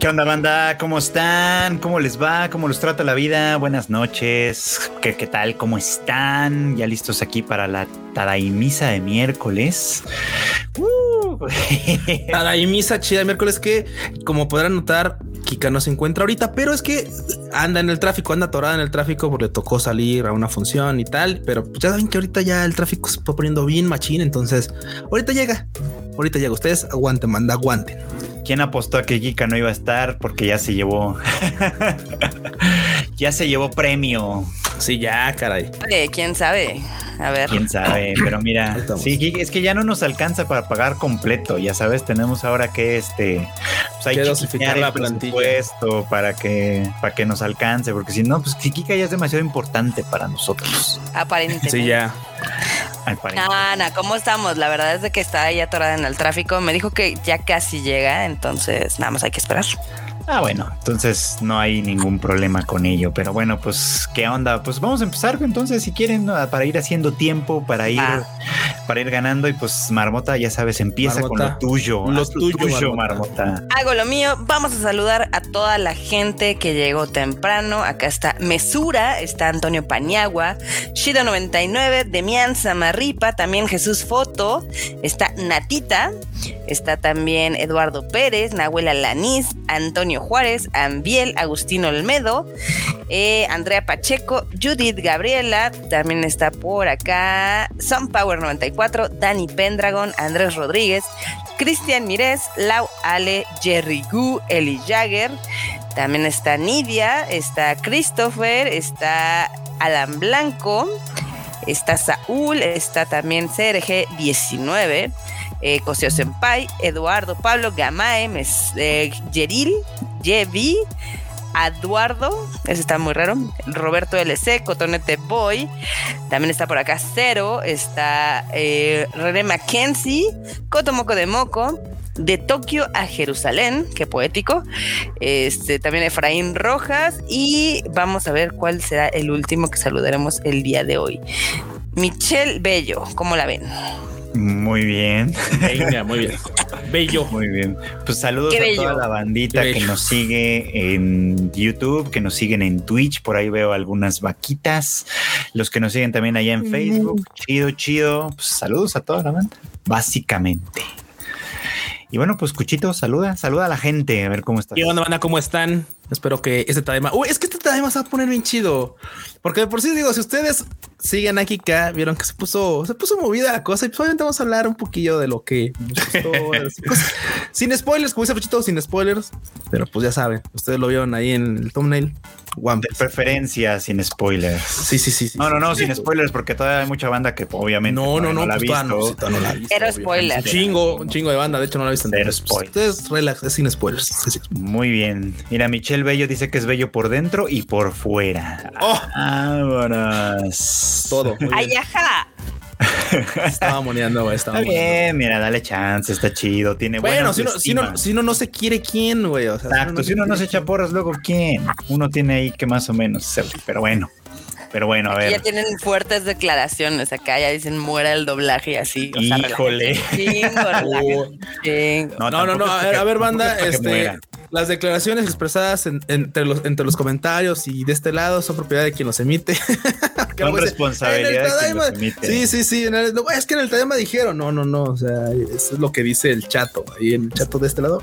¿Qué onda, banda? ¿Cómo están? ¿Cómo les va? ¿Cómo los trata la vida? Buenas noches. ¿Qué, qué tal? ¿Cómo están? ¿Ya listos aquí para la Tadaimisa de miércoles? Uh. Tadaimisa chida de miércoles que, como podrán notar, Kika no se encuentra ahorita, pero es que anda en el tráfico, anda atorada en el tráfico porque le tocó salir a una función y tal, pero pues ya saben que ahorita ya el tráfico se está poniendo bien machín, entonces ahorita llega, ahorita llega. Ustedes aguanten, manda, aguanten. ¿Quién apostó a que Kika no iba a estar? Porque ya se llevó. ya se llevó premio. Sí, ya, caray. Oye, quién sabe. A ver. Quién sabe, pero mira, sí, es que ya no nos alcanza para pagar completo. Ya sabes, tenemos ahora que este, pues hay que dosificar la plantilla para que para que nos alcance, porque si no, pues Kika ya es demasiado importante para nosotros. Aparentemente. Sí, ya. Ana, ¿cómo estamos? La verdad es de que está ahí atorada en el tráfico. Me dijo que ya casi llega, entonces nada más hay que esperar. Ah, bueno, entonces no hay ningún problema con ello. Pero bueno, pues, ¿qué onda? Pues vamos a empezar entonces, si quieren, para ir haciendo tiempo, para ir, para ir ganando. Y pues, Marmota, ya sabes, empieza con lo tuyo. Lo tuyo, Marmota. Hago lo mío. Vamos a saludar a toda la gente que llegó temprano. Acá está Mesura, está Antonio Paniagua, Shido99, Demian Samarripa, también Jesús Foto, está Natita, está también Eduardo Pérez, Nahuela Lanís, Antonio Juárez, Ambiel, Agustino Olmedo, eh, Andrea Pacheco, Judith Gabriela, también está por acá, Sunpower 94, Dani Pendragon, Andrés Rodríguez, Cristian Mirés, Lau Ale, Jerry Gu, Eli Jagger, también está Nidia, está Christopher, está Alan Blanco, está Saúl, está también CRG19, eh, Cosio Senpai, Eduardo, Pablo, Gamae, eh, Yeril, Yevi, Eduardo, ese está muy raro, Roberto LC, Cotonete Boy, también está por acá Cero, está eh, René Mackenzie, Cotomoco de Moco, de Tokio a Jerusalén, qué poético. Este, también Efraín Rojas y vamos a ver cuál será el último que saludaremos el día de hoy. Michelle Bello, ¿cómo la ven? Muy bien. muy bien. Bello. Muy bien. Pues saludos a toda la bandita que nos sigue en YouTube, que nos siguen en Twitch. Por ahí veo algunas vaquitas. Los que nos siguen también allá en Facebook. Chido, chido. Pues saludos a toda la banda. Básicamente. Y bueno, pues Cuchito, saluda, saluda a la gente, a ver cómo está. ¿Qué onda, banda? ¿Cómo están? Espero que este tema. Uy, es que este tema se va a poner bien chido. Porque por sí digo, si ustedes siguen aquí acá, vieron que se puso, se puso movida la cosa y pues obviamente vamos a hablar un poquillo de lo que sin spoilers, como dice Cuchito, sin spoilers. Pero pues ya saben, ustedes lo vieron ahí en el thumbnail. One de preferencia sin spoilers. Sí, sí, sí. no, no, no, sin spoilers, porque todavía hay mucha banda que obviamente no, no, no, la ha pues, visto. No, la visto. Pero spoilers. Un chingo, un chingo de banda. De hecho, no la he visto. Pero spoilers. Ustedes relax, es sin spoilers. Muy bien. Mira, Michelle Bello dice que es bello por dentro y por fuera. Oh, vámonos. Todo. Ay, ajá. estaba moneando, Está bien, mira, dale chance, está chido, tiene Bueno, si uno, si, uno, si uno, no se quiere, ¿quién, güey? Exacto, si uno, no, se echa porras, luego ¿quién? Uno tiene ahí que más o menos, pero bueno. Pero bueno, a ver. Ya tienen fuertes declaraciones acá, ya dicen muera el doblaje y así. Híjole. no, no, no, a ver, banda, este, las declaraciones expresadas entre, los, entre los comentarios y de este lado son propiedad de quien los emite. Son responsabilidad de quien los emite. Sí, sí, sí. es que en el tema dijeron, no, no, no. O sea, eso es lo que dice el chato. Y en el chato de este lado,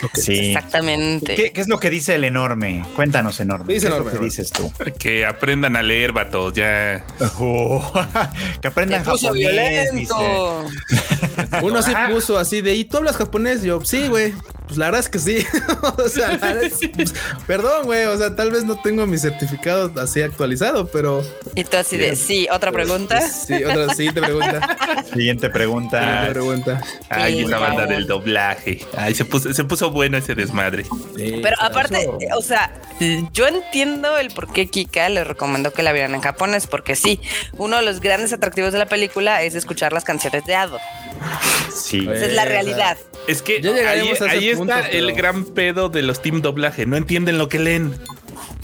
pues, sí. Exactamente. ¿Qué, es lo que dice el enorme? Cuéntanos, enorme. ¿Qué, dice enorme, ¿Qué dices tú? Que aprendan a leer, vatos, ya. Oh, que aprendan japonés. Violento. Uno se puso así de, ¿y tú hablas japonés? Yo, sí, güey. Pues la verdad es que sí. o sea, pues, perdón, güey. O sea, tal vez no tengo mi certificado así actualizado, pero. Y tú así de, sí, otra pregunta. Sí, otra siguiente pregunta. Siguiente pregunta. Siguiente pregunta. Ay, esa banda del doblaje. Ay, se puso, se puso bueno ese desmadre. pero aparte, o sea, yo entiendo el por qué Kika le recomendó que la vieran en japonés, porque sí, uno de los grandes atractivos de la película es escuchar las canciones de Ado. Sí. Esa es la realidad. Es que ahí, está el gran pedo de los team doblaje. No entienden lo que leen.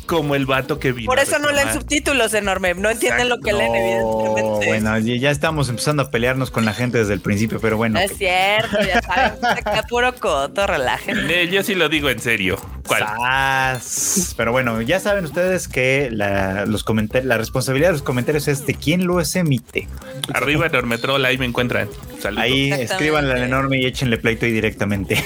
Como el vato que vino. Por eso no leen subtítulos enorme, no entienden lo que leen, evidentemente. Bueno, ya estamos empezando a pelearnos con la gente desde el principio, pero bueno. No es cierto, ya saben, acá puro coto, relájense. Yo sí lo digo en serio. ¿Cuál? Pero bueno, ya saben ustedes que la, los la responsabilidad de los comentarios es de quién los emite. Arriba Enormetrol, ahí me encuentran. Ahí escríbanle al enorme y échenle pleito ahí directamente.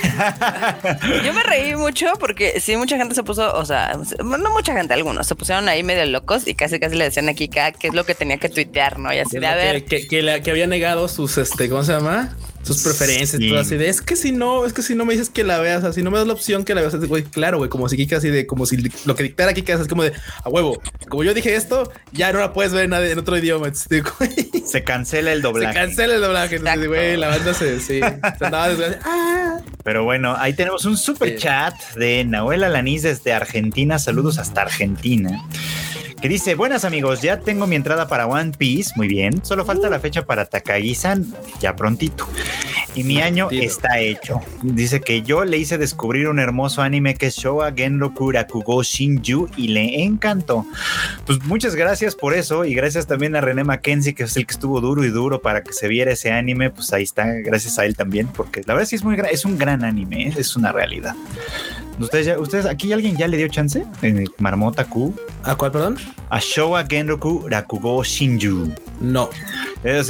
Yo me reí mucho porque sí, mucha gente se puso, o sea, no mucha gente, algunos se pusieron ahí medio locos y casi casi le decían a Kika qué es lo que tenía que tuitear, ¿no? Y así de a ver. Que, que, había negado sus, este, ¿cómo se llama? Sus preferencias, todo así de es que si no, es que si no me dices que la veas, así no me das la opción que la veas, güey, claro, güey, como si Kika así de, como si lo que dictara Kika es como de a huevo, como yo dije esto, ya no la puedes ver en, en otro idioma. Se cancela el doblaje. Se cancela el doblaje, güey, la banda se, sí, ah. Pero bueno, ahí tenemos un super chat de Nahuel Alanís desde Argentina. Saludos hasta Argentina que dice, buenas amigos, ya tengo mi entrada para One Piece, muy bien, solo falta la fecha para Takagi-san, ya prontito. Y mi año está hecho. Dice que yo le hice descubrir un hermoso anime que es Showa Genroku Rakugo Shinju y le encantó. Pues muchas gracias por eso y gracias también a René Mackenzie, que es el que estuvo duro y duro para que se viera ese anime. Pues ahí está, gracias a él también, porque la verdad sí es muy es un gran anime, ¿eh? es una realidad. ¿Ustedes, ya, ustedes aquí alguien ya le dio chance? ¿En Marmota Q? ¿A cuál, perdón? A Showa Genroku Rakugo Shinju. No.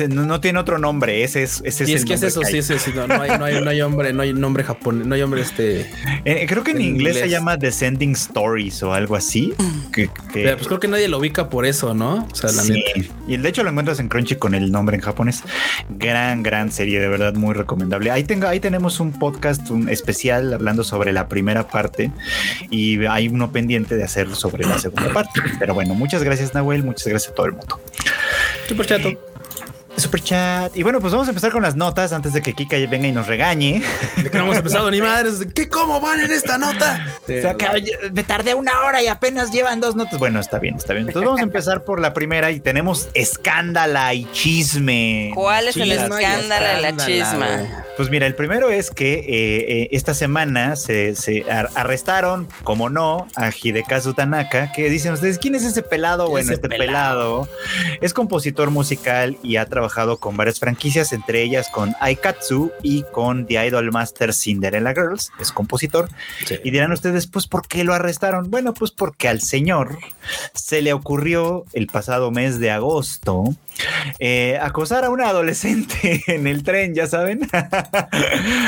no, tiene otro nombre, ese es, ese es, es que es eso, sí, sí, sí, no, hay, no, hay, no, hay, hombre, no hay nombre japonés, no hay hombre este. Eh, creo que en, inglés, se llama Descending Stories o algo así. Que, pues creo que nadie lo ubica por eso, ¿no? O sea, la sí. Y de hecho lo encuentras en Crunchy con el nombre en japonés. Gran, gran serie, de verdad, muy recomendable. Ahí tengo, ahí tenemos un podcast un especial hablando sobre la primera parte y hay uno pendiente de hacer sobre la segunda parte. Pero bueno, muchas gracias, Nahuel, muchas gracias a todo el mundo. Super chato. Super chat. Y bueno, pues vamos a empezar con las notas antes de que Kika venga y nos regañe. De que no hemos empezado ni madres. ¿Qué cómo van en esta nota? me tardé una hora y apenas llevan dos notas. Bueno, está bien, está bien. Entonces vamos a empezar por la primera y tenemos escándala y chisme. ¿Cuál es el escándalo y la chisma? Pues mira, el primero es que eh, eh, esta semana se, arrestaron, como no, a Hidekazu Tanaka, que dicen ustedes, ¿quién es ese pelado? Bueno, este pelado? es compositor musical y ha trabajado con varias franquicias, entre ellas con Aikatsu y con The Idol Master Cinderella Girls, es compositor. Y dirán ustedes, pues, ¿por qué lo arrestaron? Bueno, pues porque al señor se le ocurrió el pasado mes de agosto eh, acosar a una adolescente en el tren, ya saben.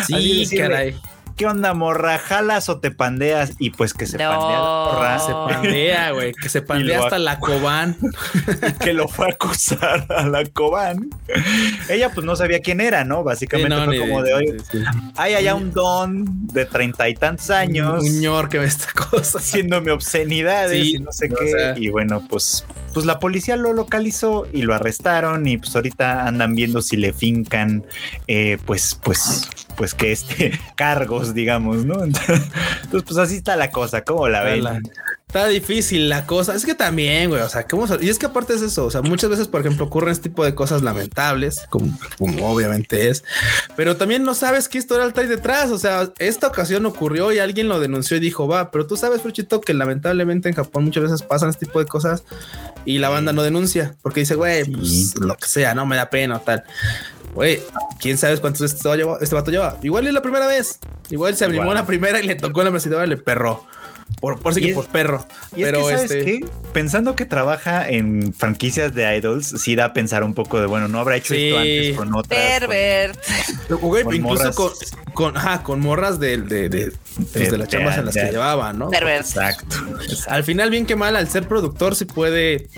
Sí, caray. ¿Qué onda, morra? ¿Jalas o te pandeas? Y pues que se pandea la morra. Se pandea, güey. Que se pandea hasta la Cobán. que lo fue a acusar a la Cobán. Ella pues no sabía quién era, ¿no? Básicamente fue como de hoy. Hay allá un don de treinta y tantos años. Un señor que ve esta cosa. Haciéndome obscenidades y no sé qué. y bueno, pues, pues la policía lo localizó y lo arrestaron. Y pues ahorita andan viendo si le fincan, eh, pues, pues, pues que este cargos digamos, ¿no? Entonces, pues así está la cosa, ¿cómo la ven? Está difícil la cosa. Es que también, güey, o sea, ¿cómo? Y es que aparte es eso, o sea, muchas veces, por ejemplo, ocurren este tipo de cosas lamentables, como, como obviamente es, pero también no sabes qué historia hay detrás. O sea, esta ocasión ocurrió y alguien lo denunció y dijo, va, pero tú sabes, Fruchito, que lamentablemente en Japón muchas veces pasan este tipo de cosas y la banda no denuncia porque dice, güey, pues lo que sea, no me da pena o tal. Güey, quién sabe cuántos este, este vato lleva. Igual es la primera vez. Igual se animó la primera y le tocó la mesidora y le perró. Por, por sí que por perro. Y pero es que, ¿sabes este... Pensando que trabaja en franquicias de idols, sí da a pensar un poco de bueno, no habrá hecho esto antes con otras. Pervert. incluso con, con, ajá, con morras de, de, de, de las chambas en las que llevaba, ¿no? Pervert. Exacto, exacto. Al final, bien que mal, al ser productor, sí puede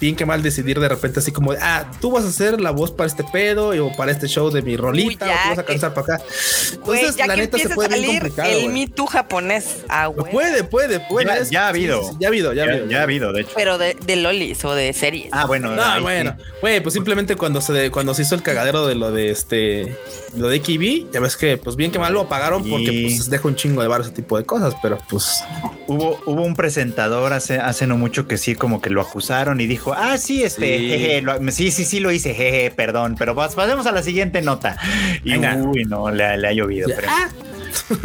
bien que mal decidir de repente así como, ah, tú vas a hacer la voz para este pedo o para este show de mi rolita, o tú vas a cansar para acá. Entonces, la neta se puede bien complicado. El Me Too japonés, ah, güey. Puede, puede, puede. Ya, ha habido. ya ha habido, ya, ha habido. Ya ha habido, de hecho. Pero de, de lolis o de series. Ah, bueno. No, bueno. Güey, pues simplemente cuando se, cuando se hizo el cagadero de lo de este, lo de KB, ya ves que, pues bien que mal lo apagaron porque pues deja un chingo de bar ese tipo de cosas, pero pues. Hubo, hubo un presentador hace, hace no mucho que sí, como que lo acusaron y dijo, ah, sí, este, sí, sí, sí, lo hice, perdón, pero pasemos a la siguiente nota. Y uy, no, le, ha llovido. Ah,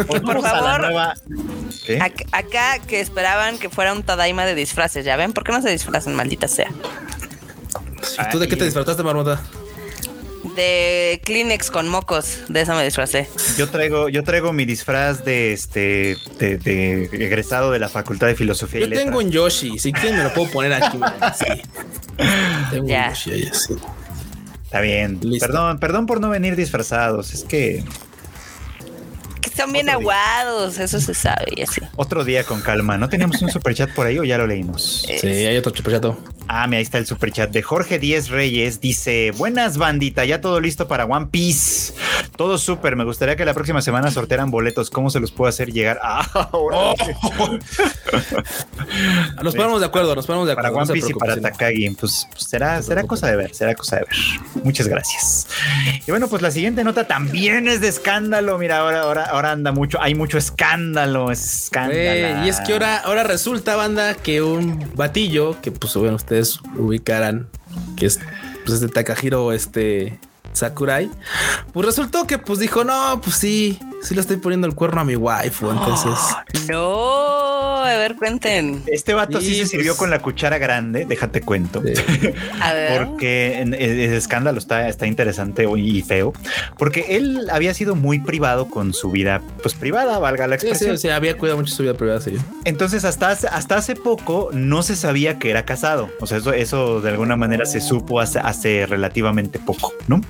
Por favor, acá que esperaban que fuera un Tadaima de disfraces, ¿ya ven? ¿Por qué no se disfrazan, maldita sea? ¿Tú de qué te disfrazaste, Marmota? De Kleenex con mocos. De eso me disfrazé. Yo traigo, yo traigo mi disfraz de este de, egresado de la Facultad de Filosofía. Yo tengo un Yoshi, si quieren me lo puedo poner aquí. sí. Tengo un Yoshi ahí así. Está bien. Perdón, perdón por no venir disfrazados. Es que son bien aguados, eso se sabe y así. Otro día con calma. ¿No teníamos un superchat por ahí o ya lo leímos? Sí, hay otro superchat. Ah, mira, ahí está el superchat de Jorge Díez Reyes. Dice: Buenas bandita, ya todo listo para One Piece. Todo súper. Me gustaría que la próxima semana sortearan boletos. ¿Cómo se los puedo hacer llegar? Ah, oh. nos ponemos de acuerdo, nos ponemos de acuerdo. Para One Piece y para Takagi. Pues, pues, será, será cosa de ver, será cosa de ver. Muchas gracias. Y bueno, pues la siguiente nota también es de escándalo. Mira, ahora, ahora, ahora anda mucho, hay mucho escándalo, escándalo. y es que ahora, ahora resulta, banda, que un batillo que pues bueno, ustedes ubicarán, que es pues de Takahiro, este Sakurai, pues resultó que pues dijo, no, pues sí, sí le estoy poniendo el cuerno a mi waifu, entonces. No, a ver, cuenten. Este vato sí, se sirvió pues, con la cuchara grande, déjate cuento. A ver. Porque el, escándalo está, está interesante y feo, porque él había sido muy privado con su vida, pues privada, valga la expresión. Sí, sí, había cuidado mucho su vida privada, sí. Entonces, hasta hace, hasta hace poco no se sabía que era casado. O sea, eso, eso de alguna manera se supo hace, hace relativamente poco, ¿no?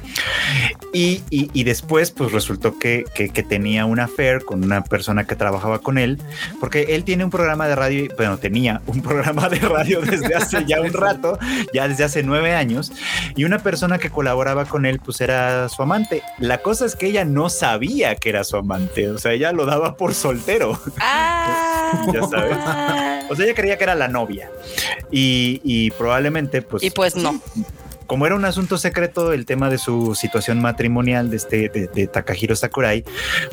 Y, y, después, pues resultó que, que, que tenía una affair con una persona que trabajaba con él, porque él tiene un programa de radio, bueno, tenía un programa de radio desde hace ya un rato, ya desde hace nueve años, y una persona que colaboraba con él, pues era su amante. La cosa es que ella no sabía que era su amante, o sea, ella lo daba por soltero. Ah. ya sabes. O sea, ella creía que era la novia. Y, y probablemente, pues. Y pues no como era un asunto secreto el tema de su situación matrimonial de este de, Takahiro Sakurai,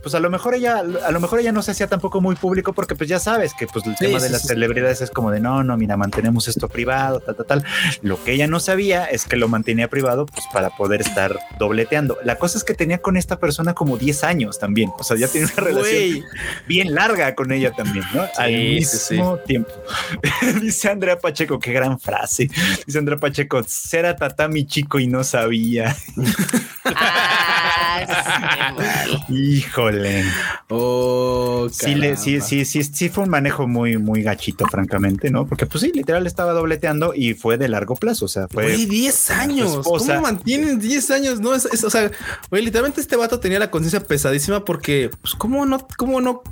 pues a lo mejor ella a lo mejor ella no se hacía tampoco muy público porque pues ya sabes que pues el tema de las celebridades es como de no, no, mira, mantenemos esto privado, tal, tal, tal. Lo que ella no sabía es que lo mantenía privado pues para poder estar dobleteando. La cosa es que tenía con esta persona como 10 años también, o sea, ya tiene una relación bien larga con ella también, ¿no? Al mismo tiempo. Dice Andrea Pacheco, qué gran frase. Dice Andrea Pacheco, será mi chico y no sabía. Ah, Híjole. Oh, sí, sí, sí, sí, sí, fue un manejo muy, muy gachito, francamente, ¿no? Porque pues sí, literal estaba dobleteando y fue de largo plazo. O sea, fue. 10 años. ¿Cómo mantienen 10 años? No, es, o sea, güey, literalmente este vato tenía la conciencia pesadísima porque, pues, ¿cómo no, cómo no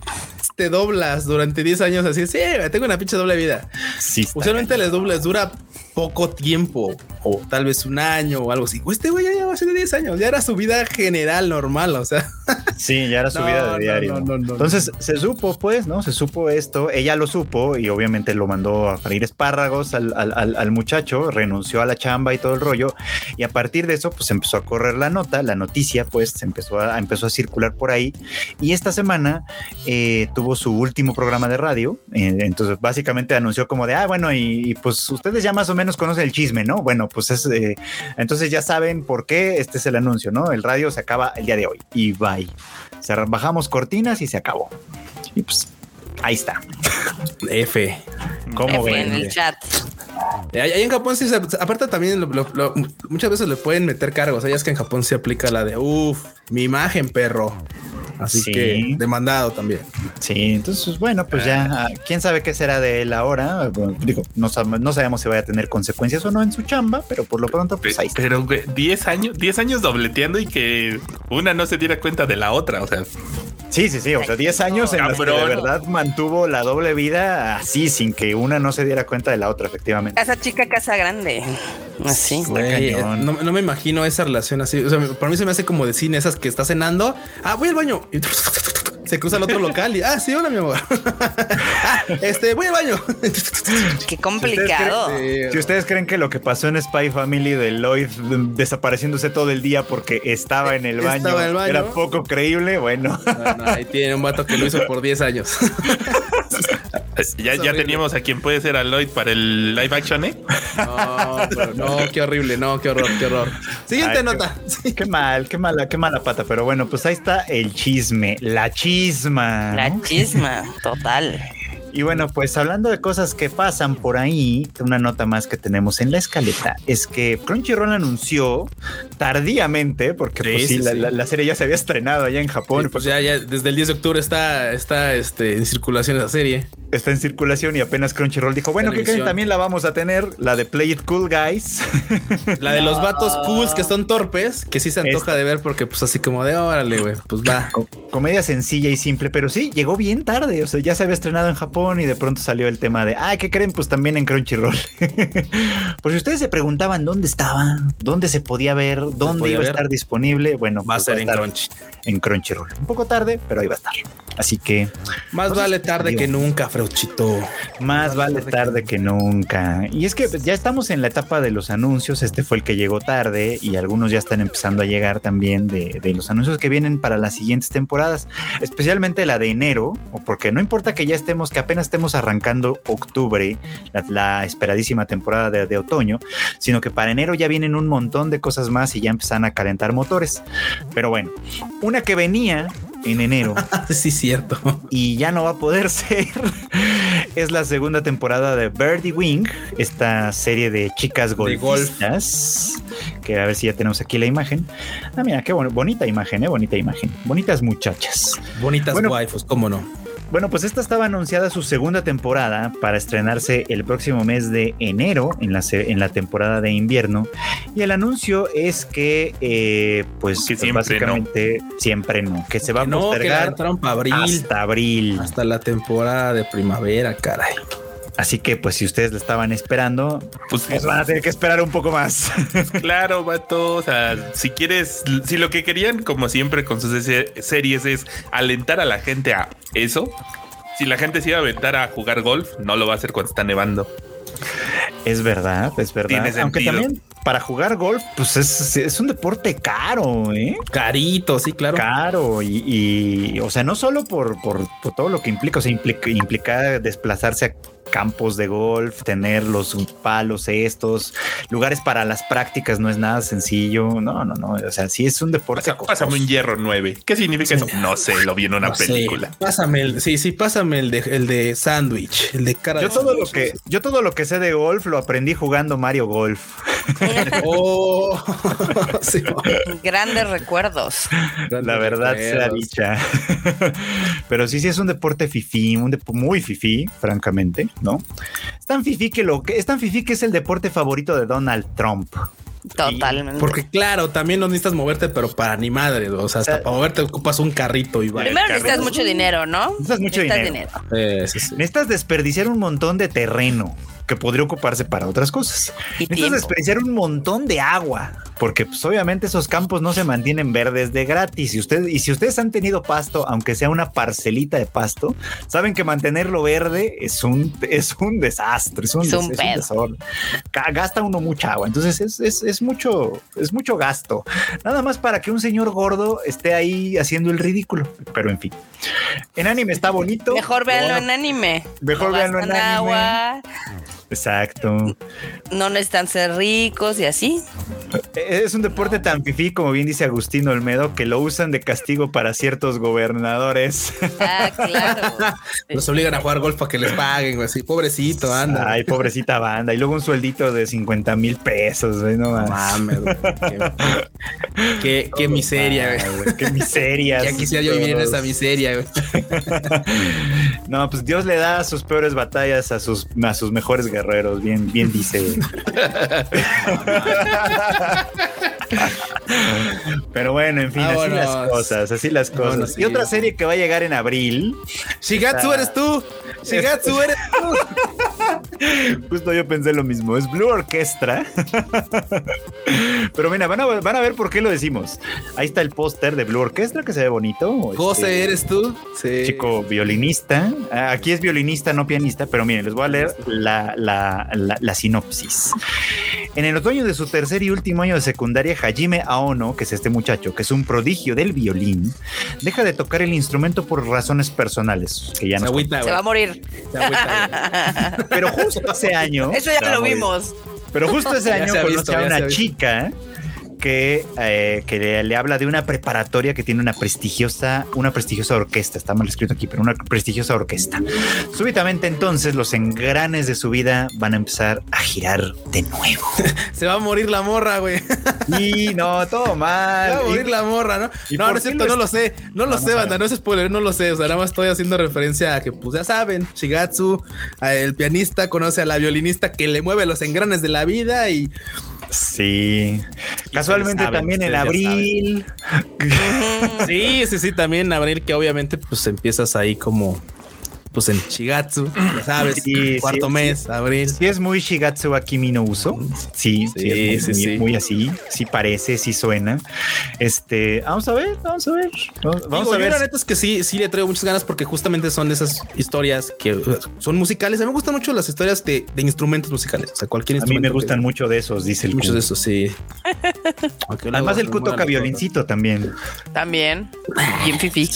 te doblas durante 10 años así? Sí, tengo una pinche doble vida. Sí. Usualmente les dobles dura poco tiempo o tal vez un año o algo así. Este güey ya lleva de 10 años, ya era su vida general normal, o sea. Sí, ya era su vida de diario. Entonces se supo, pues, ¿no? Se supo esto, ella lo supo y obviamente lo mandó a freír espárragos al, al, muchacho, renunció a la chamba y todo el rollo. Y a partir de eso, pues empezó a correr la nota, la noticia, pues empezó a, empezó a circular por ahí. Y esta semana eh, tuvo su último programa de radio. Eh, entonces, básicamente anunció como de, ah, bueno, y, pues ustedes ya más o menos conocen el chisme, ¿no? Bueno, pues es, eh, entonces ya saben por qué este es el anuncio, ¿no? El radio se acaba el día de hoy y bye. Se bajamos cortinas y se acabó. Y pues ahí está. F. ¿Cómo F en el chat. Ahí en Japón sí, aparte también muchas veces le pueden meter cargos. O es que en Japón se aplica la de, uff, mi imagen, perro. Así que demandado también. Sí, entonces, bueno, pues ya, ah. quién sabe qué será de él ahora. digo, no, sabemos si vaya a tener consecuencias o no en su chamba, pero por lo pronto, pues ahí está. Pero 10 años, 10 años dobleteando y que una no se diera cuenta de la otra. O sea, Sí, sí, sí. O sea, 10 años en los que de verdad mantuvo la doble vida así, sin que una no se diera cuenta de la otra, efectivamente. Esa chica casa grande. Así. no, no, me imagino esa relación así. O sea, para mí se me hace como de cine, esas que está cenando. Ah, voy al baño. se cruza al otro local y ah, sí, hola, mi amor. Ah, este, voy al baño. Qué complicado. Si ustedes, creen, que lo que pasó en Spy Family de Lloyd desapareciéndose todo el día porque estaba en el baño, era poco creíble, bueno. ahí tiene un vato que lo hizo por 10 años. Ya, ya teníamos a quien puede ser Aloy para el live action, ¿eh? No, no, qué horrible, no, qué horror, qué horror. Siguiente nota. Qué mal, qué mala, qué mala pata. Pero bueno, pues ahí está el chisme, la chisma. La chisma, total. Y bueno, pues hablando de cosas que pasan por ahí, una nota más que tenemos en la escaleta es que Crunchyroll anunció tardíamente, porque pues, sí, la, serie ya se había estrenado allá en Japón. pues ya, ya desde el 10 de octubre está, está este, en circulación esa serie está en circulación y apenas Crunchyroll dijo, bueno, que también la vamos a tener, la de Play It Cool Guys. La de los vatos cools que son torpes, que sí se antoja de ver porque pues así como de órale, güey, pues va. Comedia sencilla y simple, pero sí, llegó bien tarde, o sea, ya se había estrenado en Japón y de pronto salió el tema de, ah, ¿qué creen? Pues también en Crunchyroll. Por si ustedes se preguntaban dónde estaba, dónde se podía ver, dónde iba a estar disponible, bueno, va a pues ser en, en Crunchyroll. Un poco tarde, pero ahí va a estar. Así que... Más pues, vale tarde que nunca, Más vale tarde que nunca. Y es que ya estamos en la etapa de los anuncios. Este fue el que llegó tarde y algunos ya están empezando a llegar también de, los anuncios que vienen para las siguientes temporadas, especialmente la de enero, porque no importa que ya estemos, que apenas estemos arrancando octubre, la, esperadísima temporada de, de otoño, sino que para enero ya vienen un montón de cosas más y ya empiezan a calentar motores. Pero bueno, una que venía en enero. sí, cierto. Y ya no va a poder ser. es la segunda temporada de Birdie Wing, esta serie de chicas golfistas. Que a ver si ya tenemos aquí la imagen. Ah, mira, qué bonita imagen, ¿eh? Bonita imagen. Bonitas muchachas. Bonitas bueno, waifus, cómo no. Bueno, pues esta estaba anunciada su segunda temporada para estrenarse el próximo mes de enero en la, en la temporada de invierno. Y el anuncio es que, eh, pues, pues básicamente siempre no, que se va a postergar hasta abril. Hasta la temporada de primavera, caray. Así que, pues, si ustedes lo estaban esperando, pues, pues van a tener que esperar un poco más. Claro, vato. O sea, si quieres, si lo que querían, como siempre con sus series, es alentar a la gente a eso, si la gente se iba a aventar a jugar golf, no lo va a hacer cuando está nevando. Es verdad, es verdad. Aunque también para jugar golf, pues es, un deporte caro, ¿eh? Carito, sí, claro. Caro y, o sea, no solo por, por, todo lo que implica, o sea, implica, implica desplazarse a campos de golf, tener los palos estos, lugares para las prácticas no es nada sencillo. No, no, no. O sea, sí es un deporte. pásame un hierro 9. ¿Qué significa eso? No sé, lo vi en una película. Pásame el, sí, sí, pásame el de el de sándwich, el de cara yo todo lo que yo todo lo que sé de golf lo aprendí jugando Mario Golf. oh, Grandes recuerdos. La verdad sea dicha. Pero sí, sí es un deporte fifí, un muy fifí, francamente. ¿no? Es tan fifi que lo que es tan fifi que es el deporte favorito de Donald Trump. Totalmente. porque claro, también no necesitas moverte, pero para ni madre, o sea, hasta para moverte ocupas un carrito y va. Primero necesitas mucho dinero, ¿no? Necesitas mucho dinero. Necesitas desperdiciar un montón de terreno que podría ocuparse para otras cosas. Necesitas desperdiciar un montón de agua porque pues, obviamente esos campos no se mantienen verdes de gratis. Y, usted, y si ustedes han tenido pasto, aunque sea una parcelita de pasto, saben que mantenerlo verde es un, es un desastre, es un, desastre. Gasta uno mucha agua, entonces es, es, mucho, es mucho gasto. Nada más para que un señor gordo esté ahí haciendo el ridículo. Pero en fin, en anime está bonito. Mejor véanlo en anime. Mejor véanlo en anime. Agua. Exacto. No necesitan ser ricos y así. Es un deporte tan fifí, como bien dice Agustino Olmedo, que lo usan de castigo para ciertos gobernadores. Ah, claro. Los obligan a jugar golf para que les paguen, así. Pobrecito, anda. Ay, pobrecita banda. Y luego un sueldito de 50 mil pesos, No mames. qué, qué, miseria, güey. Qué miseria. ya quisiera yo vivir en esa miseria, güey. no, pues Dios le da sus peores batallas a sus, a sus mejores guerreros. Bien, bien dice. Pero bueno, en fin, así las cosas, así las cosas. Y otra serie que va a llegar en abril. Shigatsu eres tú. Shigatsu eres tú. Justo yo pensé lo mismo. Es Blue Orchestra. Pero mira, van a, van a ver por qué lo decimos. Ahí está el póster de Blue Orchestra que se ve bonito. José, este, eres tú. Sí. Chico violinista. Ah, aquí es violinista, no pianista. Pero miren, les voy a leer la, la, la sinopsis. En el otoño de su tercer y último año de secundaria, Hajime Aono, que es este muchacho, que es un prodigio del violín, deja de tocar el instrumento por razones personales. Que ya no se, se va a morir. Pero justo ese año. Eso ya lo vimos. Pero justo ese año conoce a una chica que, eh, que le, habla de una preparatoria que tiene una prestigiosa, una prestigiosa orquesta. Está mal escrito aquí, pero una prestigiosa orquesta. Súbitamente entonces los engranes de su vida van a empezar a girar de nuevo. Se va a morir la morra, güey. Y no, todo mal. Se va a morir la morra, ¿no? No, no es cierto, no lo sé. No lo sé, banda, no es spoiler, no lo sé. O sea, nada más estoy haciendo referencia a que, pues ya saben, Shigatsu, el pianista, conoce a la violinista que le mueve los engranes de la vida y Sí. Casualmente también en abril. sí, sí, sí, también en abril que obviamente pues empiezas ahí como pues en Shigatsu, ya sabes, cuarto mes, abril. Sí, es muy Shigatsu Akimi no Uso. Sí, sí, sí, muy, así. Sí parece, sí suena. Este, vamos a ver, vamos a ver. Vamos, a ver. la neta es que sí, sí le traigo muchas ganas porque justamente son esas historias que son musicales. A mí me gustan mucho las historias de, instrumentos musicales. O sea, cualquier instrumento. A mí me gustan mucho de esos, dice el Muchos de esos, sí. Además, el Q toca violincito también. También. Bien fifi.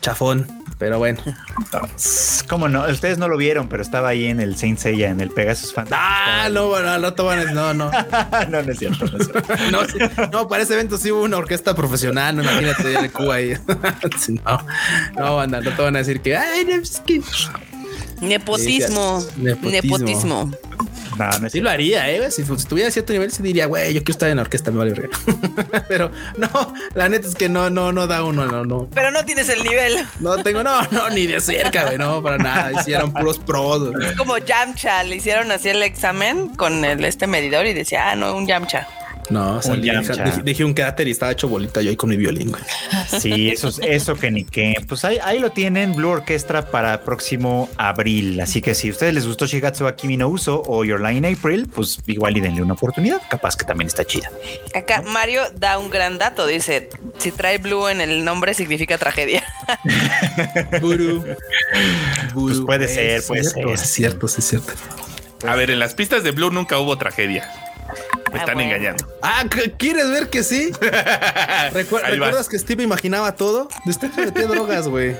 Chafón. Pero bueno. ¿Cómo no? Ustedes no lo vieron, pero estaba ahí en el Saint Seiya, en el Pegasus Fantasy. Ah, no, bueno, no, no, no. no, no es cierto. No, no, para ese evento sí hubo una orquesta profesional, no imagínate el Q ahí. no, no, banda, no te van a decir que, ay, es que... Nepotismo. Nepotismo. No, sí lo haría, ¿eh? Si, estuviera a cierto nivel, sí diría, güey, yo quiero estar en la orquesta, me vale. Pero no, la neta es que no, no, no da uno, no, no. Pero no tienes el nivel. No tengo, no, no, ni de cerca, güey, no, para nada. Hicieron puros pros. Es como Yamcha, le hicieron así el examen con el, este medidor y decía, ah, no, un Yamcha. No, dije, un cráter y estaba hecho bolita yo ahí con mi violín. Sí, eso, eso que ni qué. Pues ahí, ahí lo tienen, Blue Orchestra para próximo abril. Así que si a ustedes les gustó Shigatsu Akimi no Uso o Your Line April, pues igual y denle una oportunidad. Capaz que también está chida. Acá Mario da un gran dato. Dice: si trae Blue en el nombre, significa tragedia. Buru. Pues puede ser, puede ser. Es cierto, es cierto. A ver, en las pistas de Blue nunca hubo tragedia. Me ah, están engañando. Ah, ¿quieres ver que sí? ¿Recuerdas que Steve imaginaba todo? Steve se metía drogas, güey.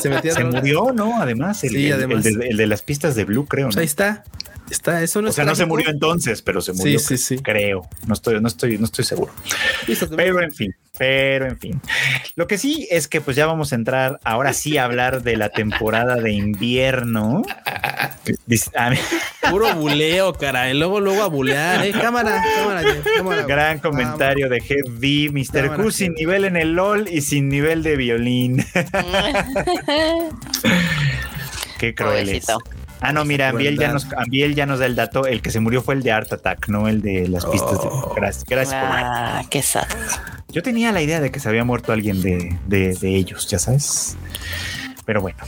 Se, metía se murió, ¿no? Además, el, sí, además. El, de, las pistas de Blue, creo. Pues ahí está. Está, eso no o sea, no se murió entonces, pero se murió. Sí, sí, sí. Creo. No estoy, no estoy, no estoy seguro. Pero en fin. Pero en fin, lo que sí es que pues ya vamos a entrar ahora sí a hablar de la temporada de invierno. Puro buleo, cara. Y luego, luego a bulear. ¿eh? Cámara, cámara, Gran comentario de Heavy, Mr. Q sin nivel en el LOL y sin nivel de violín. Qué cruel Ah, no, mira, Ambiel ya, nos, ya nos da el dato. El que se murió fue el de Art Attack, no el de las pistas. De... Oh. Gracias, gracias ah, qué sad. Yo tenía la idea de que se había muerto alguien de, de, de ellos, ya sabes. Pero bueno,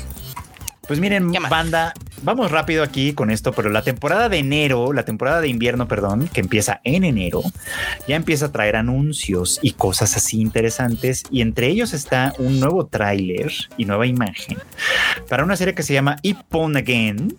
pues miren, banda, vamos rápido aquí con esto, pero la temporada de enero, la temporada de invierno, perdón, que empieza en enero, ya empieza a traer anuncios y cosas así interesantes. Y entre ellos está un nuevo tráiler y nueva imagen para una serie que se llama Ipon Again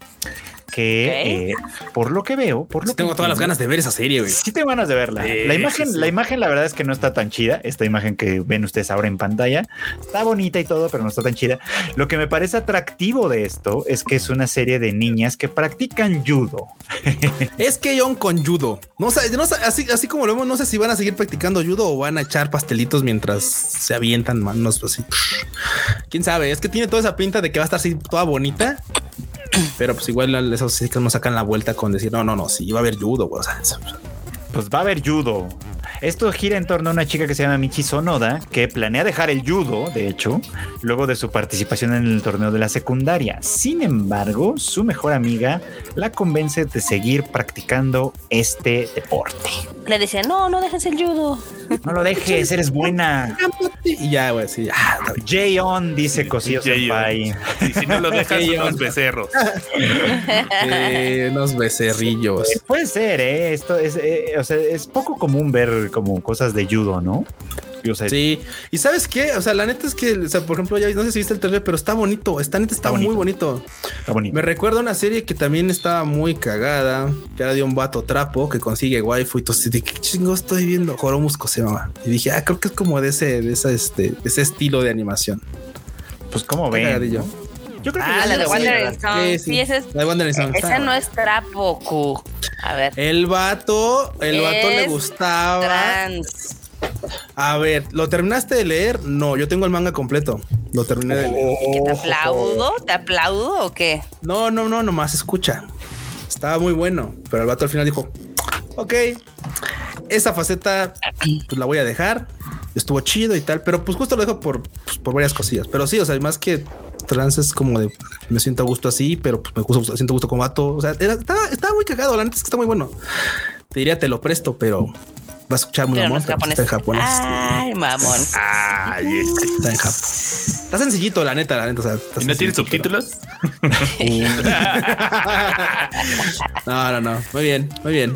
que eh, por lo que veo, por lo tengo todas las ganas de ver esa serie, güey. Sí tengo ganas de verla. la imagen, la imagen, la verdad es que no está tan chida. Esta imagen que ven ustedes ahora en pantalla está bonita y todo, pero no está tan chida. Lo que me parece atractivo de esto es que es una serie de niñas que practican judo. es que yo con judo. No sé, no así, así como lo vemos, no sé si van a seguir practicando judo o van a echar pastelitos mientras se avientan manos así. Quién sabe, es que tiene toda esa pinta de que va a estar así toda bonita pero pues igual esos chicos no sacan la vuelta con decir, no, no, no, sí, va a haber judo, pues va a haber judo. Esto gira en torno a una chica que se llama Michi Sonoda, que planea dejar el judo, de hecho, luego de su participación en el torneo de la secundaria. Sin embargo, su mejor amiga la convence de seguir practicando este deporte. Le decía, no, no dejes el judo. No lo dejes, eres buena. Y ya, güey, sí. Jay on, dice Senpai. Y si no lo dejas, unos becerros. unos becerrillos. puede ser, ¿eh? Esto es, eh, o sea, es poco común ver como cosas de judo, ¿no? Sí. Y sabes qué? O sea, la neta es que, o sea, por ejemplo, ya no sé si viste el trailer, pero está bonito. Está neta, está, muy bonito. Está bonito. Me recuerda una serie que también estaba muy cagada, que era de un vato trapo que consigue waifu y entonces dije, ¿qué chingo estoy viendo? Joromusco se llama. Y dije, ah, creo que es como de ese, de esa, este, ese estilo de animación. Pues como ven. Yo creo que ah, la de Wandering Song. Sí, esa es. La de Esa no es trapo, A ver. El vato, el vato le gustaba. Trans. A ver, ¿lo terminaste de leer? No, yo tengo el manga completo. Lo terminé de leer. ¿Te aplaudo? ¿Te aplaudo o qué? No, no, no, nomás escucha. Estaba muy bueno, pero el vato al final dijo, ok, esa faceta pues la voy a dejar. Estuvo chido y tal, pero pues justo lo dejo por, pues, por varias cosillas. Pero sí, o sea, además que trans es como de me siento a gusto así, pero pues me gusta, siento gusto con vato. O sea, estaba, estaba, muy cagado. La neta es que está muy bueno. Te diría te lo presto, pero va a escuchar muy mamón. Está en japonés. Ay, mamón. Ay, está en Japón. Está sencillito, la neta, la neta. O sea, ¿Y no tiene subtítulos? no, no, no. Muy bien, muy bien.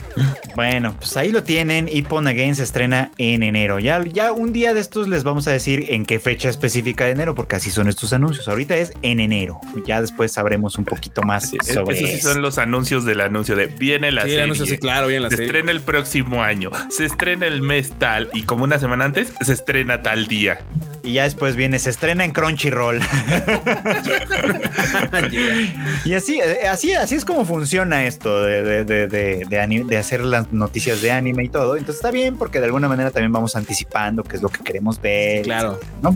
Bueno, pues ahí lo tienen. Ipon Again se estrena en enero. Ya, ya un día de estos les vamos a decir en qué fecha específica de enero, porque así son estos anuncios. Ahorita es en enero. Ya después sabremos un poquito más sobre Esos sí son los anuncios del anuncio de viene la serie. Anuncio, sí, claro, viene la se estrena el próximo año. Se estrena el mes tal y como una semana antes se estrena tal día. Y ya después viene, se estrena en Crunchyroll. y así, así, así es como funciona esto de, de, de, de, hacer las noticias de anime y todo. Entonces está bien porque de alguna manera también vamos anticipando qué es lo que queremos ver. Claro. ¿no?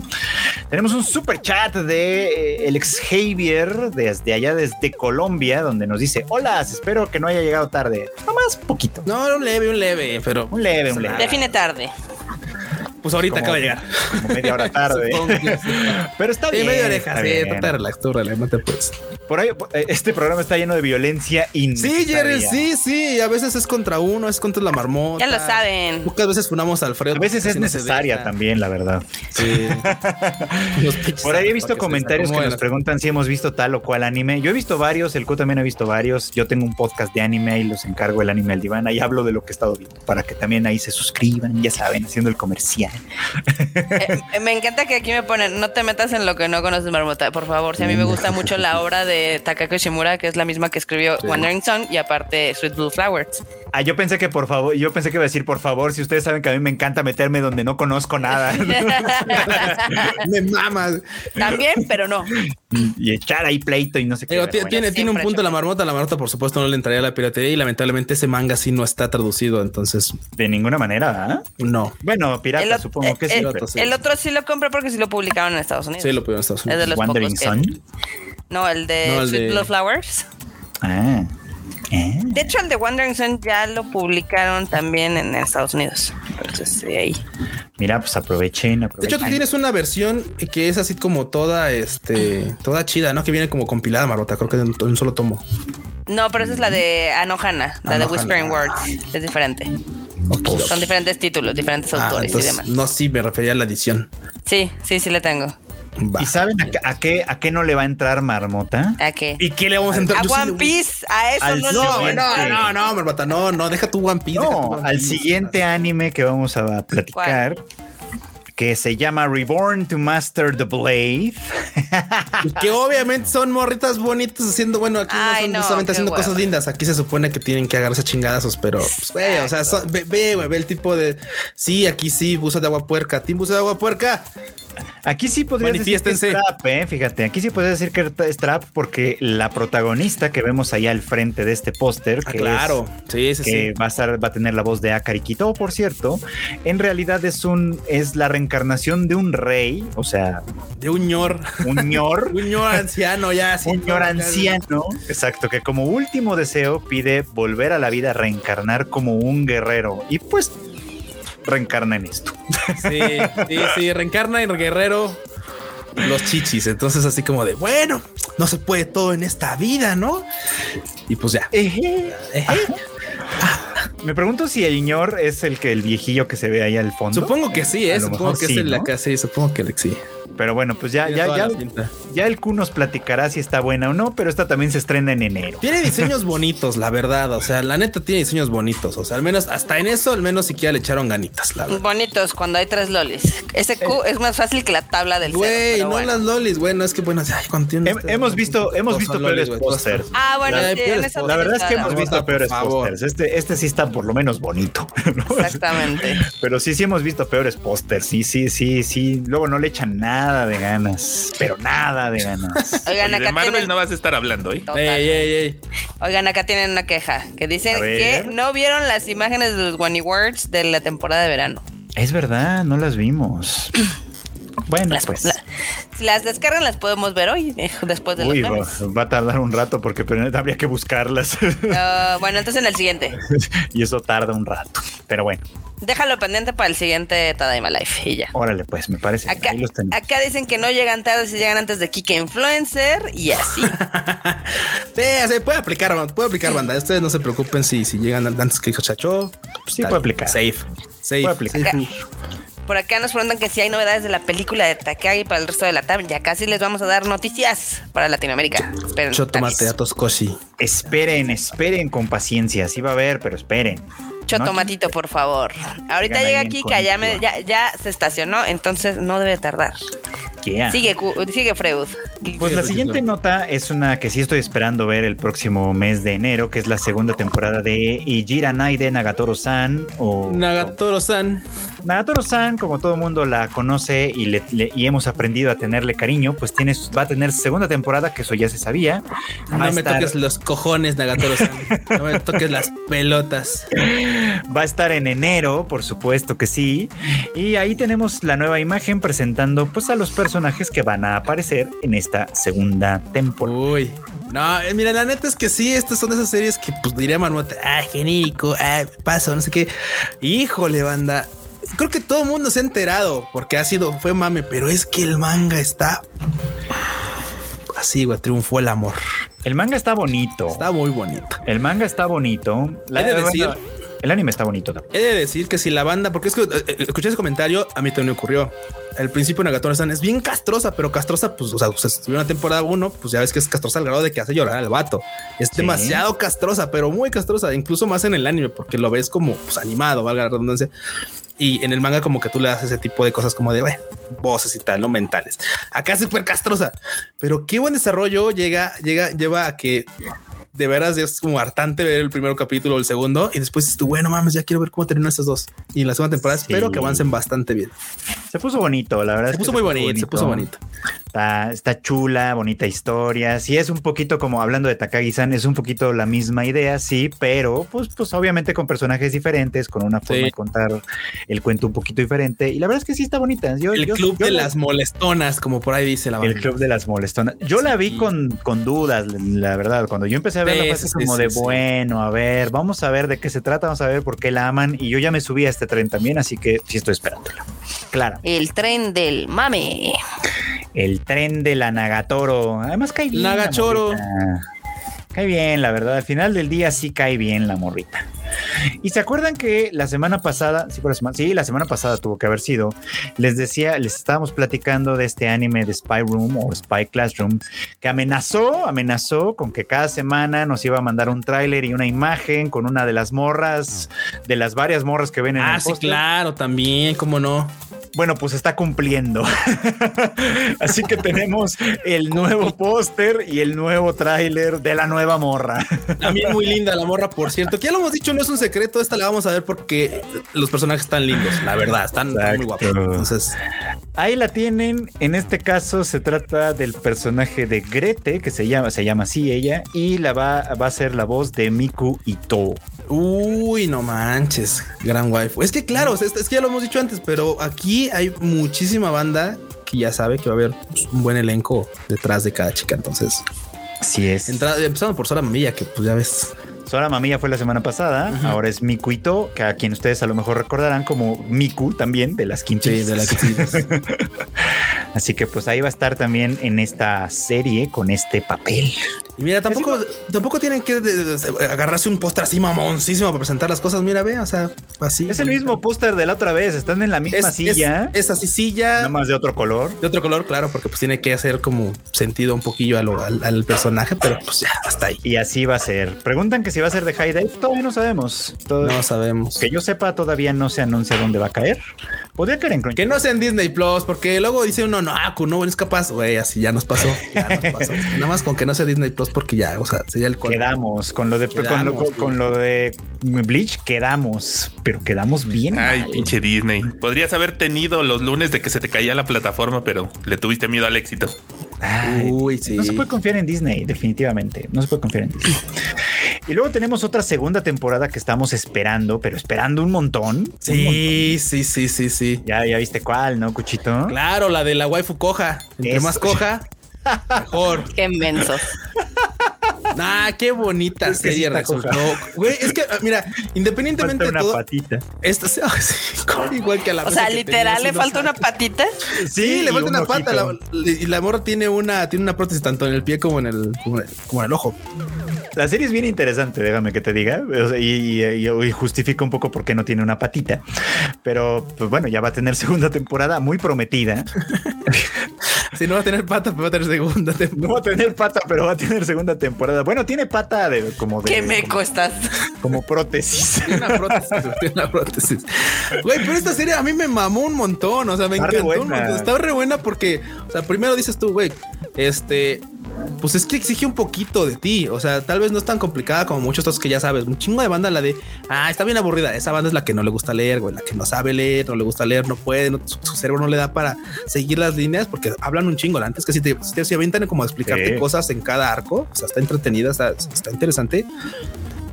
Tenemos un super chat de eh, el ex Javier desde allá, desde Colombia, donde nos dice: Hola, espero que no haya llegado tarde. Nomás poquito. No, un leve, un leve, pero un leve, un leve. Define tarde. Pues ahorita acaba de llegar. Como media hora tarde. Pero está bien. media oreja, sí, te relax, tú relax, no te puedes. Por ahí, eh, este programa está lleno de violencia Sí, Jerry, sí, sí. A veces es contra uno, es contra la marmota. Ya lo saben. Pocas veces funamos a Alfredo. A veces es necesaria también, la verdad. Sí. Por ahí he visto comentarios que nos preguntan si hemos visto tal o cual anime. Yo he visto varios, el Q también ha visto varios. Yo tengo un podcast de anime y los encargo el anime al diván. Ahí hablo de lo que he estado viendo para que también ahí se suscriban, ya saben, haciendo el comercial. Eh, me encanta que aquí me ponen, no te metas en lo que no conoces, Marmota, por favor. Si a mí me gusta mucho la obra de Takako Shimura, que es la misma que escribió Wandering Sun y aparte Sweet Blue Flowers. Ah, yo pensé que por favor, yo pensé que iba a decir por favor, si ustedes saben que a mí me encanta meterme donde no conozco nada. me mamas. También, pero no. Y echar ahí pleito y no sé qué. tiene, tiene un punto la marmota. La marmota, por supuesto, no le entraría a la piratería y lamentablemente ese manga sí no está traducido. Entonces, de ninguna manera. ¿ah? No. Bueno, pirata, supongo que sí. El, otro sí lo compré porque sí lo publicaron en Estados Unidos. Sí, lo publicaron en Estados Unidos. Es de los Wandering Sun. No, el de Sweet Blue Flowers. Ah. ¿Eh? De hecho, el de Wandering Sun ya lo publicaron también en Estados Unidos. Entonces, ahí. Mira, pues aprovechen, De hecho, tú tienes una versión que es así como toda, este, toda chida, ¿no? Que viene como compilada, Marota. Creo que de un solo tomo. No, pero esa es la de Anohana, la de Whispering Words. Es diferente. Son diferentes títulos, diferentes ah, autores y demás. No, sí, me refería a la edición. Sí, sí, sí le tengo. ¿Y saben a, qué, a qué no le va a entrar Marmota? ¿A qué? ¿Y qué le vamos a entrar? A One Piece, a eso no, no, no, no, no, Marmota, no, no, deja tu One Piece. No, al siguiente anime que vamos a platicar que se llama Reborn to Master the Blade. que obviamente son morritas bonitas haciendo, bueno, aquí no son solamente haciendo cosas lindas. Aquí se supone que tienen que agarrarse chingadazos, pero, pues, güey, o sea, ve, ve, ve, el tipo de. Sí, aquí sí, buzo de agua puerca. Team buzo de agua puerca. Aquí sí podría decir que es trap, ¿eh? fíjate, aquí sí podría decir que es trap porque la protagonista que vemos ahí al frente de este póster, ah, que claro, sí, sí, que Va, a va a tener la voz de Akari Kito, por cierto, en realidad es un es la reencarnación de un rey, o sea, de un ñor, un ñor, un ñor anciano ya, un ñor anciano, exacto, que como último deseo pide volver a la vida, reencarnar como un guerrero. Y pues reencarna en esto. Sí, sí, sí, reencarna en guerrero los chichis. Entonces, así como de bueno, no se puede todo en esta vida, ¿no? Y pues ya. Me pregunto si el ñor es el que el viejillo que se ve ahí al fondo. Supongo que sí, ¿eh? supongo que es el la casa, sí, supongo que sí. Pero bueno, pues ya, ya, ya, ya el Q nos platicará si está buena o no, pero esta también se estrena en enero. Tiene diseños bonitos, la verdad. O sea, la neta tiene diseños bonitos. O sea, al menos hasta en eso, al menos siquiera le echaron ganitas. La Bonitos cuando hay tres lolis. Ese Q es más fácil que la tabla del Güey, no las lolis. Bueno, es que bueno, ay, hemos visto, hemos visto peores pósters. Ah, bueno, la, sí, la verdad es que hemos visto peores pósters. Este, este sí está por lo menos bonito. Exactamente. Pero sí, sí hemos visto peores pósters. Sí, sí, sí, sí. Luego no le echan nada de ganas pero nada de ganas. Oigan, acá de Marvel no vas a estar hablando, ¿eh? Oigan, acá tienen una queja que dicen que no vieron las imágenes de los One Words de la temporada de verano. Es verdad, no las vimos. Bueno, pues. si las descargan, las podemos ver hoy, eh, después de Uy, va, a tardar un rato porque habría que buscarlas. Ah, bueno, entonces en el siguiente. y eso tarda un rato. Pero bueno. Déjalo pendiente para el siguiente Tadaima Life y ya. Órale, pues, me parece. Acá, acá dicen que no llegan tarde si llegan antes de Kike Influencer y así. sí, puede aplicar, puede aplicar banda. Ustedes no se preocupen si, si llegan antes que dijo Chacho. sí, puede aplicar. Safe. Safe. Puede aplicar. Por acá nos preguntan que si hay novedades de la película de Takagi para el resto de la tabla. Ya casi les vamos a dar noticias para Latinoamérica. Esperen. Yo tomate a Toscosi. Esperen, esperen con paciencia. Sí va a haber, pero esperen. Chotomatito, por favor. Ahorita llega Kika, ya, ya, ya se estacionó, entonces no debe tardar. Sigue, sigue Freud. Pues la siguiente nota es una que sí estoy esperando ver el próximo mes de enero, que es la segunda temporada de Ijira Naide Nagatoro-san o Nagatoro-san. Nagatoro-san, como todo mundo la conoce y, le, y, hemos aprendido a tenerle cariño, pues tiene, va a tener segunda temporada, que eso ya se sabía. no me toques los cojones, Nagatoro-san. no me toques las pelotas. Va a estar en enero, por supuesto que sí. Y ahí tenemos la nueva imagen presentando pues a los personajes que van a aparecer en esta segunda temporada. Uy. No, eh, mira, la neta es que sí, estas son esas series que pues diría Manuel, ah, genérico, ah, paso, no sé qué. Híjole, banda. Creo que todo el mundo se ha enterado porque ha sido, fue mame, pero es que el manga está así, güey, triunfó el amor. El manga está bonito. Está muy bonito. El manga está bonito. La, de decir, el anime está bonito. He de decir que si la banda, porque es que eh, eh, escuché ese comentario, a mí también me ocurrió. El principio de Nagatoro es bien castrosa, pero castrosa, pues, o sea, si una temporada uno, pues ya ves que es castrosa al grado de que hace llorar al vato. Es demasiado castrosa, pero muy castrosa, incluso más en el anime, porque lo ves como pues, animado, valga la redundancia. Y en el manga, como que tú le das ese tipo de cosas como de voces y tal, no mentales. Acá es súper castrosa, pero qué buen desarrollo llega, llega, lleva a que de veras es como hartante ver el primer capítulo o el segundo y después tú, bueno, mames, ya quiero ver cómo terminan estos dos. Y en la segunda temporada espero que avancen bastante bien. Se puso bonito, la verdad. Se puso muy bonito, se puso bonito. Está, chula, bonita historia. Sí, es un poquito como hablando de Takagi-san, es un poquito la misma idea, sí, pero pues, pues obviamente con personajes diferentes, con una forma de contar el cuento un poquito diferente. Y la verdad es que sí está bonita. el club de las molestonas, como por ahí dice la banda. El club de las molestonas. Yo la vi con, con dudas, la verdad. Cuando yo empecé a verla, fue como de bueno, a ver, vamos a ver de qué se trata, vamos a ver por qué la aman. Y yo ya me subí a este tren también, así que sí estoy esperándola. Claro. El tren del mame. El tren de la Nagatoro. Además cae bien. Nagachoro. Cae bien, la verdad. Al final del día sí cae bien la morrita. Y se acuerdan que la semana pasada, sí, la semana, sí, la semana pasada tuvo que haber sido, les decía, les estábamos platicando de este anime de Spy Room o Spy Classroom, que amenazó, amenazó con que cada semana nos iba a mandar un tráiler y una imagen con una de las morras, de las varias morras que ven en ah, el sí, claro, también, cómo no. Bueno, pues está cumpliendo. Así que tenemos el nuevo póster y el nuevo tráiler de la nueva morra. También muy linda la morra, por cierto. Que ya lo hemos dicho, no es un secreto. Esta la vamos a ver porque los personajes están lindos, la verdad, están muy guapos. Entonces, ahí la tienen. En este caso se trata del personaje de Grete, que se llama, se llama así ella, y la va, va a ser la voz de Miku Ito. Uy, no manches, gran wife. Es que claro, es, que ya lo hemos dicho antes, pero aquí hay muchísima banda que ya sabe que va a haber un buen elenco detrás de cada chica. Entonces, sí es. empezando por Sora Mamilla, que pues ya ves. Sora Mamilla fue la semana pasada, ahora es Miku Ito, que a quien ustedes a lo mejor recordarán como Miku también de las quince. de las Así que pues ahí va a estar también en esta serie con este papel. Y mira, tampoco, tampoco tienen que agarrarse un póster así mamoncísimo para presentar las cosas. Mira, ve, o sea, así. Es el mismo póster de la otra vez. Están en la misma silla. Es, así silla. Nada más de otro color. De otro color, claro, porque pues tiene que hacer como sentido un poquillo al, personaje, pero pues ya, hasta ahí. Y así va a ser. Preguntan que si va a ser de High Dive. Todavía no sabemos. no sabemos. Que yo sepa, todavía no se anuncia dónde va a caer. Podría caer en Que no sea en Disney Plus, porque luego dice uno, no, no es capaz. Güey, así ya nos pasó. Ya nos pasó. Nada más con que no sea Disney Plus, porque ya, o sea, sería el Quedamos con lo de con, lo, de Bleach, quedamos, pero quedamos bien. Ay, pinche Disney. Podrías haber tenido los lunes de que se te caía la plataforma, pero le tuviste miedo al éxito. Uy, sí. No se puede confiar en Disney, definitivamente. No se puede confiar en Disney. Y luego tenemos otra segunda temporada que estamos esperando, pero esperando un montón. Sí, sí, sí, sí, sí. Ya, ya viste cuál, ¿no, Cuchito? Claro, la de la waifu coja. Entre más coja, mejor. Qué mensos. Ah, qué bonita serie resultó. Güey, es que, mira, independientemente de todo. patita. Esta igual que a la O sea, literal, le falta una patita. Sí, le falta una pata. y la morra tiene una, tiene una prótesis tanto en el pie como en el, como en el, ojo. La serie es bien interesante, déjame que te diga, y, y, justifica un poco por qué no tiene una patita. Pero, pues bueno, ya va a tener segunda temporada muy prometida. si no va a tener pata, pero va a tener segunda temporada. No va a tener pata, pero va a tener segunda temporada. Bueno, tiene pata de como de. ¿Qué me costas? Como prótesis. Tiene una prótesis, tiene una prótesis. Güey, pero esta serie a mí me mamó un montón. O sea, me encantó un montón. Está re buena porque, o sea, primero dices tú, güey, este, pues es que exige un poquito de ti. O sea, tal vez no es tan complicada como muchos otros que ya sabes. Un chingo de banda, la de ah, está bien aburrida. Esa banda es la que no le gusta leer, güey, la que no sabe leer, no le gusta leer, no puede, su, cerebro no le da para seguir las líneas porque hablan un chingo. Antes que si te, si te, avientan como a explicarte cosas en cada arco, o sea, está entretenida, está, está interesante.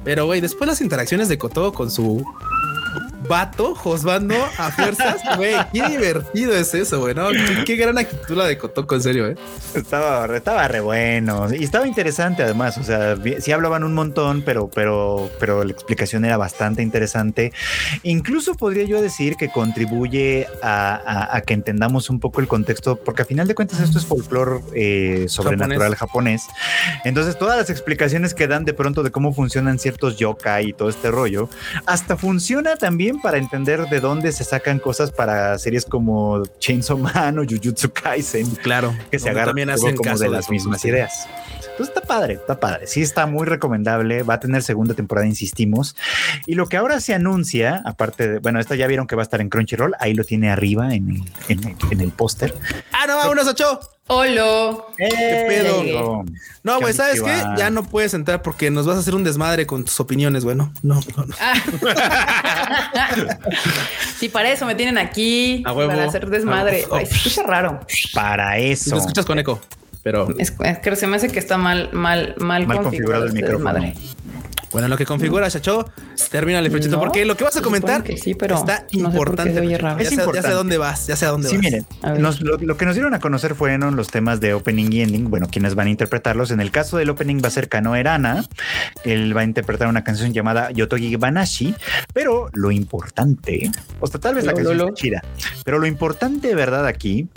Pero güey, después las interacciones de Koto con su vato josbando a fuerzas, güey. Qué divertido es eso, güey. ¿no? Qué, gran actitud la de Cotoco, en serio, ¿eh? Estaba, estaba re bueno y estaba interesante además. O sea, sí hablaban un montón, pero, pero, pero la explicación era bastante interesante. Incluso podría yo decir que contribuye a, que entendamos un poco el contexto, porque a final de cuentas esto es folclore eh, sobrenatural japonés. Entonces, todas las explicaciones que dan de pronto de cómo funcionan ciertos yokai y todo este rollo, hasta funciona también para entender de dónde se sacan cosas para series como Chainsaw Man o Jujutsu Kaisen. Claro, que se agarran también hacen como de las mismas ideas. Entonces está padre, está padre. Sí, está muy recomendable. Va a tener segunda temporada, insistimos. Y lo que ahora se anuncia, aparte de, bueno, esta ya vieron que va a estar en Crunchyroll, ahí lo tiene arriba en el, en el, póster. Ah, no, vámonos, ocho. Hola. ¿Qué pedo? No, güey, ¿sabes qué? Ya no puedes entrar porque nos vas a hacer un desmadre con tus opiniones, bueno. No, no, no. Ah. sí, para eso me tienen aquí. Para hacer desmadre. se escucha raro. Para eso. Te escuchas con eco, pero. Es, que se me hace que está mal, mal, mal, configurado, el este micrófono. Bueno, lo que configura, Chacho, termina el flechito, porque lo que vas a comentar sí, pero está importante. Es importante. Ya sé dónde vas, ya sé a dónde sí, vas. miren, lo, que nos dieron a conocer fueron los temas de opening y ending, bueno, quienes van a interpretarlos. En el caso del opening va a ser Kano Erana, él va a interpretar una canción llamada Yotogi Banashi, pero lo importante, o sea, tal vez la canción es chida, pero lo importante de verdad aquí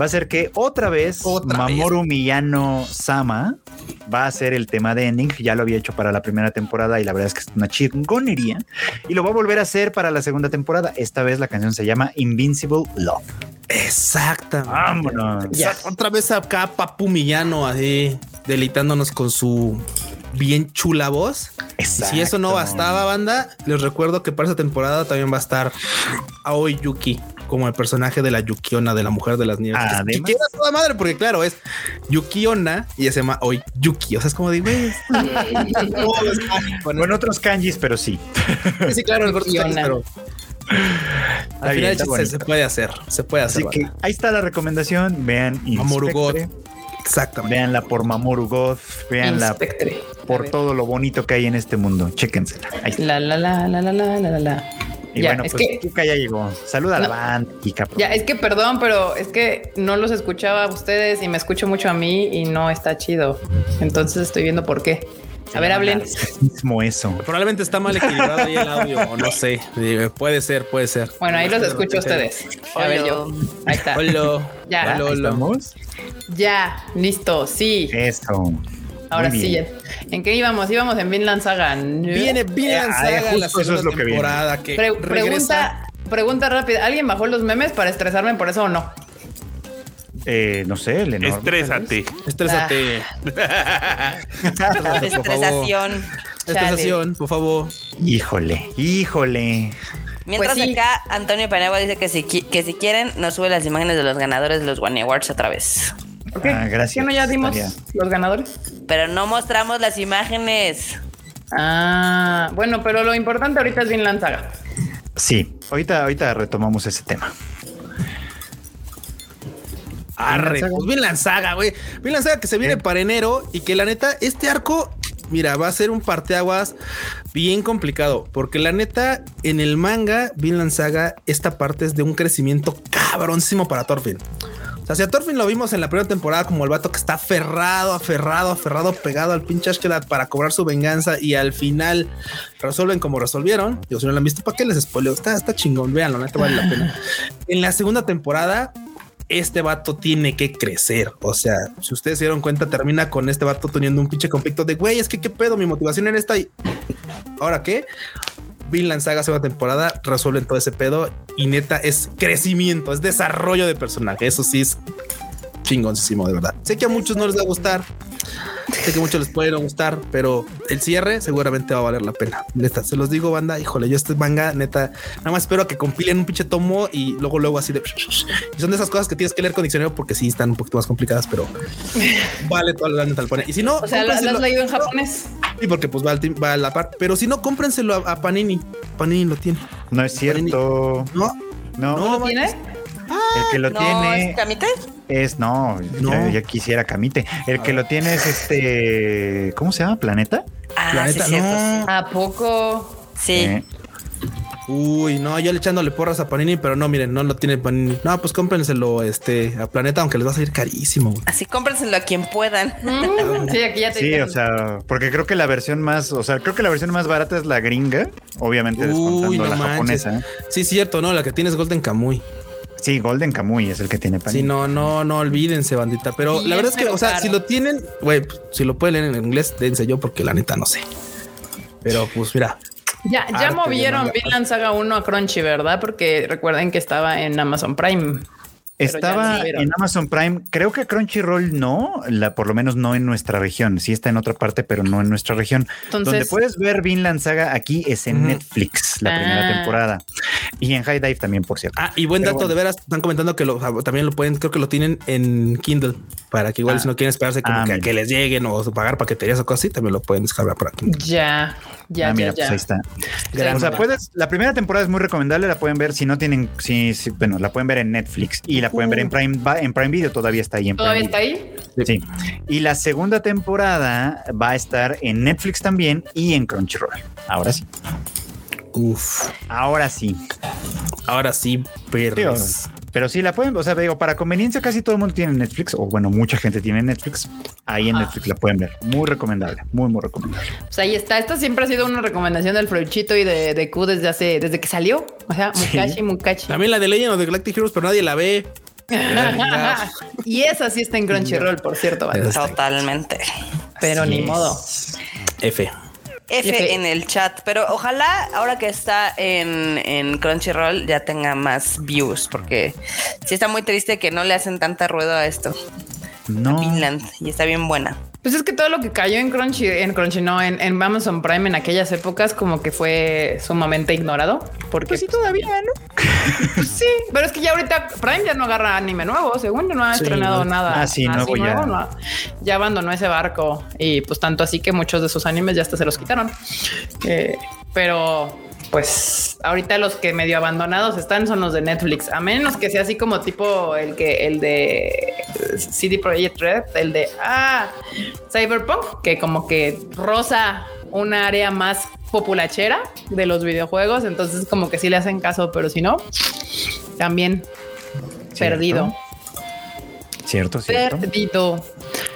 va a ser que otra vez Mamoru Miyano Sama va a ser el tema de ending, ya lo había hecho para la primera temporada y la verdad es que es una chingonería. Y lo va a volver a hacer para la segunda temporada. Esta vez la canción se llama Invincible Love. Exactamente. Vámonos. Otra vez acá Papu Millano ahí deleitándonos con su bien chula voz. Si eso no bastaba, banda, les recuerdo que para esa temporada también va a estar Aoi Yuki como el personaje de la Yukiona, de la mujer de las nieves. Además, que toda madre, porque claro, es Yukiona y se llama hoy Yuki. O sea, es como de bueno, en otros kanjis, pero sí. Sí, claro, otros kanjis, pero al final se, puede hacer, se puede hacer. Así que ahí está la recomendación. Vean Mamoru God. Exactamente. Veanla por Mamoru God. Veanla por todo lo bonito que hay en este mundo. Chéquensela. Ahí está. La la la la la la la la. Y bueno, pues que, Kika ya llegó. Saluda a la banda, Kika. Ya, es que perdón, pero es que no los escuchaba a ustedes y me escucho mucho a mí y no está chido. Entonces estoy viendo por qué. A ver, hablen. Mismo eso. Probablemente está mal equilibrado ahí el audio, o no sé. Puede ser, puede ser. Bueno, ahí los escucho a ustedes. A ver, yo. Ahí está. Hola. Ya. ¿Estamos? Ya, listo, sí. Eso. Ahora sí, ¿en qué íbamos? Íbamos en Vinland Saga. Viene Vinland Saga la segunda eso es temporada que, pregunta, pregunta rápida. ¿Alguien bajó los memes para estresarme por eso o no? Eh, no sé, el enorme, Estrésate. Estrésate. Estresación. Estresación, por favor. Híjole, híjole. Mientras Pues sí. acá Antonio Paniagua dice que si, que si quieren nos sube las imágenes de los ganadores de los One Awards otra vez. Ok. Ah, gracias. ¿Qué no ya dimos Estaría- los ganadores? Pero no mostramos las imágenes. Ah, bueno, pero lo importante ahorita es Vinland Saga. Sí, ahorita, ahorita retomamos ese tema. Arre, Saga. pues Vinland Saga, güey. Vinland Saga que se viene Eh. para enero y que la neta, este arco, mira, va a ser un parteaguas bien complicado. Porque la neta, en el manga, Vinland Saga, esta parte es de un crecimiento cabroncísimo para Thorfinn. O sea, si a Thorfinn lo vimos en la primera temporada como el vato que está aferrado, aferrado, aferrado, pegado al pinche Ashkelad para cobrar su venganza y al final resuelven como resolvieron. Digo, si no lo han visto, ¿para qué les spoileo? Está, está chingón, véanlo, neta vale la pena. En la segunda temporada, este vato tiene que crecer. O sea, si ustedes se dieron cuenta, termina con este vato teniendo un pinche conflicto de güey, es que qué pedo, mi motivación era esta y ahora qué. Vinland Saga segunda temporada resuelven todo ese pedo y neta es crecimiento, es desarrollo de personaje. Eso sí es chingoncísimo, de verdad. Sé que a muchos no les va a gustar, sé que a muchos les puede no gustar, pero el cierre seguramente va a valer la pena. Neta, se los digo, banda. Híjole, yo este manga, neta, nada más espero que compilen un pinche tomo y luego, luego así de. Y son de esas cosas que tienes que leer con diccionario porque sí están un poquito más complicadas, pero vale toda la neta al poner. Y si no, O sea, ¿lo, lo has leído en japonés? Sí, porque pues va, al va a la par. Pero si no, cómprenselo a, a Panini. Panini lo tiene. No es cierto. No, No, no, ¿Lo tiene? El que lo ¿No tiene es Camite? es no, No. Ya, ya quisiera Camite. El que lo tiene es este, ¿cómo se llama? Planeta. Ah, Planeta, sí, cierto, no. ¿A poco? sí. Eh, Uy, no, yo le echándole porras a Panini, pero no, miren, no lo tiene Panini. No, pues cómprenselo este, a Planeta, aunque les va a salir carísimo. güey. Así cómprenselo a quien puedan. Mm, Sí, aquí ya te Sí, o sea, porque creo que la versión más, o sea, creo que la versión más barata es la gringa, obviamente descontando Uy, no la manches. japonesa. Sí, cierto, no, la que tiene es Golden Kamuy. Sí, Golden Kamuy es el que tiene Panini. Sí, no, no, no olvídense, bandita. Pero la verdad es es que, o sea, caro. si lo tienen, güey, pues, si lo pueden leer en inglés, dense yo, porque la neta no sé. Pero pues mira, Ya, ya movieron. Vinland Saga 1 a Crunchy, ¿verdad? Porque recuerden que estaba en Amazon Prime. Ya Estaba en Amazon Prime, creo que Crunchyroll no, la, por lo menos no en nuestra región. Sí está en otra parte, pero no en nuestra región. Entonces- Donde puedes ver Vinland Saga aquí es en. Netflix, la Ah. primera temporada. Y en High Dive también, por cierto. Ah, y buen Pero dato, bueno. de veras, están comentando que lo, sea, también lo pueden, creo que lo tienen en Kindle, para que igual Ah. si no quieren esperarse como Ah, que a mira. que les lleguen o pagar paqueterías o cosas así, también lo pueden descargar por aquí. Ya, ya, ah, mira, ya, pues ya. ahí está. Gran o sea, puedes, la primera temporada es muy recomendable, la pueden ver si no tienen, si, si- bueno, la pueden ver en Netflix y la pueden ver en Prime, en Prime Video, todavía está ahí en ¿Todavía Prime está ahí? Sí. Y la segunda temporada va a estar en Netflix también y en Crunchyroll. Ahora sí. Uf, Ahora sí. ahora sí, perros. Pero sí la pueden, o sea, digo, para conveniencia casi todo el mundo tiene Netflix, o bueno, mucha gente tiene Netflix. Ahí en Ah. Netflix la pueden ver. Muy recomendable, muy, muy recomendable. Pues ahí está. Esta siempre ha sido una recomendación del Fruchito y de, de Q desde hace, desde que salió. O sea, Mukashi, Mukachi. También la de Legend of the Galactic Heroes, pero nadie la ve. y esa sí está en Crunchyroll, por cierto. Totalmente. Pero Así ni es. modo. F. F en el chat, pero ojalá ahora que está en, en Crunchyroll ya tenga más views, porque sí está muy triste que no le hacen tanta rueda a esto. No. Finland, y está bien buena. Pues es que todo lo que cayó en Crunchy, en Crunchy, no, en, en Amazon Prime en aquellas épocas, como que fue sumamente ignorado. Porque pues sí, todavía, ¿no? sí, pero es que ya ahorita Prime ya no agarra anime nuevo, según yo no ha Sí, estrenado no. nada. Ah, sí, nuevo ya. no. Ya abandonó ese barco y pues tanto así que muchos de sus animes ya hasta se los quitaron. Eh, pero pues ahorita los que medio abandonados están son los de Netflix, a menos que sea así como tipo el que el de CD Projekt Red, el de ah, Cyberpunk, que como que rosa un área más populachera de los videojuegos, entonces como que sí le hacen caso, pero si no, también Cierto. perdido, Cierto, cierto. perdido.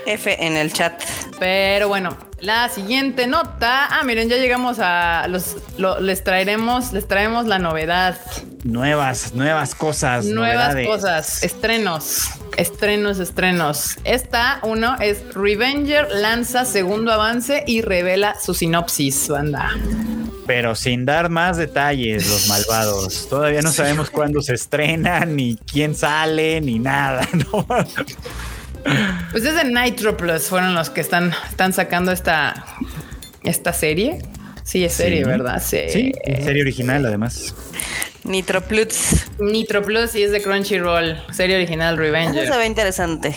F en el chat. Pero bueno, la siguiente nota. Ah, miren, ya llegamos a los. les traeremos, les traemos la novedad. Nuevas, nuevas cosas. Nuevas cosas. Estrenos. Estrenos, estrenos. Esta, uno, es Revenger lanza segundo avance y revela su sinopsis, banda. Pero sin dar más detalles, los malvados. Todavía no sabemos cuándo se estrena, ni quién sale, ni nada. ¿no? Pues es de Nitro Plus, fueron los que están, están sacando esta, esta serie. Sí, es serie, ¿verdad? Sí, sí serie original además. Nitro Plus. Nitro Plus y es de Crunchyroll. Serie original Revenge. Eso se ve interesante.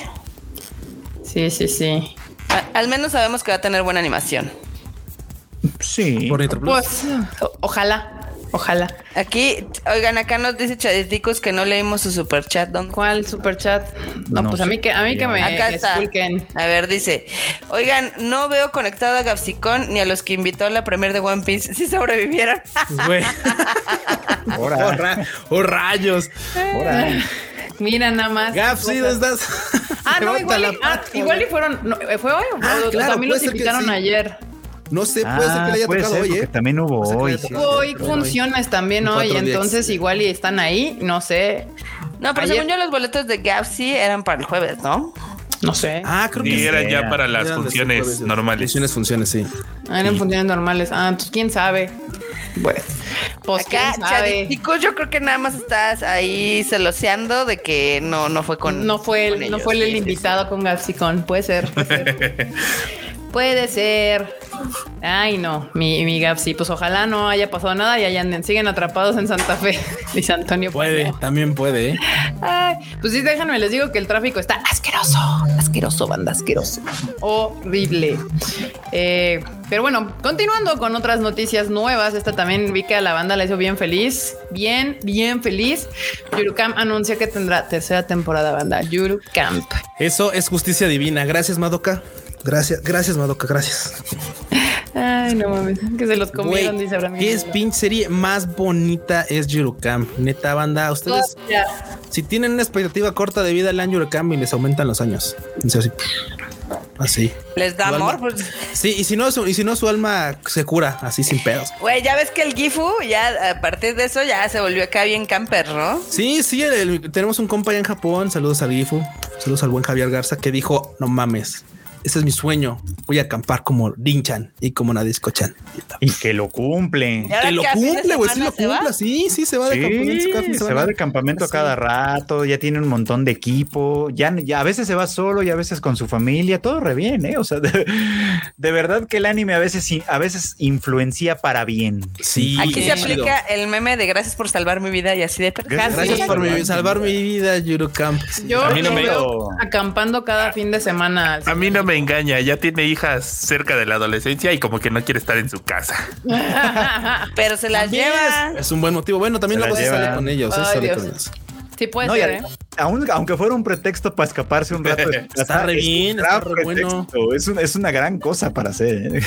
Sí, sí, sí. al menos sabemos que va a tener buena animación. Sí. Por Nitro Plus. Pues, ojalá. Ojalá. Aquí, oigan, acá nos dice Chaditicos que no leímos su super chat. ¿Cuál super chat? No, pues a mí que a mí que me acá está. A ver, dice, oigan, no veo conectado a Gapsicón ni a los que invitó a la premier de One Piece. Si sobrevivieron. oh, rayos. Mira nada más. Gapsi, ¿dónde estás? Ah, no, igual, ah, igual y fueron, fue hoy. Ah, claro, también los invitaron ayer. No sé, puede ser que le haya ah, tocado hoy. ¿eh? También hubo hoy. Hoy funcionas también hoy, entonces igual y están ahí, no sé. No, pero según yo los boletos de Gapsi eran para el jueves, ¿no? No sé. Ah, creo que sí. eran ya para las funciones normales. Funciones, funciones, sí. Ah, eran funciones normales. Ah, entonces quién sabe. Bueno, pues acá, chicos, yo creo que nada más estás ahí celoseando de que no, no fue con. No fue el, no fue el, invitado con Gapsicón. Puede ser. Puede ser. Puede ser. Ay, no, mi, mi sí, pues ojalá no haya pasado nada y hayan, siguen atrapados en Santa Fe, dice Antonio. Puede, también puede. ¿eh? Ay, pues sí, déjenme, les digo que el tráfico está asqueroso, asqueroso, banda, asqueroso. Horrible. Eh, pero bueno, continuando con otras noticias nuevas, esta también vi que a la banda la hizo bien feliz, bien, bien feliz. Yurukam anuncia que tendrá tercera temporada, banda. Yurukam. Eso es justicia divina. Gracias, Madoka. Gracias, gracias, Madoka, gracias. Ay, no mames, que se los comieron, dice Abraham. ¿Qué es pinche serie más bonita es Yurukam? Neta banda, ustedes si tienen una expectativa corta de vida lean Yurukam y les aumentan los años. Así. Así. Les da amor. Pues. Sí, y si no, y si no, su alma se cura así sin pedos. Güey, ya ves que el Gifu, ya a partir de eso, ya se volvió acá bien camper, ¿no? Sí, sí, tenemos un compa allá en Japón. Saludos al Gifu. Saludos al buen Javier Garza que dijo: No mames, ese es mi sueño. Voy a acampar como Dinchan y como Nadisco-chan. Y que lo cumple. Que lo cumple, güey. Sí lo cumple. Sí, sí, se va de campamento. Se va de campamento cada rato. Ya tiene un montón de equipo. Ya, ya a veces se va solo y a veces con su familia. Todo re bien, ¿eh? O sea, de, verdad que el anime a veces, a veces influencia para bien. Sí. Aquí se aplica el meme de gracias por salvar mi vida y así de Gracias, por salvar mi vida, Camp. Yo a mí no me... acampando cada fin de semana. A mí no me engaña, ya tiene hijas cerca de la adolescencia y como que no quiere estar en su casa. Pero se las lleva. Es, un buen motivo. Bueno, también luego se sale con ellos. Sí, puede ser, ¿eh? aunque fuera un pretexto para escaparse un rato. está re bien, está re bueno. Es, es, una gran cosa para hacer. ¿eh?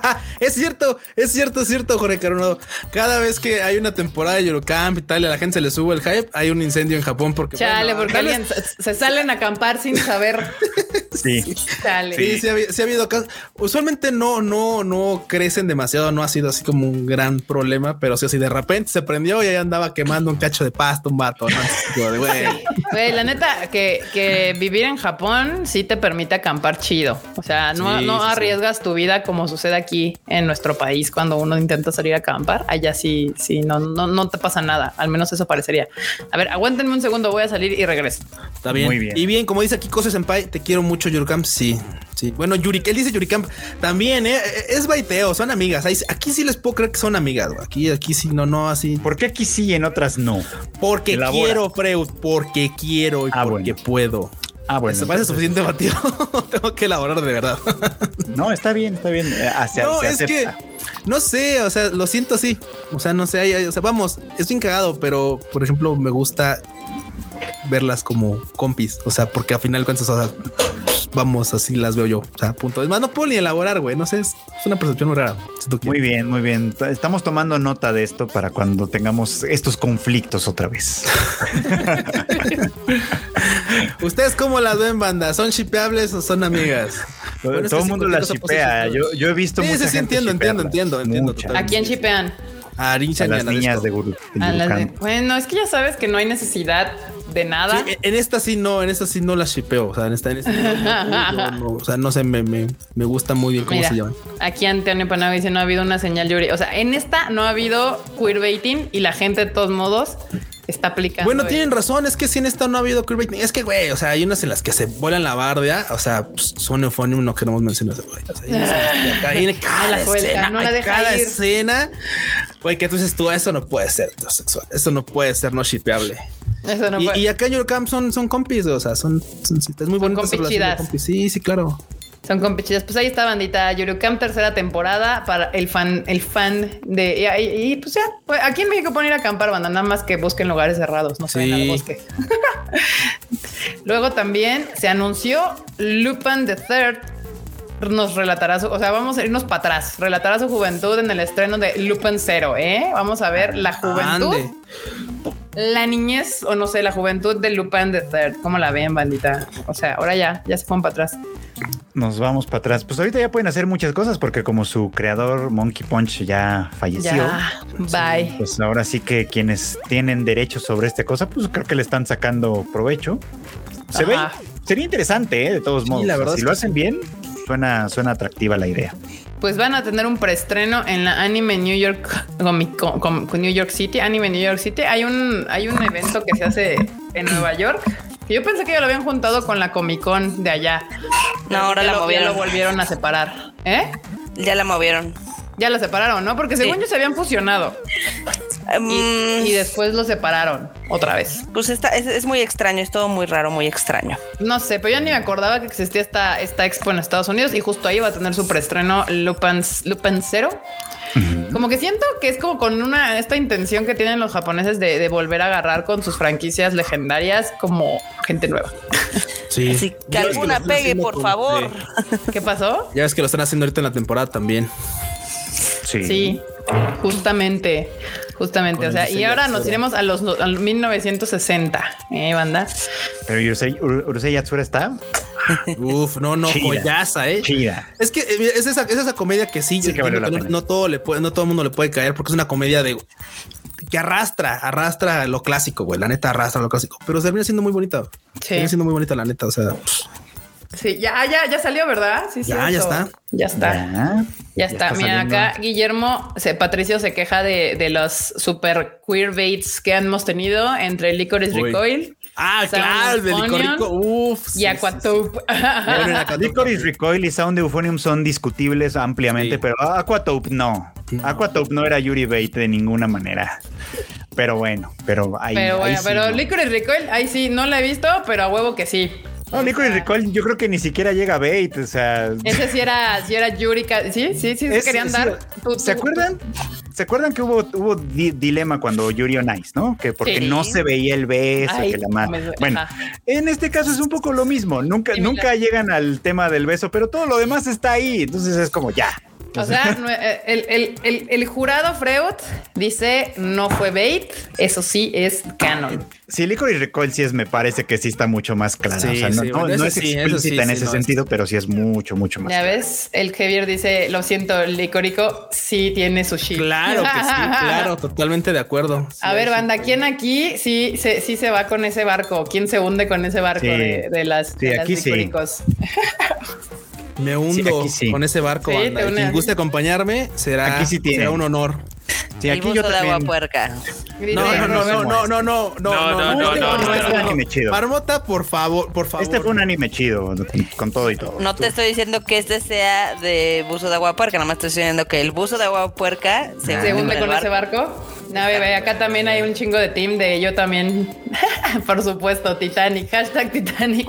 es cierto, es cierto, es cierto, Jorge Coronado. Cada vez que hay una temporada de Eurocamp y tal, y a la gente se le sube el hype, hay un incendio en Japón porque. Chale, porque alguien se salen a acampar sin saber. sí. Chale. Sí, sí, ha, habido casos. Usualmente no, no, no crecen demasiado, no ha sido así como un gran problema, pero sí, así de repente se prendió y ahí andaba quemando un cacho de pasto, un vato, ¿no? Güey, la neta, que, vivir en Japón sí te permite acampar chido. O sea, no, no arriesgas tu vida como sucede aquí en nuestro país cuando uno intenta salir a acampar. Allá sí, sí, no, no, no te pasa nada. Al menos eso parecería. A ver, aguántenme un segundo, voy a salir y regreso. Está bien. Muy bien. Y bien, como dice aquí Kose Senpai, te quiero mucho, Yuricamp. Sí, sí. Bueno, Yuri, él dice Yuricamp también, ¿eh? Es baiteo, son amigas. Aquí sí les puedo creer que son amigas. Aquí, aquí sí, no, no, así. ¿Por qué aquí sí y en otras no? Porque quiero, Freud, porque quiero y ah, porque puedo. Ah, bueno. Se parece suficiente batido. Tengo que elaborar de verdad. no, está bien, está bien. Eh, no, es que no sé, o sea, lo siento así. O sea, no sé, o sea, vamos, es bien cagado, pero por ejemplo, me gusta verlas como compis. O sea, porque al final cuentas, o sea, vamos, así las veo yo. O sea, punto. Es más, no puedo ni elaborar, güey. No sé, es, una percepción muy rara. muy bien, muy bien. Estamos tomando nota de esto para cuando tengamos estos conflictos otra vez. ¿Ustedes cómo las ven, banda? ¿Son shipeables o son amigas? Todo el mundo la chipea. Yo, yo, he visto sí, sí, entiendo, entiendo, entiendo, entiendo, ¿A quién chipean? A, a las niñas de Guru. Bueno, es que ya sabes que no hay necesidad de nada. en esta sí no, en esta sí no la shipeo. O sea, en esta, en esta no, o sea, no sé, me, me, me gusta muy bien cómo se llaman. Aquí Antonio Panagua dice no ha habido una señal Yuri. O sea, en esta no ha habido queerbaiting y la gente de todos modos está aplicando. Bueno, tienen razón. Es que si en esta no ha habido queerbaiting, es que güey, o sea, hay unas en las que se vuelan la bardia. O sea, pues, son eufónimo, no queremos mencionar eso. O sea, hay cada, la escena, no la deja cada ir. escena, güey, que tú dices tú, eso no puede ser sexual. Eso no puede ser no shipeable. Eso no y, puede. y acá en Eurocamp son, son compis, o sea, son, son, es muy bonito. Sí, sí, claro. Son compichidas. Pues ahí está, bandita. Yurucam, tercera temporada para el fan, el fan de. Y, pues ya, pues aquí en México pueden ir a acampar, banda, nada más que busquen lugares cerrados, no se sí. al bosque. Luego también se anunció Lupin the Third. Nos relatará su, o sea, vamos a irnos para atrás. Relatará su juventud en el estreno de Lupin Zero, ¿eh? Vamos a ver la juventud. La niñez, o no sé, la juventud de Lupin the Third. ¿Cómo la ven, bandita? O sea, ahora ya, ya se fueron para atrás nos vamos para atrás. Pues ahorita ya pueden hacer muchas cosas porque como su creador Monkey Punch ya falleció. bye. Pues ahora sí que quienes tienen derechos sobre esta cosa, pues creo que le están sacando provecho. Se ve, sería interesante, ¿eh? de todos modos. La verdad si lo hacen bien, suena, suena atractiva la idea. Pues van a tener un preestreno en la Anime New York con, New York City, Anime New York City. Hay un, hay un evento que se hace en Nueva York yo pensé que ya lo habían juntado con la Comic Con de allá. No, ahora la movieron. Ya lo volvieron a separar. ¿Eh? Ya la movieron. Ya lo separaron, ¿no? Porque según yo se habían fusionado. Em, y, después lo separaron otra vez. Pues está, es, muy extraño, es todo muy raro, muy extraño. No sé, pero yo ni me acordaba que existía esta, esta expo en Estados Unidos y justo ahí va a tener su preestreno Lupin, Lupin Zero. Como que siento que es como con una esta intención que tienen los japoneses de, volver a agarrar con sus franquicias legendarias como gente nueva. Sí. Así que alguna pegue, por favor. ¿Qué pasó? Ya ves que lo están haciendo ahorita en la temporada también. Sí. Sí, justamente. Justamente, o sea, y ahora nos iremos a los 1960, ¿eh, banda? Pero Urusei, Yatsura está. Uf, no, no, joyaza, eh. Chida. Es que eh, es esa, es esa comedia que sí, que no, todo le puede, no todo el mundo le puede caer porque es una comedia de que arrastra, arrastra lo clásico, güey. La neta arrastra lo clásico, pero termina siendo muy bonita. Sí. Termina siendo muy bonita, la neta. O sea, Sí, ya, ya, ya salió, ¿verdad? Sí, ya, ya está. Ya está. Ya, está. Mira, acá Guillermo, se, Patricio se queja de, de, los super queer baits que hemos tenido entre Licorice Recoil. Ah, claro, de Licorice Uf. Y Aquatope. Licorice Recoil y Sound Euphonium son discutibles ampliamente, pero Aquatope no. Aquatope no era Yuri Bait de ninguna manera. Pero bueno, pero ahí. Pero bueno, pero Licorice Recoil, ahí sí, no la he visto, pero a huevo que sí. No, Nico y Recall, yo creo que ni siquiera llega a bait, o sea. Ese sí era, sí era Yurika. Sí, sí, sí, se querían dar. ¿Se acuerdan? ¿Se acuerdan que hubo, hubo dilema cuando Yuri on Ice, no? Que porque no se veía el beso, que la madre. Bueno, en este caso es un poco lo mismo. Nunca, nunca llegan al tema del beso, pero todo lo demás está ahí. Entonces es como ya, o sea, eh, el, jurado Freud dice no fue bait, eso sí es canon. Sí, Licorice Recoil sí es, me parece que sí está mucho más clara. o sea, no, es explícita en ese sentido, pero sí es mucho, mucho más. Ya ves, el Javier dice, lo siento, Licorico sí tiene su shit. Claro que sí, claro, totalmente de acuerdo. A ver, banda, ¿quién aquí sí se, sí se va con ese barco? ¿Quién se hunde con ese barco de, las, sí, aquí Licoricos? Me hundo con ese barco. Sí, Quien guste acompañarme será, será un honor. Sí, aquí yo también. de agua puerca. No, no, no, no, no, no, no, no, no, no, no, no, es un anime chido. Marmota, por favor, por favor. Este fue un anime chido, con todo y todo. No te estoy diciendo que este sea de buzo de agua puerca, nada más estoy diciendo que el buzo de agua puerca se hunde con ese barco. No, bebé, acá también hay un chingo de team de yo también. por supuesto, Titanic, hashtag Titanic.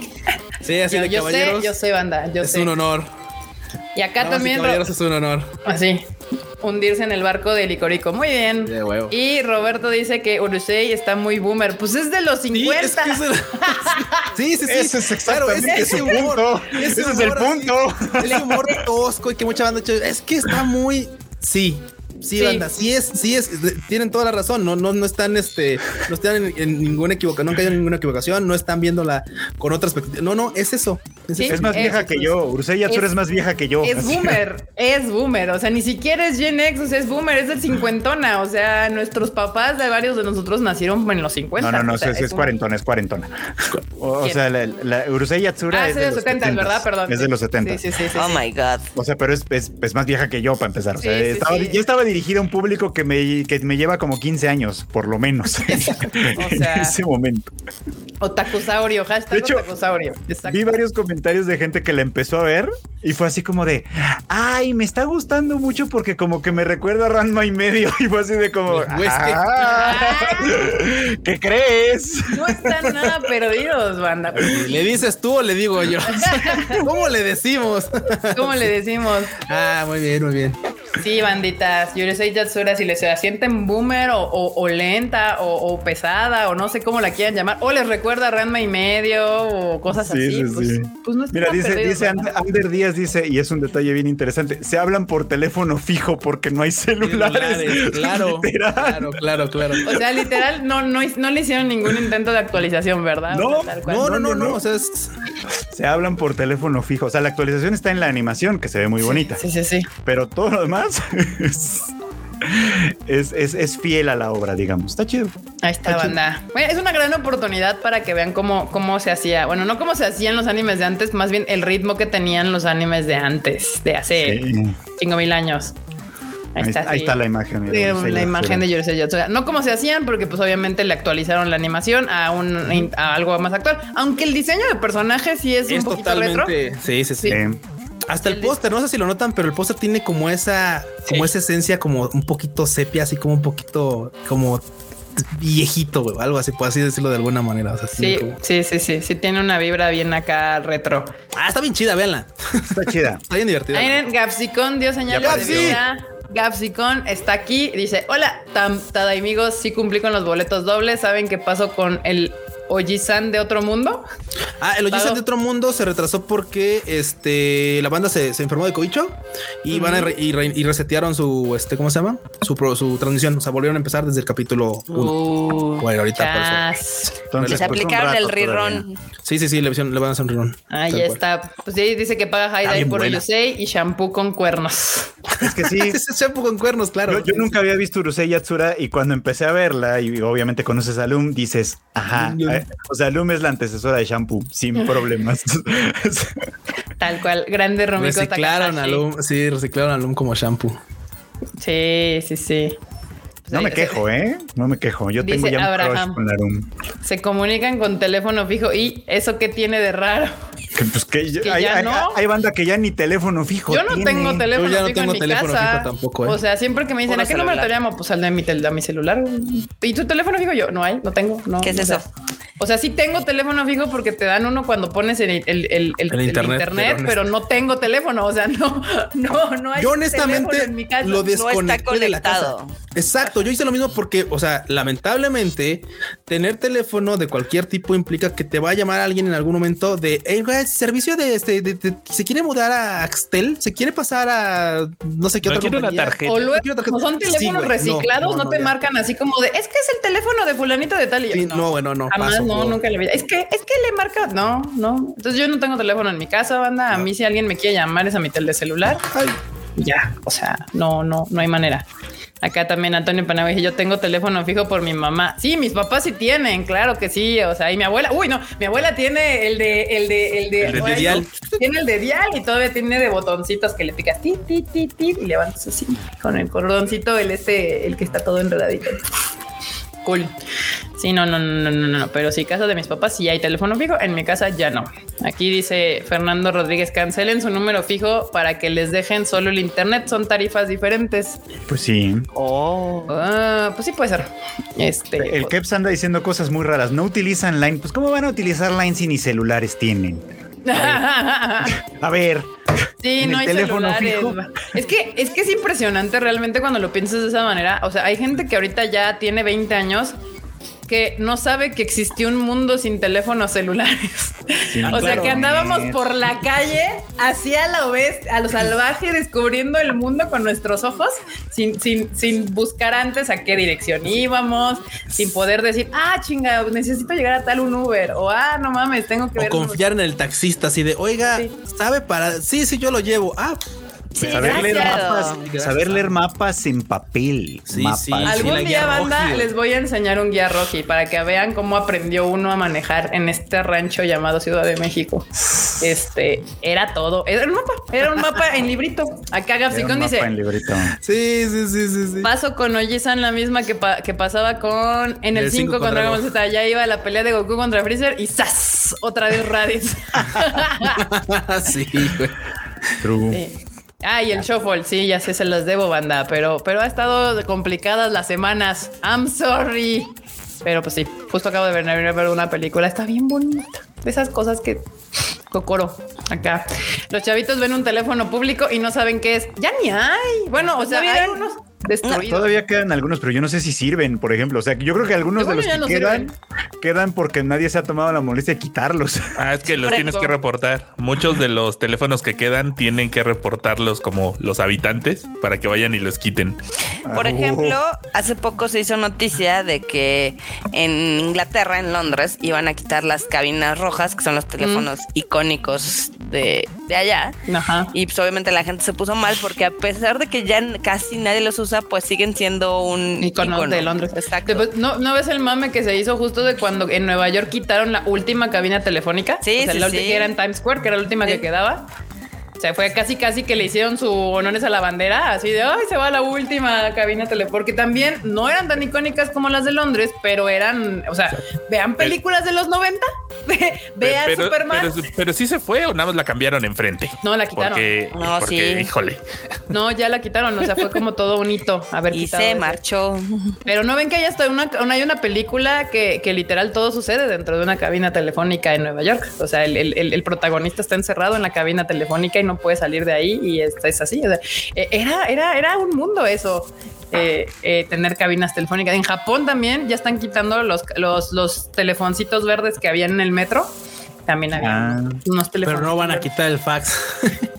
Sí, así de yo caballeros. Sé, yo sé, banda, yo es sé. un honor. Y acá también. Caballeros es un honor. Así. Hundirse en el barco de Licorico. Muy bien. y Roberto dice que Urusei está muy boomer. Pues es de los 50. Sí, sí, sí. Ese es exactamente ese, ese punto. Ese, es el punto. El humor tosco y que mucha banda es que está muy. Sí, Sí, banda, sí es, sí es, tienen toda la razón, no, no, no están, este, no están en, ninguna equivocación, no hay ninguna equivocación, no están viéndola con otra perspectiva. No, no, es eso. es más vieja que yo. Urusei Yatsura es, más vieja que yo. Es boomer, es boomer. O sea, ni siquiera es Gen X, o sea, es boomer, es del cincuentona. O sea, nuestros papás de varios de nosotros nacieron en los 50. No, no, no, es, cuarentona, es cuarentona. O, sea, la, la, Urusei Yatsura ah, es, de, los 70, ¿verdad? Perdón. Es de los 70. Sí, sí, sí, oh my God. O sea, pero es, es, más vieja que yo para empezar. O sea, estaba, ya estaba dirigida a un público que me, que me lleva como 15 años, por lo menos. o sea, en ese momento. Otakusaurio, hashtag de hecho, Otakusaurio. Vi varios comentarios de gente que la empezó a ver y fue así como de, ay, me está gustando mucho porque como que me recuerda a Ranma y medio y fue así de como, pues, ah, ¿qué crees? No están nada perdidos, banda. ¿Le dices tú o le digo yo? ¿Cómo le decimos? ¿Cómo le decimos? Ah, muy bien, muy bien. Sí, banditas. Yo soy Yatsura, si les sienten boomer o, lenta o, pesada o no sé cómo la quieran llamar, o les recuerda Ranma y medio o cosas así, pues, pues, no Mira, dice, dice Ander Díaz, dice, y es un detalle bien interesante, se hablan por teléfono fijo porque no hay celulares. claro, claro, claro, claro. O sea, literal, no, no, no le hicieron ningún intento de actualización, ¿verdad? No, no, no, no, no, o sea, se hablan por teléfono fijo. O sea, la actualización está en la animación, que se ve muy bonita. Sí, sí, sí. Pero todo lo demás es, es, fiel a la obra, digamos. Está chido. Ahí está, banda. es una gran oportunidad para que vean cómo, cómo se hacía. Bueno, no cómo se hacían los animes de antes, más bien el ritmo que tenían los animes de antes, de hace cinco mil años. Ahí, está, la imagen. la imagen de Yurusei. No como se hacían, porque pues obviamente le actualizaron la animación a un a algo más actual. Aunque el diseño de personaje sí es, un poquito retro. Sí, sí, sí. Hasta el, póster, no sé si lo notan, pero el póster tiene como esa, como esa esencia, como un poquito sepia, así como un poquito como viejito, o algo así, por así decirlo de alguna manera. sí, sí, sí, sí, sí, tiene una vibra bien acá retro. Ah, está bien chida, véanla. Está chida. está bien divertida. Gapsicón dio señales de vida. Gapsicón está aquí, dice, hola, tada amigos, sí cumplí con los boletos dobles, ¿saben qué pasó con el Ojisan de otro mundo. Ah, el Ojisan de otro mundo se retrasó porque este la banda se, enfermó de coicho y van a y, resetearon su este, ¿cómo se llama? Su, su transmisión. O sea, volvieron a empezar desde el capítulo 1. bueno, ahorita Entonces, se aplicaron el rerun. Sí, sí, sí, le, le, van a hacer un rerun. Ah, ya está. Pues sí, dice que paga Haidai por el Yusei y shampoo con cuernos. Es que sí. es shampoo con cuernos, claro. Yo, nunca había visto Urusei Yatsura y cuando empecé a verla y obviamente conoces a Loom, dices, ajá, o sea, Loom es la antecesora de shampoo, sin problemas. Tal cual, grande Romiko Reciclaron a Loom, sí, reciclaron a Loom como shampoo. Sí, sí, sí. No me quejo, ¿eh? No me quejo. Yo tengo ya un con Loom. Se comunican con teléfono fijo y eso qué tiene de raro. pues que, hay, hay, banda que ya ni teléfono fijo. Yo no tengo teléfono fijo. Yo no tengo teléfono fijo tampoco. ¿eh? O sea, siempre que me dicen, ¿a qué número te llamo? Pues al de mi, de mi celular. ¿Y tu teléfono fijo? Yo no hay, no tengo. No, ¿Qué es eso? O sea, sí tengo teléfono fijo porque te dan uno cuando pones el, el, el, internet, pero, no tengo teléfono. O sea, no, no, no hay. Yo honestamente en mi casa. lo desconecté de la casa. Exacto. Yo hice lo mismo porque, o sea, lamentablemente tener teléfono de cualquier tipo implica que te va a llamar alguien en algún momento de hey, servicio de este, de, se quiere mudar a Axtel, se quiere pasar a no sé qué otra compañía. O luego, como son teléfonos reciclados, no, te marcan así como de es que es el teléfono de fulanito de tal y no, no, bueno, no. Jamás, no, nunca le vi. Es que, es que le marca. No, no. Entonces yo no tengo teléfono en mi casa, banda. A mí, si alguien me quiere llamar, es a mi tele celular. Ya, o sea, no, no, no hay manera. Acá también Antonio Panagua yo tengo teléfono fijo por mi mamá. Sí, mis papás sí tienen, claro que sí. O sea, y mi abuela, uy, no, mi abuela tiene el de, el de, el de, el de dial. tiene el de dial y todavía tiene de botoncitos que le picas ti, ti, ti, ti y levantas así con el cordoncito, el este, el que está todo enredadito. Cool. Sí, no, no, no, no, no, pero sí, casa de mis papás sí hay teléfono fijo, en mi casa ya no. Aquí dice Fernando Rodríguez, cancelen su número fijo para que les dejen solo el internet, son tarifas diferentes. Pues sí. Oh, ah, pues sí puede ser. Este, el Keps anda diciendo cosas muy raras, no utilizan Line, pues ¿cómo van a utilizar Line si ni celulares tienen? A ver. Sí, no hay celulares. Es que, es que es impresionante realmente cuando lo piensas de esa manera. O sea, hay gente que ahorita ya tiene 20 años que no sabe que existió un mundo sin teléfonos celulares. o sea, que andábamos por la calle hacia la oeste, a lo salvaje, descubriendo el mundo con nuestros ojos, sin, sin, sin buscar antes a qué dirección íbamos, sin poder decir, ah, chinga, necesito llegar a tal un Uber, o ah, no mames, tengo que o confiar en el taxista, así de, oiga, ¿sabe para? Sí, sí, yo lo llevo. Ah, saber, leer mapas, saber leer mapas en papel. Sí, sí. Algún día, banda, les voy a enseñar un guía Rocky para que vean cómo aprendió uno a manejar en este rancho llamado Ciudad de México. Este era todo. Era un mapa, era un mapa en librito. Acá Gapsicón dice: Sí, sí, sí, sí, Paso con Ojisan la misma que, que pasaba con en el 5 contra Dragon Z. Ya iba la pelea de Goku contra Freezer y ¡zas! Otra vez Raditz. sí, güey. True. Ah, y el shuffle, sí, ya sé, se las debo, banda, pero, pero ha estado complicadas las semanas. I'm sorry. Pero pues sí, justo acabo de ver, ver una película, está bien bonita. De esas cosas que Cocoro, acá. Los chavitos ven un teléfono público y no saben qué es. Ya ni hay. Bueno, o sea, hay unos todavía quedan algunos, pero yo no sé si sirven, por ejemplo. O sea, yo creo que algunos de los que quedan, quedan porque nadie se ha tomado la molestia de quitarlos. Ah, es que los tienes que reportar. Muchos de los teléfonos que quedan tienen que reportarlos como los habitantes para que vayan y los quiten. Por ah, ejemplo, hace poco se hizo noticia de que en Inglaterra, en Londres, iban a quitar las cabinas rojas, que son los teléfonos icónicos de, allá. Y pues obviamente la gente se puso mal porque a pesar de que ya casi nadie los usa, pues siguen siendo un icono, de Londres. Exacto. ¿no, ¿No ves el mame que se hizo justo de cuando en Nueva York quitaron la última cabina telefónica? Sí, o sea, la última que era en Times Square, que era la última que quedaba. O sea, fue casi casi que le hicieron su honores a la bandera, así de, ay, se va la última cabina tele, porque también no eran tan icónicas como las de Londres, pero eran, o sea, vean películas de los 90, vean Superman. Pero, sí se fue o nada más la cambiaron enfrente. No, la quitaron. Porque, no, sí. híjole. No, ya la quitaron, o sea, fue como todo un hito haber y se marchó. Pero no ven que hay hasta una, hay una película que, que, literal todo sucede dentro de una cabina telefónica en Nueva York. O sea, el, el, el protagonista está encerrado en la cabina telefónica y no puede salir de ahí y es, es así. Eh, era, era, era un mundo eso. Eh, eh, tener cabinas telefónicas. En Japón también ya están quitando los, los, los telefoncitos verdes que había en el metro. También había ah. unos teléfonos. Pero no van a quitar el fax.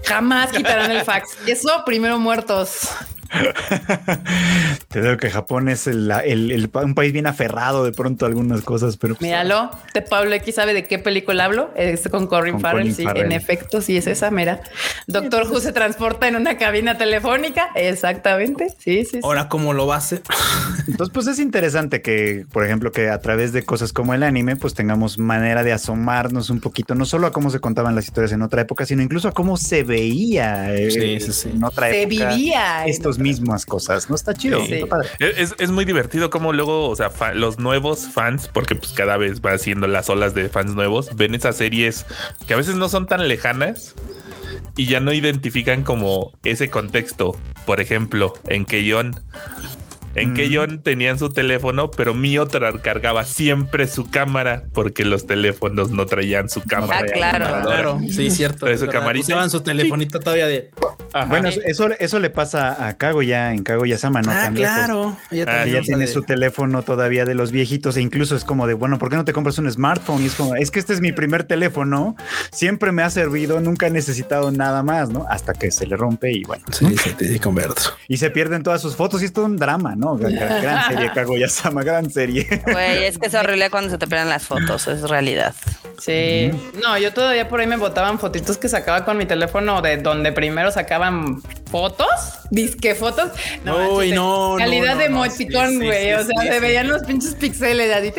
Jamás quitarán el fax. Eso primero muertos. Te digo que Japón es el, un país bien aferrado de pronto a algunas cosas, pero. Pues, Míralo, de Pablo X sabe de qué película hablo. Es con Corin Farrell, sí, en efecto, sí es esa, mira. Doctor Who se transporta en una cabina telefónica. Exactamente. Sí, sí. Ahora, ¿cómo lo va a hacer? Entonces, pues es interesante que, por ejemplo, que a través de cosas como el anime, pues tengamos manera de asomarnos un poquito, no solo a cómo se contaban las historias en otra época, sino incluso a cómo se veía eh, en otra época. Se vivía. Estos mismas cosas. No está chido. Es, muy divertido como luego, o sea, los nuevos fans, porque pues cada vez va haciendo las olas de fans nuevos, ven esas series que a veces no son tan lejanas y ya no identifican como ese contexto. Por ejemplo, en Keyon en que John tenían su teléfono, pero mi otra cargaba siempre su cámara porque los teléfonos no traían su cámara. Ah, claro, claro. Sí, cierto. Su camarita. Usaban su telefonito todavía de. Bueno, eso, eso le pasa a Kago ya en Kago Sama, ¿no? Ah, claro. Ella, ah, tiene su teléfono todavía de los viejitos e incluso es como de, bueno, ¿por qué no te compras un smartphone? Y es como, es que este es mi primer teléfono, siempre me ha servido, nunca he necesitado nada más, ¿no? Hasta que se le rompe y bueno. Sí, se te convierto. Y se pierden todas sus fotos y es todo un drama, ¿no? Gran, serie, Kaguya-sama, gran serie. Güey, es que es horrible cuando se te pierden las fotos, es realidad. Sí. No, yo todavía por ahí me botaban fotitos que sacaba con mi teléfono de donde primero sacaban fotos, disque fotos. No, Uy, no, Calidad de emoticón, güey. o sea, se veían los pinches pixeles así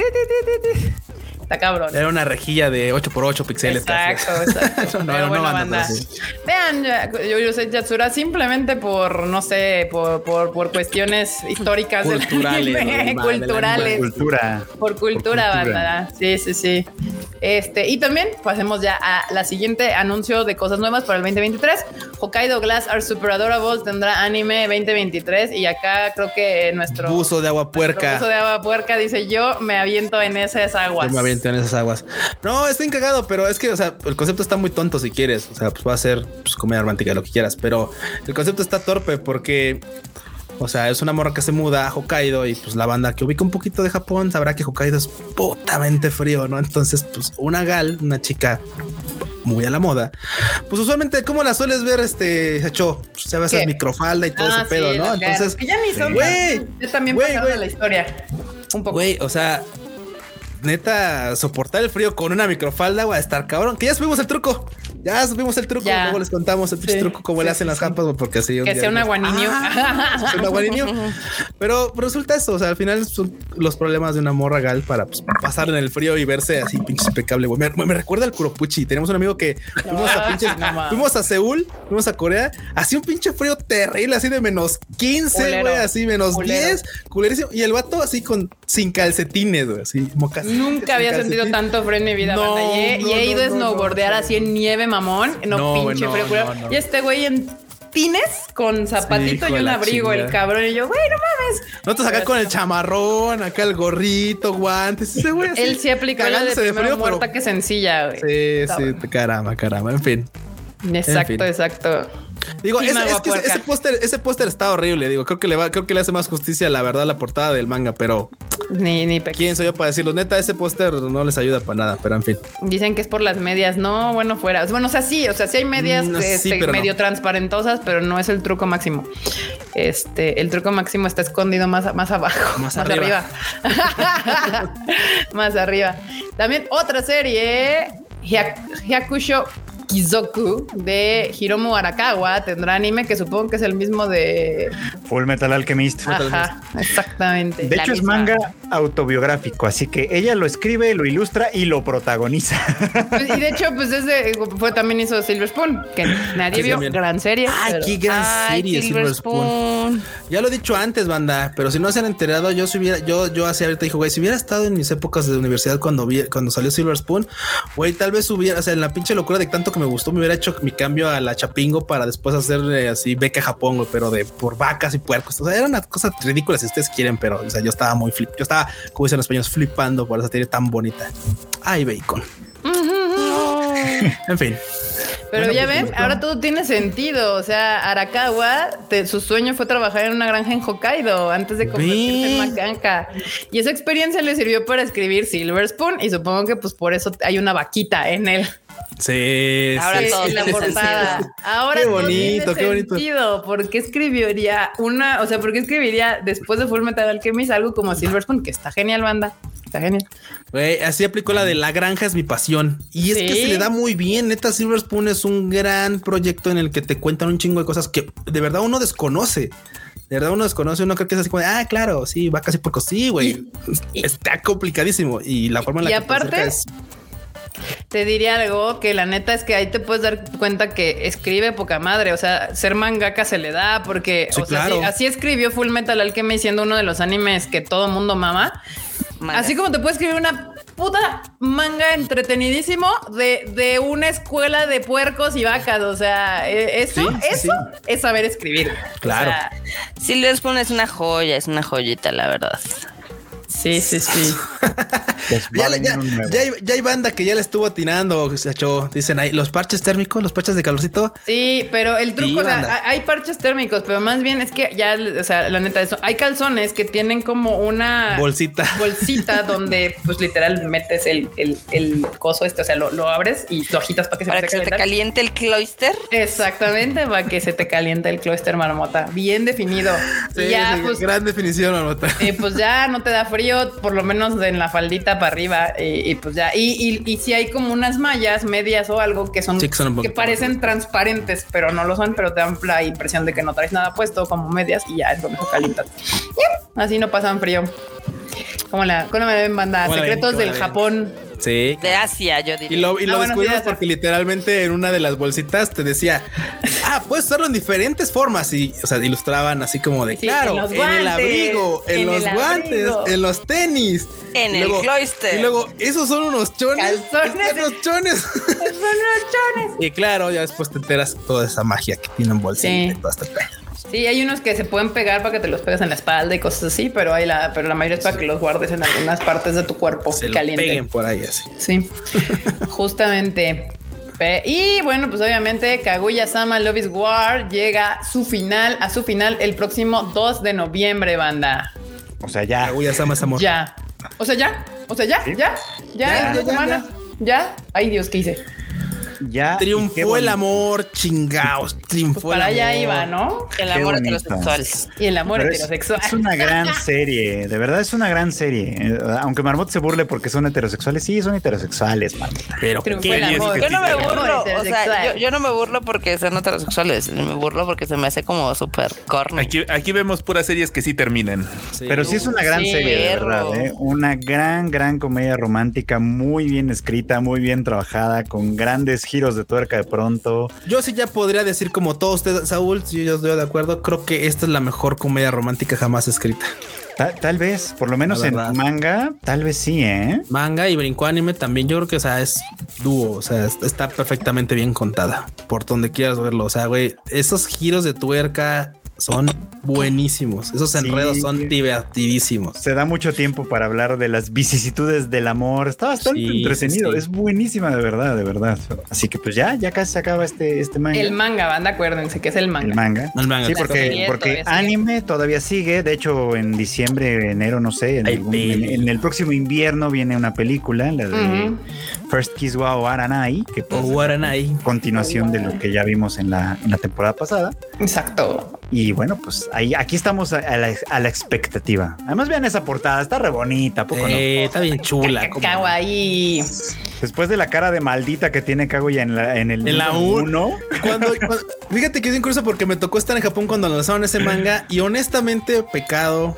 cabrón. Era una rejilla de 8 por 8 píxeles. Exacto, exacto. no, no, banda, Vean, yo, yo sé Yatsura simplemente por, no sé, por, por, por cuestiones históricas culturales. culturales. Cultura. Por cultura, banda. Sí, sí, sí. Este, y también pasemos ya a la siguiente anuncio de cosas nuevas para el 2023. Hokkaido Glass Are Super Adorables tendrá anime 2023 y acá creo que nuestro buzo de agua puerca. Buzo de agua puerca dice yo me aviento en esas aguas. me aviento en esas aguas. No, estoy encagado, pero es que, o sea, el concepto está muy tonto si quieres. O sea, pues va a ser pues, comedia romántica, lo que quieras, pero el concepto está torpe porque O sea, es una morra que se muda a Hokkaido y pues la banda que ubica un poquito de Japón sabrá que Hokkaido es putamente frío, ¿no? Entonces, pues una gal, una chica muy a la moda, pues usualmente, ¿cómo la sueles ver? Este hecho, pues, se va a hacer microfalda y todo ese ah, pedo, ¿no? Entonces, que ya ni son. Güey, yo también güey, güey, la historia. Un poco. Güey, o sea, neta, soportar el frío con una microfalda, güey, a estar cabrón. Que ya subimos el truco. Ya subimos el truco. Luego les contamos el truco, cómo le hacen las jampas, porque así. Que sea una guaninio. Ah, una guaninio. Pero resulta eso. O sea, al final son los problemas de una morra gal para pues, pasar en el frío y verse así pinche impecable. Güey. Me, recuerda al Kuropuchi. Tenemos un amigo que fuimos a pinche, fuimos a Seúl, fuimos a Corea. Así un pinche frío terrible, así de menos 15, güey, así menos 10, culerísimo. Y el vato así con sin calcetines, güey, así mocas. Nunca había sentido tanto frío en mi vida. y he, ido a snowboardear así en nieve mamón, no, pinche frío. Y este güey en tines con zapatito y un abrigo, el cabrón. Y yo, güey, no mames. Nosotros acá con el chamarrón, acá el gorrito, guantes. Ese güey Él sí aplicó la de, de frío, muerta que sencilla, güey. Sí, sí, caramba, caramba. En fin. Exacto, exacto. Digo, es, que ese póster, ese póster está horrible. Digo, creo que le va, creo que le hace más justicia, la verdad, la portada del manga, pero ni, ni quién soy yo para decirlo. Neta, ese póster no les ayuda para nada, pero en fin. Dicen que es por las medias. No, bueno, fuera. Bueno, o sea, sí, o sea, sí hay medias este, medio transparentosas, pero no es el truco máximo. Este, el truco máximo está escondido más, más abajo, más, arriba. más arriba. También otra serie, Hyakusho Kizoku de Hiromu Arakawa tendrá anime que supongo que es el mismo de Full Metal Alchemist. Ajá, exactamente. De hecho es manga autobiográfico, así que ella lo escribe, lo ilustra y lo protagoniza. Pues, y de hecho, pues desde fue también hizo Silver Spoon, que nadie vio, gran serie. Ay, qué gran serie Silver, Spoon. Ya lo he dicho antes, banda, pero si no se han enterado, yo si hubiera, yo, yo así ahorita dijo, güey, si hubiera estado en mis épocas de universidad cuando vi, cuando salió Silver Spoon, güey, tal vez hubiera, o sea, en la pinche locura de tanto que me gustó, me hubiera hecho mi cambio a la Chapingo para después hacer eh, así beca Japón, pero de por vacas y puercos. O sea, era una cosa ridícula si ustedes quieren, pero o sea, yo estaba muy flip. Yo estaba, como dicen los españoles, flipando por esa serie tan bonita. Ay, bacon. en fin. Pero ya pues, ven, ahora todo tiene sentido. O sea, Arakawa, su sueño fue trabajar en una granja en Hokkaido antes de convertirse en Macanca. Y esa experiencia le sirvió para escribir Silver Spoon. Y supongo que pues por eso hay una vaquita en él. Sí, Ahora sí, todo la portada. Ahora qué bonito, qué bonito. Sentido. ¿Por qué escribiría una, o sea, por qué escribiría después de Full Metal Alchemist algo como Silver Spoon, que está genial, banda? Está genial. Güey, así aplicó la de la granja es mi pasión. Y es que se le da muy bien. Neta, Silver Spoon es un gran proyecto en el que te cuentan un chingo de cosas que de verdad uno desconoce. De verdad uno desconoce, uno cree que es así como, ah, claro, sí, va casi por sí, güey. Está complicadísimo. Y la forma en la y que aparte, es te diría algo que la neta es que ahí te puedes dar cuenta que escribe poca madre. O sea, ser mangaka se le da porque así, escribió Full Metal Alchemist siendo uno de los animes que todo mundo mama. Así como te puede escribir una puta manga entretenidísimo de, una escuela de puercos y vacas. O sea, e, eso, eso es saber escribir. Claro. si sea, Spoon es una joya, es una joyita, la verdad. Sí, sí, sí. Pues ya, hay, banda que ya le estuvo atinando, Dicen ahí, los parches térmicos, los parches de calorcito. Sí, pero el truco, o sea, hay parches térmicos, pero más bien es que ya, o sea, la neta, eso, hay calzones que tienen como una bolsita, bolsita donde, pues literal, metes el, el, coso este, o sea, lo, abres y lo agitas para que se, te, caliente el cloister. Exactamente, para que se te caliente el cloister marmota. Bien definido. Sí, ya, pues, gran definición, marmota. Eh, pues ya no te da frío por lo menos en la faldita para arriba, y, pues ya. Y, y, si hay como unas mallas medias o algo que son, que, parecen transparentes, pero no lo son, pero te dan la impresión de que no traes nada puesto, como medias, y ya es donde se calientan. Así no pasan frío. Como la, ¿cómo me ven banda? Secretos del Japón. Sí. De Asia, yo diría. Y lo, y lo ah, porque literalmente en una de las bolsitas te decía, ah, puedes usarlo en diferentes formas. Y, o sea, ilustraban así como de, claro, en, el abrigo, en, los guantes, en los tenis. En el cloister. Y luego, esos son unos chones. Calzones. Unos chones. son unos chones. Y claro, ya después te enteras toda esa magia que tienen bolsitas y todo este pedo. Sí, hay unos que se pueden pegar para que te los pegues en la espalda y cosas así, pero hay la, pero la mayoría es para que los guardes en algunas partes de tu cuerpo se peguen por ahí así. Sí, justamente. Y bueno, pues obviamente Kaguya Sama Love is War llega a su final, a su final el próximo 2 de noviembre, banda. O sea, ya. Kaguya Sama es amor. Ya. O sea, ya. O sea, ya, ya, ya, ya, ya, ya, ya. Ay, Dios, ¿qué hice? Ya. Triunfó el amor, chingados. Triunfó Pues para el allá amor. iba, ¿no? El amor heterosexual. Y el amor Pero es, heterosexual. es una gran serie, de verdad es una gran serie. Aunque Marmot se burle porque son heterosexuales, sí, son heterosexuales, Marmot. Pero qué el bien amor. Yo no me burlo, o heterosexual. sea, yo, yo no me burlo porque sean heterosexuales, me burlo porque se me hace como súper corny. Aquí, aquí vemos puras series que sí terminan. Sí. Pero sí es una gran Sí, serie, de verdad. ¿eh? Una gran, gran comedia romántica, muy bien escrita, muy bien trabajada, con grandes giros de tuerca de pronto. Yo sí ya podría decir como todos ustedes, Saúl, si yo estoy de acuerdo, creo que esta es la mejor comedia romántica jamás escrita. Ta- tal vez, por lo menos en manga, tal vez sí, ¿eh? Manga y brinco anime también, yo creo que, o sea, es dúo, o sea, es- está perfectamente bien contada, por donde quieras verlo, o sea, güey, esos giros de tuerca son buenísimos, esos Sí. enredos son divertidísimos. Se da mucho tiempo para hablar de las vicisitudes del amor. Está bastante Sí, entretenido. sí. Es buenísima, de verdad, de verdad. Así que pues ya, ya casi se acaba este, este manga. El manga, banda, acuérdense que es el manga. El manga. El manga, Sí, porque, porque todavía sigue. anime todavía sigue. De hecho, en diciembre, enero, no sé, en, Hay algún- peli. en- en el próximo invierno viene una película, la de. First Kiss Wa Aranai, que pues, O Guaranay. continuación de lo que ya vimos en la, en la temporada pasada. Exacto. Y bueno, pues ahí aquí estamos a, a la, a la expectativa. Además, vean esa portada, está re bonita, ¿a poco no? Eh, está bien chula. ¿cómo no? Kawaii. Después de la cara de maldita que tiene Kaguya en, la, en el En la número un- uno, Cuando, cuando- fíjate que es curioso porque me tocó estar en Japón cuando lanzaron ese manga y honestamente, pecado.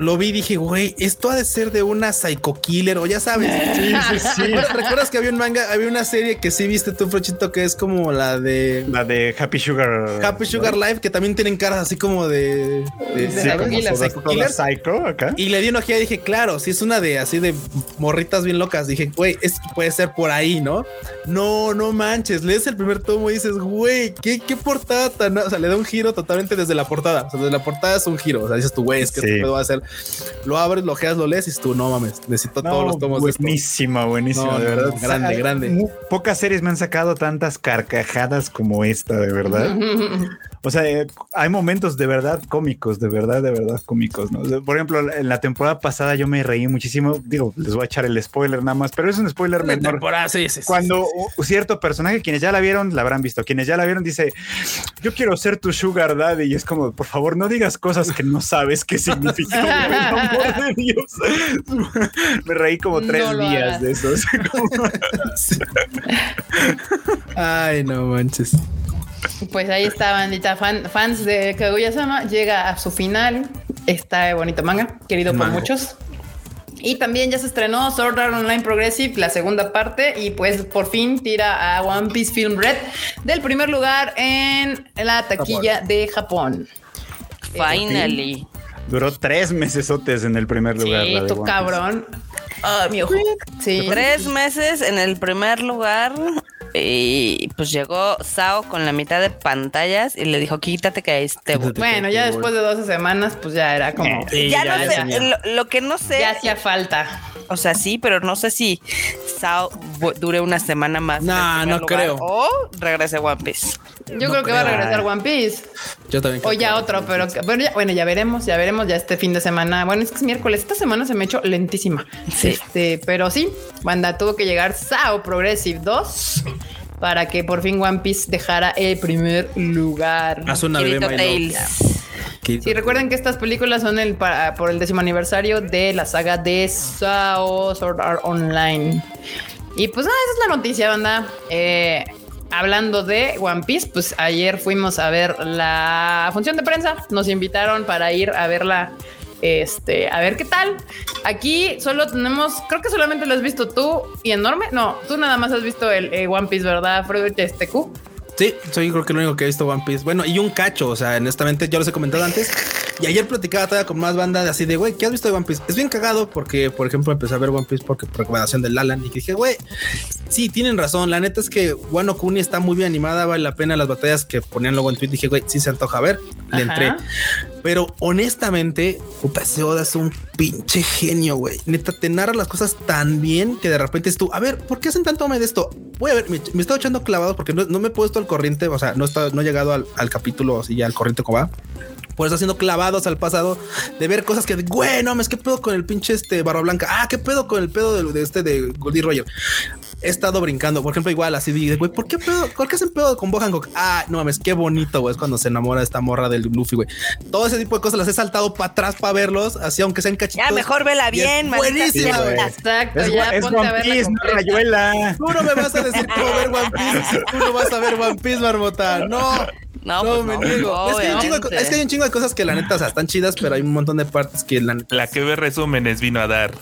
Lo vi y dije, güey, esto ha de ser de una psycho killer o ya sabes. Sí, sí, sí. ¿Recuerdas, recuerdas que había un manga, había una serie que sí viste tú, Frochito, que es como la de la de Happy Sugar. Happy Sugar Life, que también tienen caras así como de. Sí, Psycho como Killer. Psycho toda Killer. psycho acá. Y le di una ojeada y dije, claro, si es una de así de morritas bien locas. Dije, güey, esto puede ser por ahí, ¿no? No, no manches. Lees el primer tomo y dices, güey, ¿qué, qué portada tan. O sea, le da un giro totalmente desde la portada. O sea, desde la portada es un giro. O sea, dices tú, güey, es que Sí. esto a ser. Lo abres, lo ojeas, lo lees y tú, no mames, necesito todos los tomos buenísima, buenísima, No, de verdad. no, grande, grande. Pocas series me han sacado tantas carcajadas como esta, de verdad. O sea, eh, hay momentos de verdad cómicos, de verdad, de verdad cómicos, ¿no? O sea, Por ejemplo, en la temporada pasada yo me reí muchísimo. Digo, les voy a echar el spoiler nada más, pero es un spoiler La menor. temporada, sí, sí, sí. Cuando u- cierto personaje, quienes ya la vieron, la habrán visto. Quienes ya la vieron, dice: Yo quiero ser tu sugar daddy. Y es como, por favor, no digas cosas que no sabes qué significa. por el amor de Dios. Me reí como tres días hagas. de esos. Ay, no manches. Pues ahí está, bandita. Fan- fans de Kaguya-sama. Llega a su final. Está bonito manga, querido por muchos. Y también ya se estrenó Sword Art Online Progressive, la segunda parte, y pues por fin tira a One Piece Film Red del primer lugar en la taquilla de Japón. Finally. Duró tres mesesotes en el primer lugar. Sí, tu cabrón. Ah, mi ojo. Sí. Tres meses en el primer lugar. Y pues llegó Sao con la mitad de pantallas y le dijo, quítate que ahí te voy". Bueno, ya después de 12 semanas, pues ya era como. Sí, Ya, ya, no ya sé, lo, lo que no sé, Ya hacía falta. o sea, sí, pero no sé si Sao dure una semana más. No, no lugar creo. O regrese One Piece. Yo No creo que va a regresar One Piece. Yo también. O creo ya que- otro, pero bueno ya, bueno, ya veremos, ya veremos ya este fin de semana. Bueno, es que es miércoles. Esta semana se me ha hecho lentísima. Sí. Este, pero sí, banda, tuvo que llegar Sao Progressive 2 para que por fin One Piece dejara el primer lugar. Haz una. Que- Sí, recuerden que estas películas son el para- por el décimo aniversario de la saga de Sao Sword Art Online. Y pues nada, esa es la noticia, banda. Eh, hablando de One Piece, pues ayer fuimos a ver la función de prensa. Nos invitaron para ir a verla. Este, a ver qué tal. Aquí solo tenemos, creo que solamente lo has visto tú y enorme. No, tú nada más has visto el eh, One Piece, ¿verdad, Freud? Este Q. Sí, soy creo que lo único que he visto One Piece. Bueno, y un cacho, o sea, honestamente, ya los he comentado antes. Y ayer platicaba todavía con más banda de así de, güey, ¿qué has visto de One Piece? Es bien cagado porque, por ejemplo, empecé a ver One Piece porque por recomendación del Alan y dije, güey, sí, tienen razón. La neta es que Wano Kuni está muy bien animada, vale la pena las batallas que ponían luego en Twitter. Dije, güey, sí se antoja a ver, le entré. Pero honestamente, puta, ese Oda es un pinche genio, güey. Neta, te narra las cosas tan bien que de repente es tú, a ver, ¿por qué hacen tanto de esto? Voy a ver, me, he estado echando clavados porque no, me he puesto al corriente, o sea, no, está, no he llegado al, capítulo así ya al corriente como va por eso haciendo clavados al pasado de ver cosas que, güey, no mames, qué pedo con el pinche este barba blanca. Ah, qué pedo con el pedo de, este de Goldie Roger. He estado brincando, por ejemplo, igual así de, güey, ¿por qué pedo? ¿Por qué hacen pedo con Bo Ah, no mames, qué bonito, güey, es cuando se enamora esta morra del Luffy, güey. Todo ese tipo de cosas las he saltado para atrás para verlos, así aunque sean cachitos. Ya, mejor vela bien, Buenísima, Exacto, es, ya es ponte One a ver Piece, Rayuela. Tú no me vas a decir cómo ver One Piece. Tú no vas a ver One Piece, marmota. No. No, no, pues me niego. es, que hay un chingo de, es que hay un chingo de cosas que la neta o sea, están chidas, pero hay un montón de partes que la neta. La que ve resúmenes vino a dar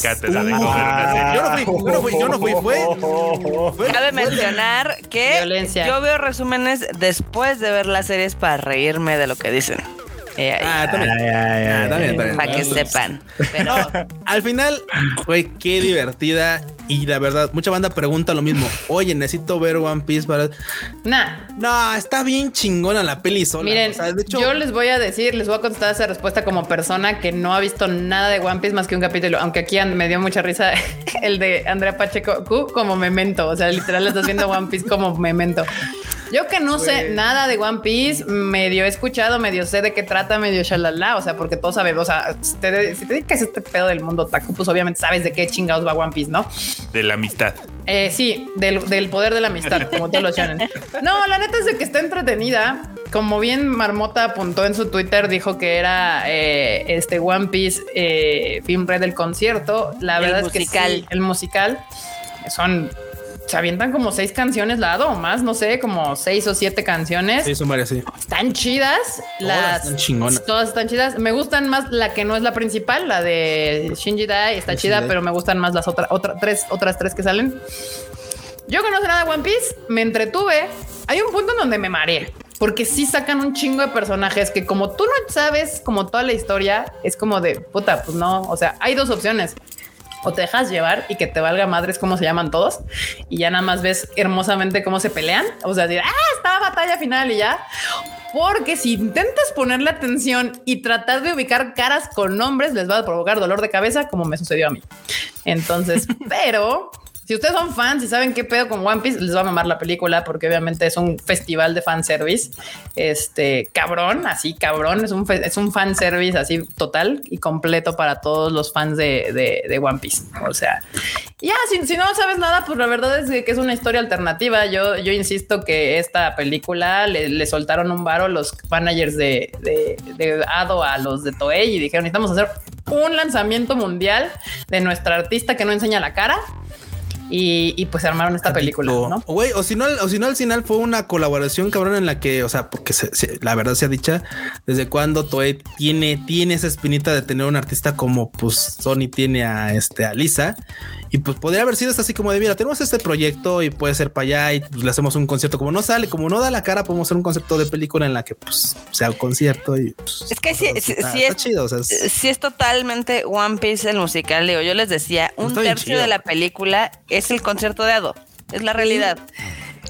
cátedra de ah, Yo no fui, yo no fui, yo no fui, fue. Cabe mencionar que yo veo resúmenes después de ver las series para reírme de lo que dicen. Eh, ah, también. Para que sepan. Pero al final, güey, qué divertida. Y la verdad, mucha banda pregunta lo mismo. Oye, necesito ver One Piece para. Nah. No, está bien chingona la peli sola. Miren, yo les voy a decir, les voy a contestar esa respuesta como persona que no ha visto nada de One Piece más que un capítulo. Aunque aquí me dio mucha risa el de Andrea Pacheco como memento. O sea, literal estás viendo One Piece como memento. Yo que no sé nada de One Piece, medio he escuchado, medio sé de qué trata, medio shalala, o sea, porque todos sabemos, o sea, si te, dedicas a este pedo del mundo taku, pues obviamente sabes de qué chingados va One Piece, ¿no? De la amistad. Eh, sí, del, poder de la amistad, como todos lo llaman. No, la neta es de que está entretenida. Como bien Marmota apuntó en su Twitter, dijo que era eh, este One Piece eh, Film Red del concierto. La verdad es que sí, el musical son se avientan como seis canciones lado o más, no sé, como seis o siete canciones. Sí, son varias, sí. Están chidas. Las están chingonas. Todas están chidas. Me gustan más la que no es la principal, la de Shinji Dai, está chida, pero me gustan más las otras, otra, tres, otras tres que salen. Yo sé nada de One Piece, me entretuve. Hay un punto en donde me mareé. Porque sí sacan un chingo de personajes que como tú no sabes como toda la historia, es como de puta, pues no, o sea, hay dos opciones o te dejas llevar y que te valga madres cómo se llaman todos y ya nada más ves hermosamente cómo se pelean. O sea, decir, ah, está batalla final y ya. Porque si intentas ponerle atención y tratar de ubicar caras con nombres, les va a provocar dolor de cabeza, como me sucedió a mí. Entonces, pero si ustedes son fans y saben qué pedo con One Piece, les va a mamar la película porque obviamente es un festival de fanservice. Este cabrón, así cabrón, es un, es un fanservice así total y completo para todos los fans de, de, One Piece. O sea, ya, si, si, no sabes nada, pues la verdad es que es una historia alternativa. Yo, yo insisto que esta película le, soltaron un varo los managers de, de, de Ado a los de Toei y dijeron: necesitamos hacer un lanzamiento mundial de nuestra artista que no enseña la cara y, pues armaron esta película, ¿no? Güey, o si no, o si no, al final fue una colaboración cabrón en la que, o sea, porque la verdad se ha dicha desde cuando Toei tiene, tiene esa espinita de tener un artista como pues Sony tiene a este a Lisa y pues podría haber sido así como de mira, tenemos este proyecto y puede ser para allá y pues, le hacemos un concierto. Como no sale, como no da la cara, podemos hacer un concepto de película en la que pues sea un concierto y pues, es que sí, es, chido. sí es totalmente One Piece el musical. Digo, yo les decía, un tercio de la película es el concierto de Ado. Es la realidad.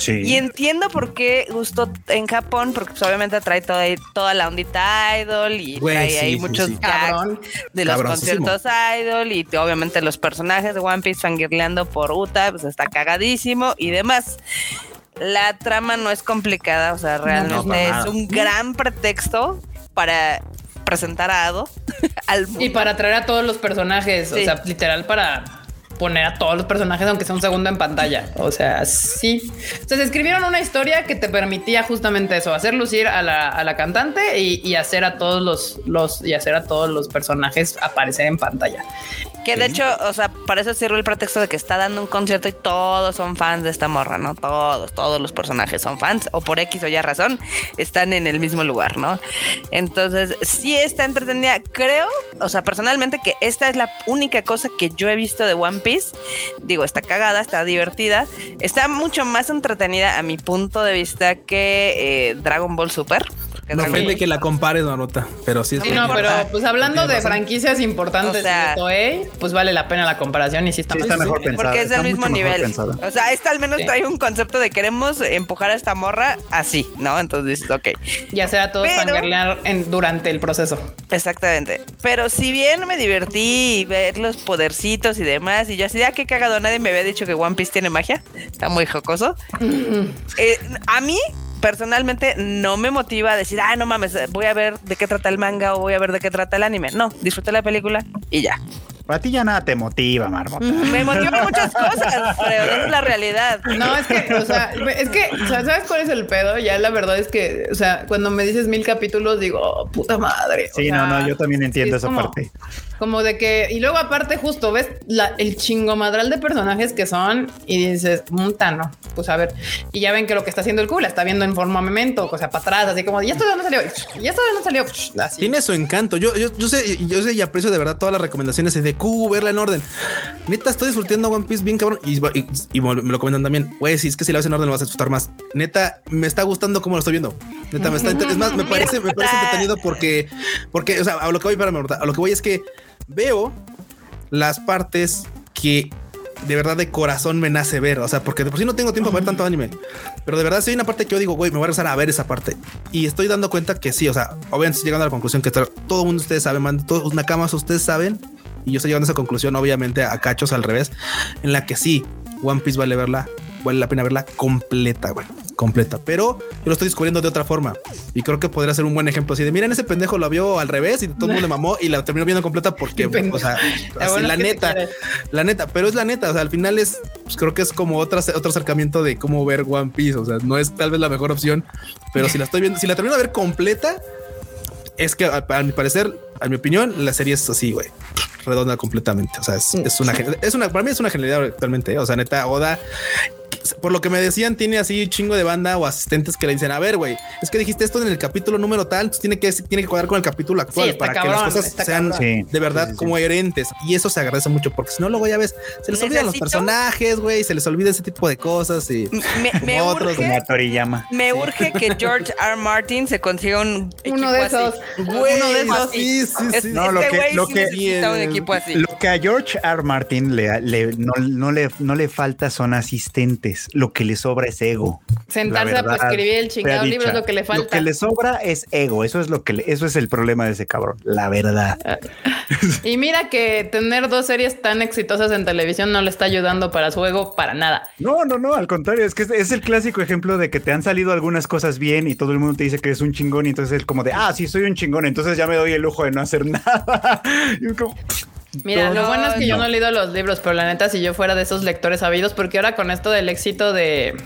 Y entiendo por qué gustó en Japón, porque pues, obviamente trae toda, toda la ondita idol y trae ahí muchos de los conciertos idol y obviamente los personajes de One Piece fangirleando por Uta, pues está cagadísimo y demás. La trama no es complicada, o sea, realmente es un gran pretexto para presentar a Ado al Y para traer a todos los personajes, o sea, literal para poner a todos los personajes, aunque sea un segundo en pantalla. O sea, sí. Se escribieron una historia que te permitía justamente eso, hacer lucir a la, a la cantante y, hacer a todos los, los, y hacer a todos los personajes aparecer en pantalla. Que de hecho, o sea, para eso sirve el pretexto de que está dando un concierto y todos son fans de esta morra, ¿no? Todos, todos los personajes son fans, o por X o Y razón, están en el mismo lugar, ¿no? Entonces, sí está entretenida. Creo, o sea, personalmente que esta es la única cosa que yo he visto de One Piece. Digo, está cagada, está divertida, está mucho más entretenida a mi punto de vista que eh, Dragon Ball Super. Que no ofende que la compares, Marmota, pero sí es sí, no, pero pues hablando de franquicias importantes de Toei, pues vale la pena la comparación y sí está, sí, está mejor pensado. Porque es del mismo nivel. O sea, esta al menos trae un concepto de queremos empujar a esta morra así, ¿no? Entonces, ok. Ya sea todo en, durante el proceso. Exactamente. Pero si bien me divertí ver los podercitos y demás, y yo así, ah, qué cagado, nadie me había dicho que One Piece tiene magia. Está muy jocoso. Eh, a mí personalmente no me motiva a decir, ah, no mames, voy a ver de qué trata el manga o voy a ver de qué trata el anime. No, disfruté la película y ya. A ti ya nada te motiva, Marmota. Me motiva muchas cosas, pero es la realidad. No, es que, o sea, es que, ¿sabes cuál es el pedo? Ya la verdad es que, o sea, cuando me dices mil capítulos, digo, oh, puta madre. Sí, no, no, yo también entiendo esa parte. Como de que, y luego aparte justo ves la, el chingomadral de personajes que son y dices, puta, no, pues a ver, y ya ven que lo que está haciendo el culo la está viendo en forma memento, o sea, para atrás, así como, ya esto de dónde salió, ya esto de dónde salió. Así. Tiene su encanto. Yo, yo, yo sé, yo sé y aprecio de verdad todas las recomendaciones de Q, verla en orden. Neta, estoy disfrutando One Piece bien cabrón. Y, me lo comentan también. Güey, si es que si la ves en orden, lo vas a disfrutar más. Neta, me está gustando cómo lo estoy viendo. Neta, me está, es más, me parece, me parece entretenido porque, porque, o sea, a lo que voy para a lo que voy es que veo las partes que de verdad de corazón me nace ver. O sea, porque de por sí no tengo tiempo para ver tanto anime. Pero de verdad, si hay una parte que yo digo, güey, me voy a regresar a ver esa parte. Y estoy dando cuenta que sí, o sea, obviamente estoy llegando a la conclusión que todo el mundo ustedes saben, man, todos Nakamas ustedes saben. Y yo estoy llegando a esa conclusión, obviamente, a cachos al revés, en la que sí, One Piece vale verla, vale la pena verla completa, güey completa, pero yo lo estoy descubriendo de otra forma y creo que podría ser un buen ejemplo así de miren ese pendejo lo vio al revés y todo el mundo le mamó y la terminó viendo completa porque, o sea, la neta, la neta, pero es la neta, o sea, al final es, pues, creo que es como otra, otro acercamiento de cómo ver One Piece, o sea, no es tal vez la mejor opción, pero si la estoy viendo, si la termino de ver completa, es que a, mi parecer, a mi opinión, la serie es así, güey redonda completamente. O sea, es, es, una, es una, para mí es una genialidad actualmente. ¿eh? O sea, neta, Oda por lo que me decían, tiene así chingo de banda o asistentes que le dicen, a ver, güey, es que dijiste esto en el capítulo número tal, entonces tiene que, tiene que cuadrar con el capítulo actual para que las cosas sean de verdad como coherentes. Y eso se agradece mucho, porque si no, luego ya ves, se les olvidan los personajes, güey, se les olvida ese tipo de cosas y me, otros urge, Toriyama. Me urge que George R. Martin se consiga un uno de esos, uno de esos. Sí, sí, sí. No, lo que, lo que, un equipo así. Lo que a George R. Martin le, no, no, le, no le falta son asistentes. Lo que le sobra es ego. Sentarse a escribir el chingado libro es lo que le falta. Lo que le sobra es ego. Eso es lo que eso es el problema de ese cabrón. La verdad. y mira que tener dos series tan exitosas en televisión no le está ayudando para su ego para nada. No, no, no. Al contrario, es que es, el clásico ejemplo de que te han salido algunas cosas bien y todo el mundo te dice que eres un chingón y entonces es como de, ah, sí, soy un chingón. Entonces ya me doy el lujo de no hacer nada. Mira, lo bueno es que yo no he leído los libros, pero la neta, si yo fuera de esos lectores sabidos, porque ahora con esto del éxito de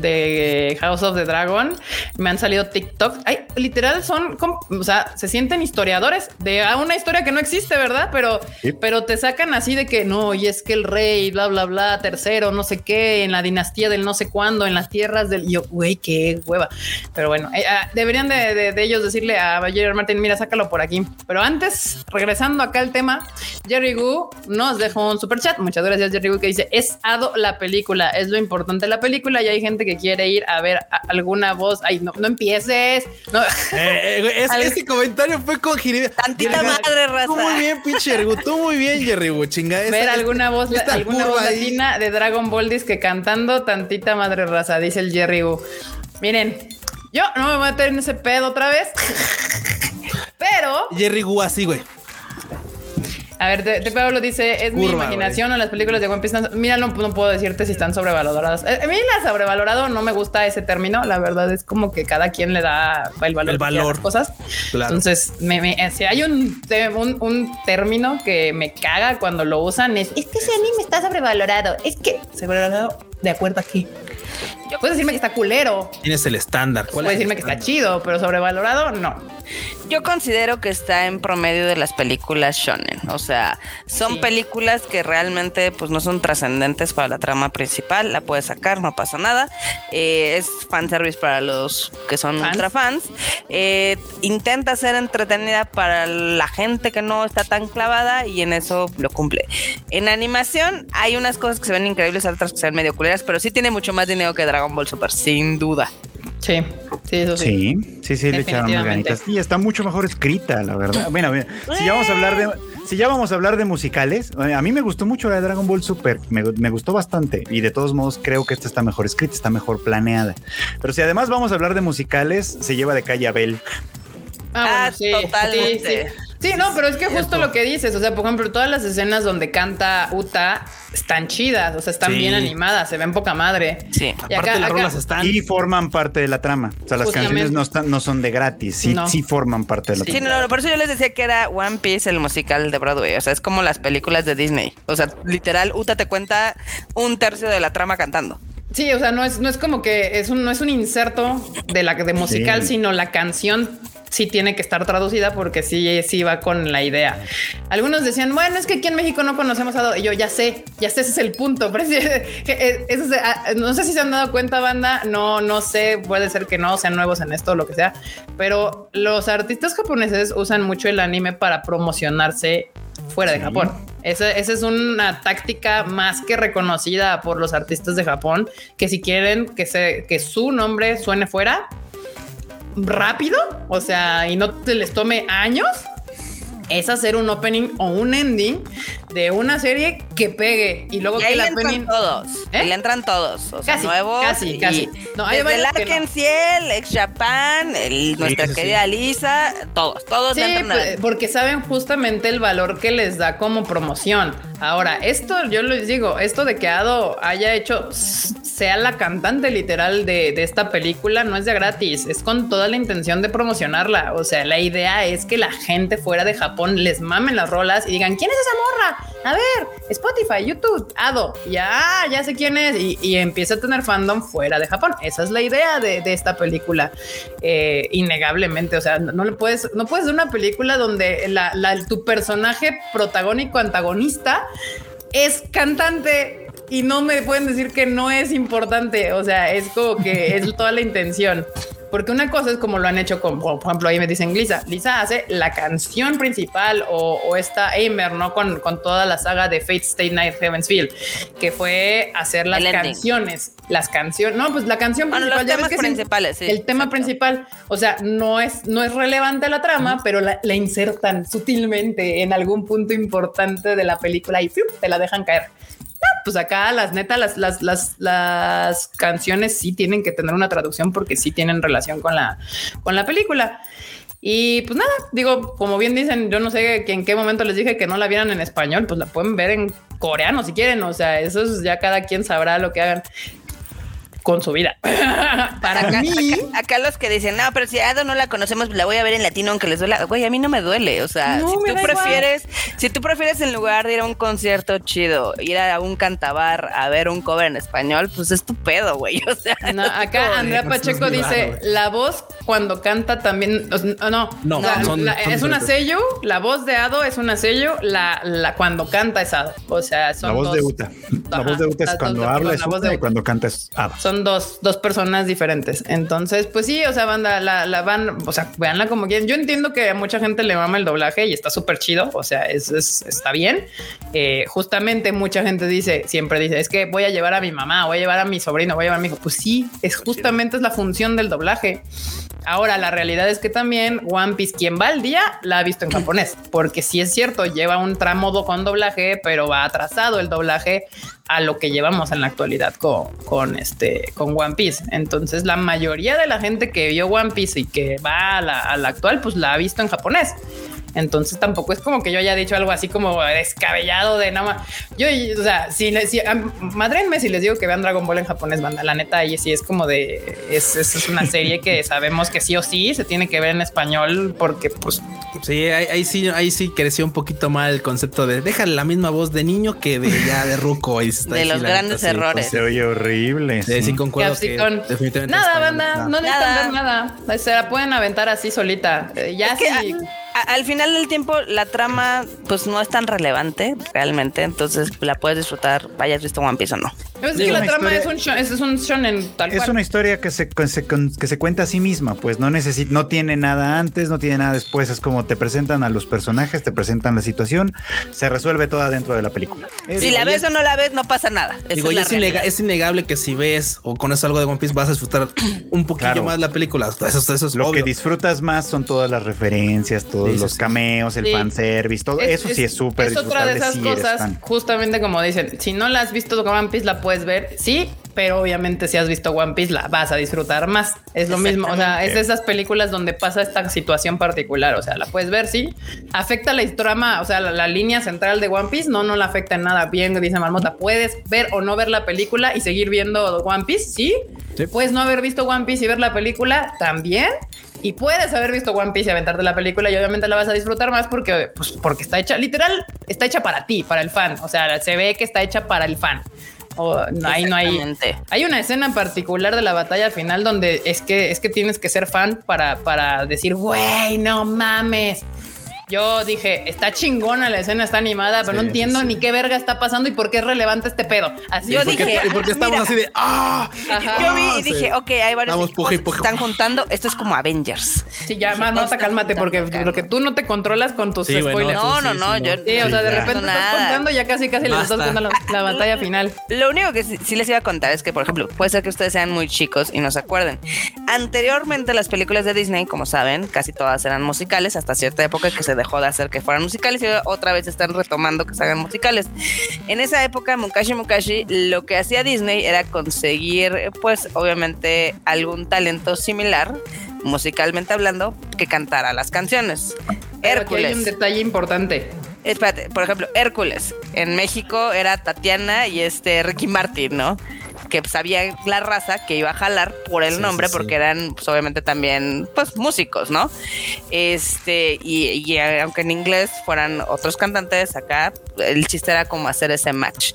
de House of the Dragon, me han salido TikTok. Ay, literal son o sea, se sienten historiadores de una historia que no existe, ¿verdad? Pero, pero te sacan así de que no, y es que el rey, bla, bla, bla, tercero, no sé qué, en la dinastía del no sé cuándo, en las tierras del. yo, güey, qué hueva. Pero bueno, eh, ah, deberían de, ellos decirle a Jerry Martin, mira, sácalo por aquí. Pero antes, regresando acá al tema, Jerry Gu nos dejó un super chat. Muchas gracias, Jerry Gu, que dice: Es Ado la película, es lo importante de la película y hay gente que quiere ir a ver alguna voz. Ay, no, no empieces. No. Eh, eh ese comentario fue con Jiribia. Tantita madre raza. Tú muy bien, pinche Jerry. Tú muy bien, Jerry. Chinga. ver alguna voz, alguna voz latina de Dragon Ball que cantando tantita madre raza, dice el Jerry. Miren, yo no me voy a meter en ese pedo otra vez. Pero. Jerry Gu así, güey. A ver, de, Pablo dice, es mi imaginación o las películas de One Piece. mira, no, puedo decirte si están sobrevaloradas. Eh, a mí la sobrevalorado no me gusta ese término. La verdad es como que cada quien le da el valor, el valor. a las cosas. Entonces, eh, si hay un, un, término que me caga cuando lo usan es, es que ese anime está sobrevalorado. Es que sobrevalorado de acuerdo aquí. Puedes decirme que está culero. Tienes el estándar. Puedes decirme que está chido, pero sobrevalorado, no. Yo considero que está en promedio de las películas shonen. O sea, son películas que realmente pues no son trascendentes para la trama principal. La puedes sacar, no pasa nada. Eh, es fanservice para los que son ultra fans. Eh, intenta ser entretenida para la gente que no está tan clavada y en eso lo cumple. En animación hay unas cosas que se ven increíbles, otras que se ven medio culeras, pero sí tiene mucho más dinero que Dragon Ball Super, sin duda. Sí. Sí, eso sí. Sí, sí, le echaron ganitas. Y está mucho mejor escrita, la verdad. Bueno, si ya vamos a hablar de si ya vamos a hablar de musicales, a mí me gustó mucho la de Dragon Ball Super, me, me, gustó bastante y de todos modos creo que esta está mejor escrita, está mejor planeada. Pero si además vamos a hablar de musicales, se lleva de calle Abel. Ah, ah sí, totalmente. Sí, no, pero es que justo lo que dices, o sea, por ejemplo, todas las escenas donde canta Uta están chidas, o sea, están bien animadas, se ven poca madre. Sí, y aparte las rolas están y forman parte de la trama. O sea, las canciones no están, no son de gratis, sí, sí forman parte de la trama. Sí, no, por eso yo les decía que era One Piece el musical de Broadway, o sea, es como las películas de Disney. O sea, literal, Uta te cuenta un tercio de la trama cantando. Sí, o sea, no es, no es como que es un, no es un inserto de la de musical, sino la canción sí tiene que estar traducida porque sí, sí va con la idea. Algunos decían, bueno, es que aquí en México no conocemos a... Y yo ya sé, ya sé, ese es el punto. Pero eh, ah, no sé si se han dado cuenta, banda, no, no sé, puede ser que no sean nuevos en esto o lo que sea, pero los artistas japoneses usan mucho el anime para promocionarse fuera de Japón. Esa, esa, es una táctica más que reconocida por los artistas de Japón, que si quieren que, se, que su nombre suene fuera, rápido, o sea, y no te les tome años, es hacer un opening o un ending de una serie que pegue y luego que la entran todos. ¿Eh? le entran todos, o sea, nuevos. Casi, casi. No, hay desde el Ciel, Ex Japan, nuestra querida Lisa, todos, todos entran pues, porque saben justamente el valor que les da como promoción. Ahora, esto yo les digo, esto de que Ado haya hecho sea la cantante literal de, de esta película no es de gratis, es con toda la intención de promocionarla. O sea, la idea es que la gente fuera de Japón les mamen las rolas y digan, ¿quién es esa morra? A ver, Spotify, YouTube, Ado, ya, ya sé quién es, y, empieza a tener fandom fuera de Japón. Esa es la idea de, esta película, eh, innegablemente. O sea, no, le puedes, no puedes una película donde tu personaje protagónico, antagonista, es cantante y no me pueden decir que no es importante. O sea, es como que es toda la intención. Porque una cosa es como lo han hecho con, por ejemplo, ahí me dicen Lisa. Lisa hace la canción principal o, esta Aimer, ¿no? Con, con, toda la saga de Fate State Night Heavensfield, que fue hacer las canciones. Las canciones, no, pues la canción principal. Los temas principales, El tema principal. O sea, no es, no es relevante la trama, pero la, insertan sutilmente en algún punto importante de la película y te la dejan caer pues acá las neta, las, las, las, las canciones sí tienen que tener una traducción porque sí tienen relación con la, con la película. Y pues nada, digo, como bien dicen, yo no sé en qué momento les dije que no la vieran en español, pues la pueden ver en coreano si quieren, o sea, eso es ya cada quien sabrá lo que hagan con su vida. Para acá, acá, los que dicen, no, pero si Ado no la conocemos, la voy a ver en latino aunque les duela. Güey, a mí no me duele. O sea, si tú prefieres, si tú prefieres en lugar de ir a un concierto chido, ir a un cantabar a ver un cover en español, pues es tu pedo, güey. O sea, acá Andrea Pacheco dice, la voz cuando canta también, no, no, es una sello, la voz de Ado es una sello, la, la cuando canta es Ado. O sea, son la voz de Uta. La voz de Uta es cuando habla es Uta y cuando canta es Ado dos, dos personas diferentes. Entonces, pues sí, o sea, banda, la, la van, o sea, veanla como quieran. Yo entiendo que a mucha gente le mama el doblaje y está súper chido. O sea, es, está bien. Eh, justamente mucha gente dice, siempre dice, es que voy a llevar a mi mamá, voy a llevar a mi sobrino, voy a llevar a mi hijo. Pues sí, es justamente es la función del doblaje. Ahora, la realidad es que también One Piece, quien va al día, la ha visto en japonés, porque sí es cierto, lleva un tramo con doblaje, pero va atrasado el doblaje a lo que llevamos en la actualidad con, con este con One Piece. Entonces, la mayoría de la gente que vio One Piece y que va a la, actual, pues la ha visto en japonés. Entonces tampoco es como que yo haya dicho algo así como descabellado de nada más. Yo, o sea, si, si madrenme si les digo que vean Dragon Ball en japonés, banda, la neta, ahí sí es como de, es, es, una serie que sabemos que sí o sí se tiene que ver en español porque pues... Sí, ahí, sí, ahí sí creció un poquito mal el concepto de déjale la misma voz de niño que de ya de ruco. de los grandes errores. se oye horrible. Sí, sí concuerdo que Nada, banda, no necesitan ver nada. Se la pueden aventar así solita. Eh, ya sí al final del tiempo la trama pues no es tan relevante realmente, entonces la puedes disfrutar, vayas visto One Piece o no. Es que la trama es un, es, un shonen tal Es una historia que se, que se cuenta a sí misma, pues no necesita, no tiene nada antes, no tiene nada después. Es como te presentan a los personajes, te presentan la situación, se resuelve toda dentro de la película. Si la ves o no la ves, no pasa nada. Digo, es, es, innegable que si ves o con eso algo de One Piece vas a disfrutar un poquito más la película. Eso, eso es Lo que disfrutas más son todas las referencias, todos los cameos, el fanservice, todo eso sí es súper Es otra de esas cosas, justamente como dicen, si no la has visto One Piece, la puedes ver, sí, pero obviamente si has visto One Piece la vas a disfrutar más. Es lo mismo, o sea, es de esas películas donde pasa esta situación particular, o sea, la puedes ver, sí. Afecta la trama, o sea, la, línea central de One Piece, no, no la afecta en nada. Bien, dice Marmota, puedes ver o no ver la película y seguir viendo One Piece, sí. Puedes no haber visto One Piece y ver la película también. Y puedes haber visto One Piece y aventarte la película y obviamente la vas a disfrutar más porque, pues, porque está hecha, literal, está hecha para ti, para el fan. O sea, se ve que está hecha para el fan. O ahí no hay. Hay una escena en particular de la batalla final donde es que es que tienes que ser fan para, para decir, güey, no mames yo dije, está chingona la escena, está animada, pero no entiendo ni qué verga está pasando y por qué es relevante este pedo. Así yo dije, ¿y por qué estamos así de ah? Yo vi y dije, ok, hay varios que están juntando. Esto es como Avengers. Sí, ya, más nota, cálmate, porque lo que tú no te controlas con tus spoilers. no, no, no, yo. Sí, o sea, de repente estás contando ya casi casi les estás contando la, batalla final. Lo único que sí, les iba a contar es que, por ejemplo, puede ser que ustedes sean muy chicos y no se acuerden. Anteriormente, las películas de Disney, como saben, casi todas eran musicales hasta cierta época que se dejó de hacer que fueran musicales y otra vez están retomando que se hagan musicales. En esa época, Mukashi Mukashi, lo que hacía Disney era conseguir, pues obviamente, algún talento similar, musicalmente hablando, que cantara las canciones. Hércules. hay un detalle importante. Espérate, por ejemplo, Hércules. En México era Tatiana y este Ricky Martin, ¿no? Que sabía la raza que iba a jalar por el nombre, porque eran pues, obviamente también pues músicos, ¿no? Este, y, aunque en inglés fueran otros cantantes acá, el chiste era como hacer ese match.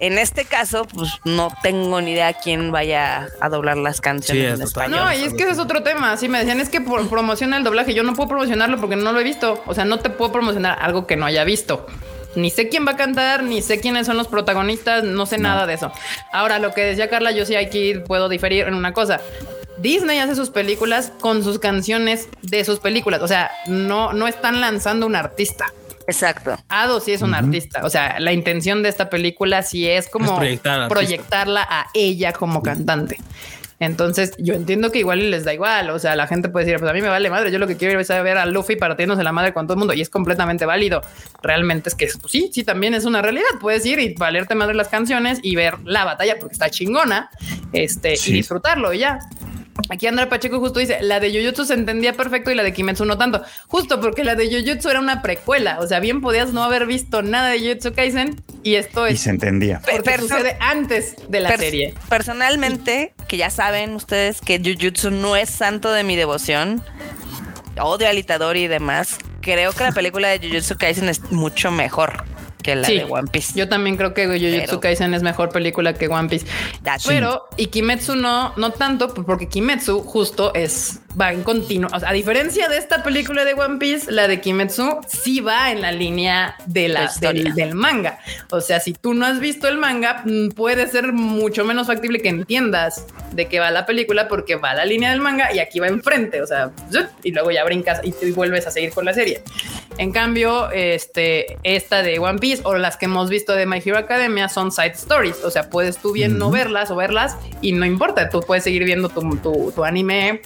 En este caso, pues no tengo ni idea quién vaya a doblar las canciones en español. No, y es que ese es otro tema. Sí, me decían, es que por promociona el doblaje. Yo no puedo promocionarlo porque no lo he visto. O sea, no te puedo promocionar algo que no haya visto. Ni sé quién va a cantar, ni sé quiénes son los protagonistas, no sé nada de eso. Ahora, lo que decía Carla, yo sí aquí puedo diferir en una cosa. Disney hace sus películas con sus canciones de sus películas. O sea, no, no están lanzando un artista. Exacto. Ado sí es un artista. O sea, la intención de esta película sí es como proyectarla a ella como cantante. Entonces, yo entiendo que igual les da igual. O sea, la gente puede decir, pues a mí me vale madre. Yo lo que quiero es ver a Luffy partiéndose la madre con todo el mundo y es completamente válido. Realmente es que pues, sí, sí, también es una realidad. Puedes ir y valerte madre las canciones y ver la batalla porque está chingona este y disfrutarlo y ya. Aquí Andrea Pacheco justo dice, la de Jujutsu se entendía perfecto y la de Kimetsu no tanto. Justo porque la de Jujutsu era una precuela. O sea, bien podías no haber visto nada de Jujutsu Kaisen y esto es... Y se entendía. Porque sucede antes de la serie. Personalmente, que ya saben ustedes que Jujutsu no es santo de mi devoción, odio al Itadori y demás, creo que la película de Jujutsu Kaisen es mucho mejor que la de One Piece. Yo también creo que Jujutsu Kaisen es mejor película que One Piece. Pero, y Kimetsu no, no tanto, porque Kimetsu justo es va en continuo. a diferencia de esta película de One Piece, la de Kimetsu sí va en la línea de la, del, manga. O sea, si tú no has visto el manga, mm, puede ser mucho menos factible que entiendas de qué va la película porque va a la línea del manga y aquí va enfrente. O sea, y luego ya brincas y, y vuelves a seguir con la serie. En cambio, este, esta de One Piece o las que hemos visto de My Hero Academia son side stories. O sea, puedes tú bien no verlas o verlas y no importa. Tú puedes seguir viendo tu, tu, tu anime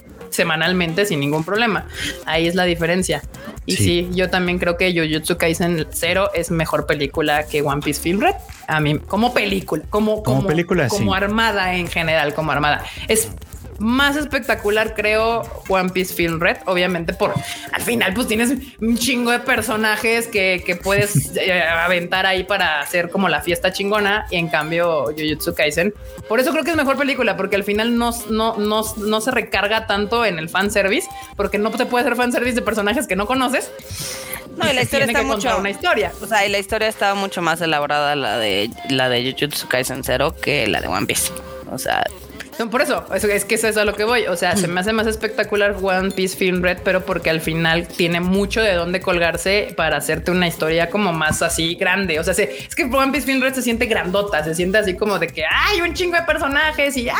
semanalmente sin ningún problema. Ahí es la diferencia. Y sí, yo también creo que Jujutsu Kaisen Zero es mejor película que One Piece Film Red. A mí, como película, como, como, película, como armada en general, como armada. Es más espectacular, creo, One Piece Film Red. Obviamente, por al final, pues tienes un chingo de personajes que, que puedes eh, aventar ahí para hacer como la fiesta chingona. Y en cambio, Jujutsu Kaisen, por eso creo que es mejor película, porque al final no, no, no, no se recarga tanto en el fan service, porque no te puede hacer fan service de personajes que no conoces. No, y la historia está mucho una historia. O sea, y la historia estaba mucho más elaborada la de la de Jujutsu Kaisen Zero que la de One Piece. O sea, por eso, es, que eso es a lo que voy. O sea, se me hace más espectacular One Piece Film Red, pero porque al final tiene mucho de dónde colgarse para hacerte una historia como más así grande. O sea, es que One Piece Film Red se siente grandota, se siente así como de que hay un chingo de personajes y ah,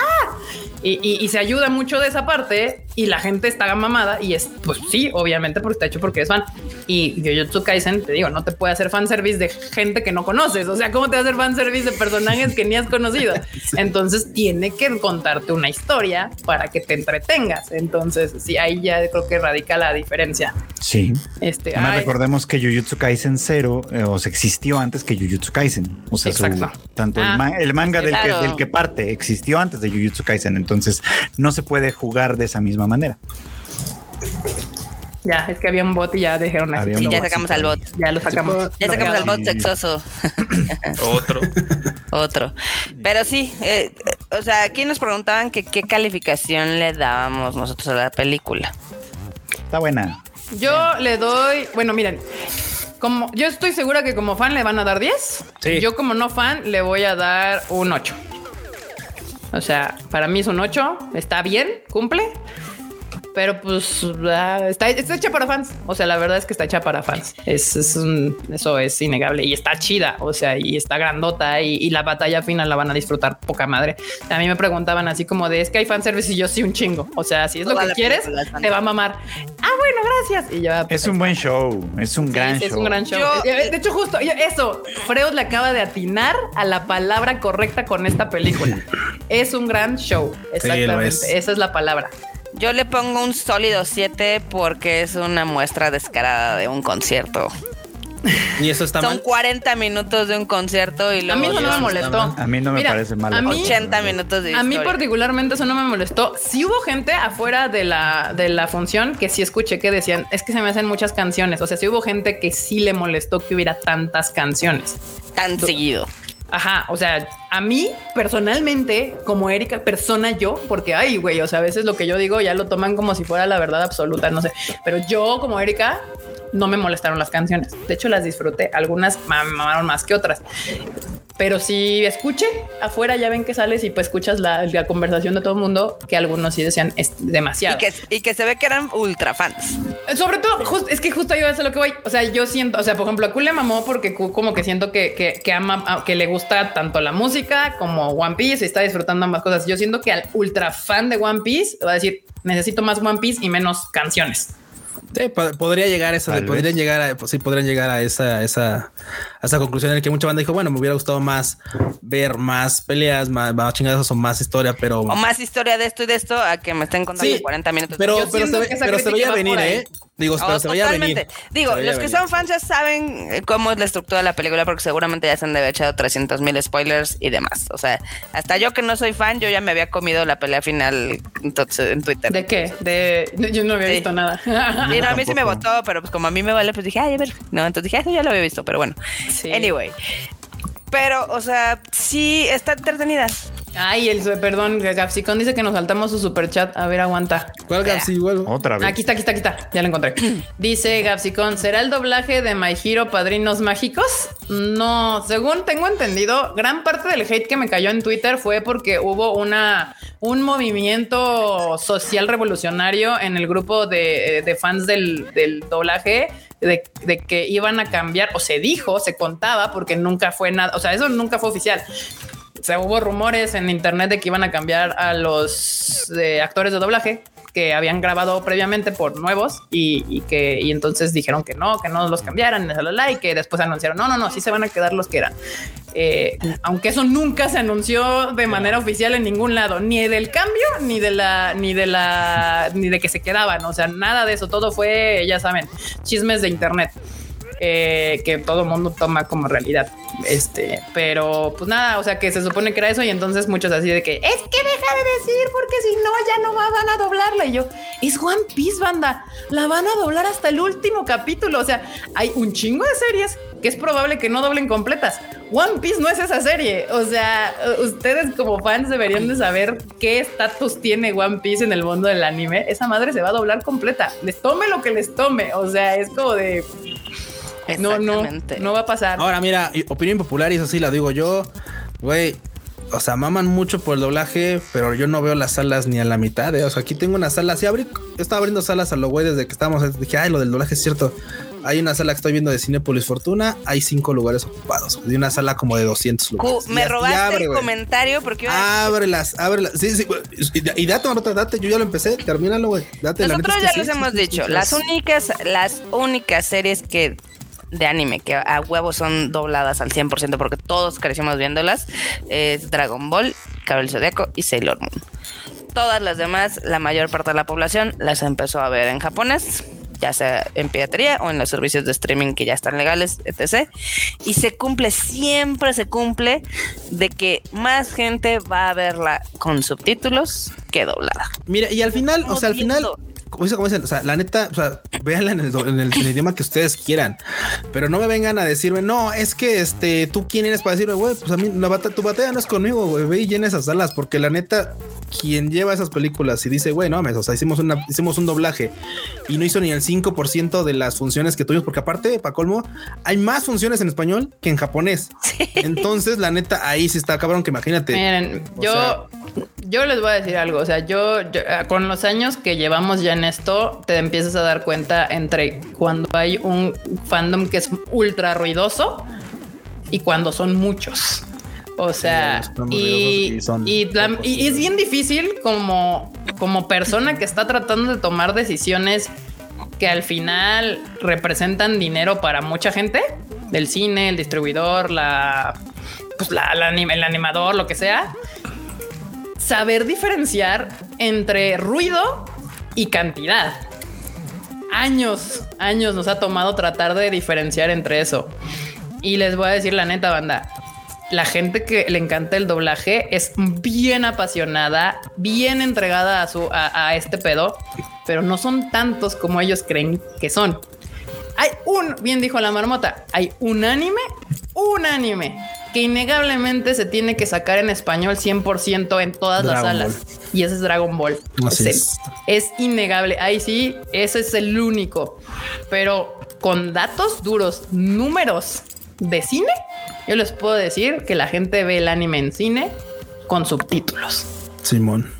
y, se ayuda mucho de esa parte y la gente está mamada y es, pues sí, obviamente porque está hecho porque es fan. Y Jujutsu Kaisen, te digo, no te puede hacer fanservice de gente que no conoces. O sea, ¿cómo te va a hacer fanservice de personajes que ni has conocido? Entonces tiene que contarte una historia para que te entretengas. Entonces, sí, ahí ya creo que radica la diferencia. Sí. Este, recordemos que Jujutsu Kaisen 0 eh, o se existió antes que Jujutsu Kaisen. O sea, tanto el, ah, manga del, que, del que parte existió antes de Jujutsu Kaisen. Entonces, entonces, no se puede jugar de esa misma manera. Ya, es que había un bot y ya dejaron Y ya sacamos al bot. Ya lo sacamos. Ya sacamos al bot sexoso. Otro. Otro. Pero sí, eh, o sea, aquí nos preguntaban que qué calificación le dábamos nosotros a la película. Está buena. Yo le doy, bueno, miren, como yo estoy segura que como fan le van a dar 10. Yo como no fan le voy a dar un 8. O sea, para mí es un 8, está bien, cumple. Pero pues ah, está, hecha para fans. O sea, la verdad es que está hecha para fans. Es, eso es innegable y está chida. O sea, y está grandota y, la batalla final la van a disfrutar poca madre. A mí me preguntaban así como de es que hay fanservice y yo sí un chingo. O sea, si es lo que quieres, te va a mamar. Ah, bueno, gracias. Y ya, pues, es un buen show. Es un gran show. Es un gran show. Eh, de hecho, justo eso, Freud le acaba de atinar a la palabra correcta con esta película. es un gran show. Exactamente. Esa es la palabra. Yo le pongo un sólido 7 porque es una muestra descarada de un concierto. Y eso está Son 40 minutos de un concierto y luego. A mí eso no me molestó. A mí no me parece mal. A mí, 80 minutos de A mí, particularmente, eso no me molestó. Sí hubo gente afuera de la, de la función que sí escuché que decían es que se me hacen muchas canciones. O sea, sí hubo gente que sí le molestó que hubiera tantas canciones. Tan seguido. Ajá, o sea, a mí personalmente, como Erika, persona yo, porque ay, güey, o sea, a veces lo que yo digo ya lo toman como si fuera la verdad absoluta, no sé, pero yo como Erika no me molestaron las canciones. De hecho, las disfruté. Algunas me mamaron más que otras. Pero si escuche afuera, ya ven que sales y pues escuchas la, conversación de todo el mundo, que algunos sí decían es demasiado. Y que, se ve que eran ultra fans. Sobre todo, es que justo yo es lo que voy. O sea, yo siento, o sea, por ejemplo, a Q le mamó porque Q como que siento que, que, ama, que le gusta tanto la música como One Piece y está disfrutando ambas cosas. Yo siento que al ultra fan de One Piece va a decir necesito más One Piece y menos canciones. Sí, podría llegar a esa, podrían llegar a, pues sí, podrían llegar a esa, esa, a esa conclusión en la que mucha banda dijo, bueno, me hubiera gustado más ver más peleas, más, más chingadas o más historia, pero. O más historia de esto y de esto a que me estén contando 40 minutos. Pero, pero, se, pero se veía venir, ¿eh? Digo, pero se veía venir. Digo, los que son fans ya saben eh, cómo es la estructura de la película porque seguramente ya se han de haber echado 300 mil spoilers y demás. O sea, hasta yo que no soy fan, yo ya me había comido la pelea final entonces, en Twitter. ¿De qué? De yo no había visto nada. Sí, no, a mí sí me votó, pero pues como a mí me vale, pues dije, ay, a ver. No, entonces dije, eso ya lo había visto, pero bueno. Anyway. Pero, o sea, sí está entretenida. Ay, el perdón, Gapsicón dice que nos saltamos su super chat. A ver, aguanta. ¿Cuál Gapsi? Otra vez. Aquí está, aquí está, aquí está. Ya lo encontré. dice Gapsicón, ¿será el doblaje de My Hero Padrinos Mágicos? No, según tengo entendido, gran parte del hate que me cayó en Twitter fue porque hubo una un movimiento social revolucionario en el grupo de, fans del, del doblaje de, de, que iban a cambiar, o se dijo, se contaba, porque nunca fue nada, o sea, eso nunca fue oficial, se hubo rumores en internet de que iban a cambiar a los actores de doblaje que habían grabado previamente por nuevos y, que y entonces dijeron que no, que no los cambiaran y que después anunciaron no, no, no, sí se van a quedar los que eran. Eh, aunque eso nunca se anunció de manera oficial en ningún lado, ni del cambio, ni de la, ni de la, ni de que se quedaban. O sea, nada de eso. Todo fue, ya saben, chismes de internet. Eh, que todo el mundo toma como realidad. Este, pero pues nada, o sea que se supone que era eso y entonces muchos así de que es que deja de decir porque si no ya no van a doblarla. Y yo, es One Piece, banda, la van a doblar hasta el último capítulo. O sea, hay un chingo de series que es probable que no doblen completas. One Piece no es esa serie. O sea, ustedes como fans deberían de saber qué estatus tiene One Piece en el mundo del anime. Esa madre se va a doblar completa. Les tome lo que les tome. O sea, es como de no, no, no va a pasar. Ahora, mira, opinión popular, y eso sí la digo yo, güey. o sea, maman mucho por el doblaje, pero yo no veo las salas ni a la mitad. ¿eh? O sea, aquí tengo una sala. Sí, abrí, estaba abriendo salas a lo güey desde que estábamos. Dije, ay, lo del doblaje es cierto. Hay una sala que estoy viendo de Cinepolis Fortuna. Hay cinco lugares ocupados. De una sala como de 200 lugares. Me robaste el comentario porque. Ábrelas, ábrelas. Sí, sí. Y, date, otra, date. Yo ya lo empecé. Termínalo, güey. Date. Nosotros ya les hemos dicho. Las únicas, las únicas series que de anime que a huevo son dobladas al 100% porque todos crecimos viéndolas es Dragon Ball, Cabello Zodiaco y Sailor Moon. Todas las demás, la mayor parte de la población las empezó a ver en japonés, ya sea en piratería o en los servicios de streaming que ya están legales, etc. Y se cumple, siempre se cumple de que más gente va a verla con subtítulos que doblada. Mira, y al final, o sea, al final como dicen, o sea, la neta, o sea, véanla en el, idioma que ustedes quieran, pero no me vengan a decirme, no, es que este, tú quién eres para decirme, güey, pues a mí la tu batalla no es conmigo, güey, ve y llena esas salas, porque la neta, quien lleva esas películas y dice, güey, no, o sea, hicimos una, hicimos un doblaje y no hizo ni el 5% de las funciones que tuvimos, porque aparte, para colmo, hay más funciones en español que en japonés. Entonces, la neta, ahí sí está cabrón, que imagínate. Miren, yo, yo les voy a decir algo, o sea, yo, con los años que llevamos ya en esto, te empiezas a dar cuenta entre cuando hay un fandom que es ultra ruidoso y cuando son muchos. O sea, y, es bien difícil como, como persona que está tratando de tomar decisiones que al final representan dinero para mucha gente, del cine, el distribuidor, la, pues la, el animador, lo que sea. Saber diferenciar entre ruido y cantidad. Años, años nos ha tomado tratar de diferenciar entre eso. Y les voy a decir la neta, banda la gente que le encanta el doblaje es bien apasionada, bien entregada a, su, a, este pedo, pero no son tantos como ellos creen que son. Hay un, bien dijo la marmota, hay un anime, un anime que innegablemente se tiene que sacar en español 100% en todas las salas. Y ese es Dragon Ball. es. es innegable. Ahí sí, ese es el único. Pero con datos duros, números de cine, yo les puedo decir que la gente ve el anime en cine con subtítulos. Simón.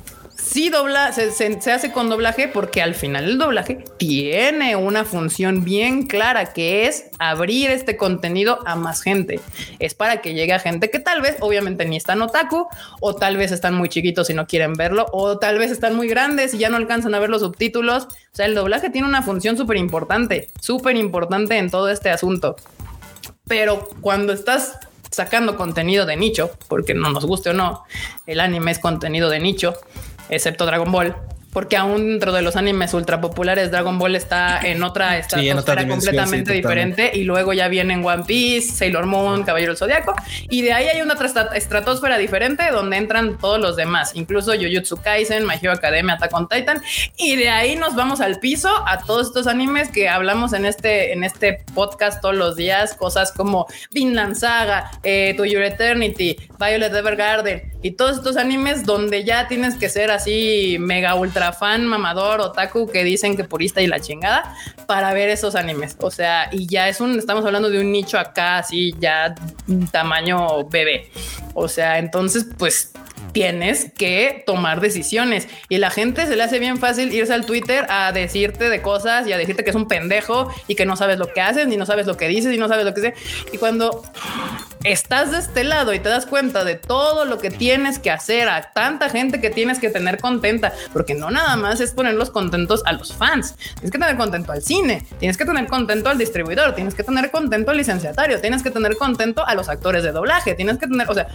Sí, dobla, se, hace con doblaje porque al final el doblaje tiene una función bien clara que es abrir este contenido a más gente. Es para que llegue a gente que tal vez, obviamente, ni están otaku, o tal vez están muy chiquitos y no quieren verlo, o tal vez están muy grandes y ya no alcanzan a ver los subtítulos. O sea, el doblaje tiene una función súper importante, súper importante en todo este asunto. Pero cuando estás sacando contenido de nicho, porque no nos guste o no, el anime es contenido de nicho, excepto Dragon Ball, porque aún dentro de los animes ultra populares, Dragon Ball está en otra estratosfera completamente diferente y luego ya vienen One Piece, Sailor Moon, Caballero del Zodiaco y de ahí hay una estratosfera diferente donde entran todos los demás, incluso Jujutsu Kaisen, My Hero Academia, Attack on Titan y de ahí nos vamos al piso a todos estos animes que hablamos en este en este podcast todos los días, cosas como Vinland Saga, eh, To Your Eternity, Violet Evergarden y todos estos animes donde ya tienes que ser así mega ultra fan mamador otaku que dicen que purista y la chingada para ver esos animes. O sea, y ya es un, estamos hablando de un nicho acá así ya tamaño bebé. O sea, entonces pues tienes que tomar decisiones y la gente se le hace bien fácil irse al Twitter a decirte de cosas y a decirte que es un pendejo y que no sabes lo que haces, ni no sabes lo que dices, y no sabes lo que sé. Y cuando estás de este lado y te das cuenta de todo lo que tienes que hacer a tanta gente que tienes que tener contenta, porque no nada más es ponerlos contentos a los fans, tienes que tener contento al cine, tienes que tener contento al distribuidor, tienes que tener contento al licenciatario, tienes que tener contento a los actores de doblaje, tienes que tener, o sea,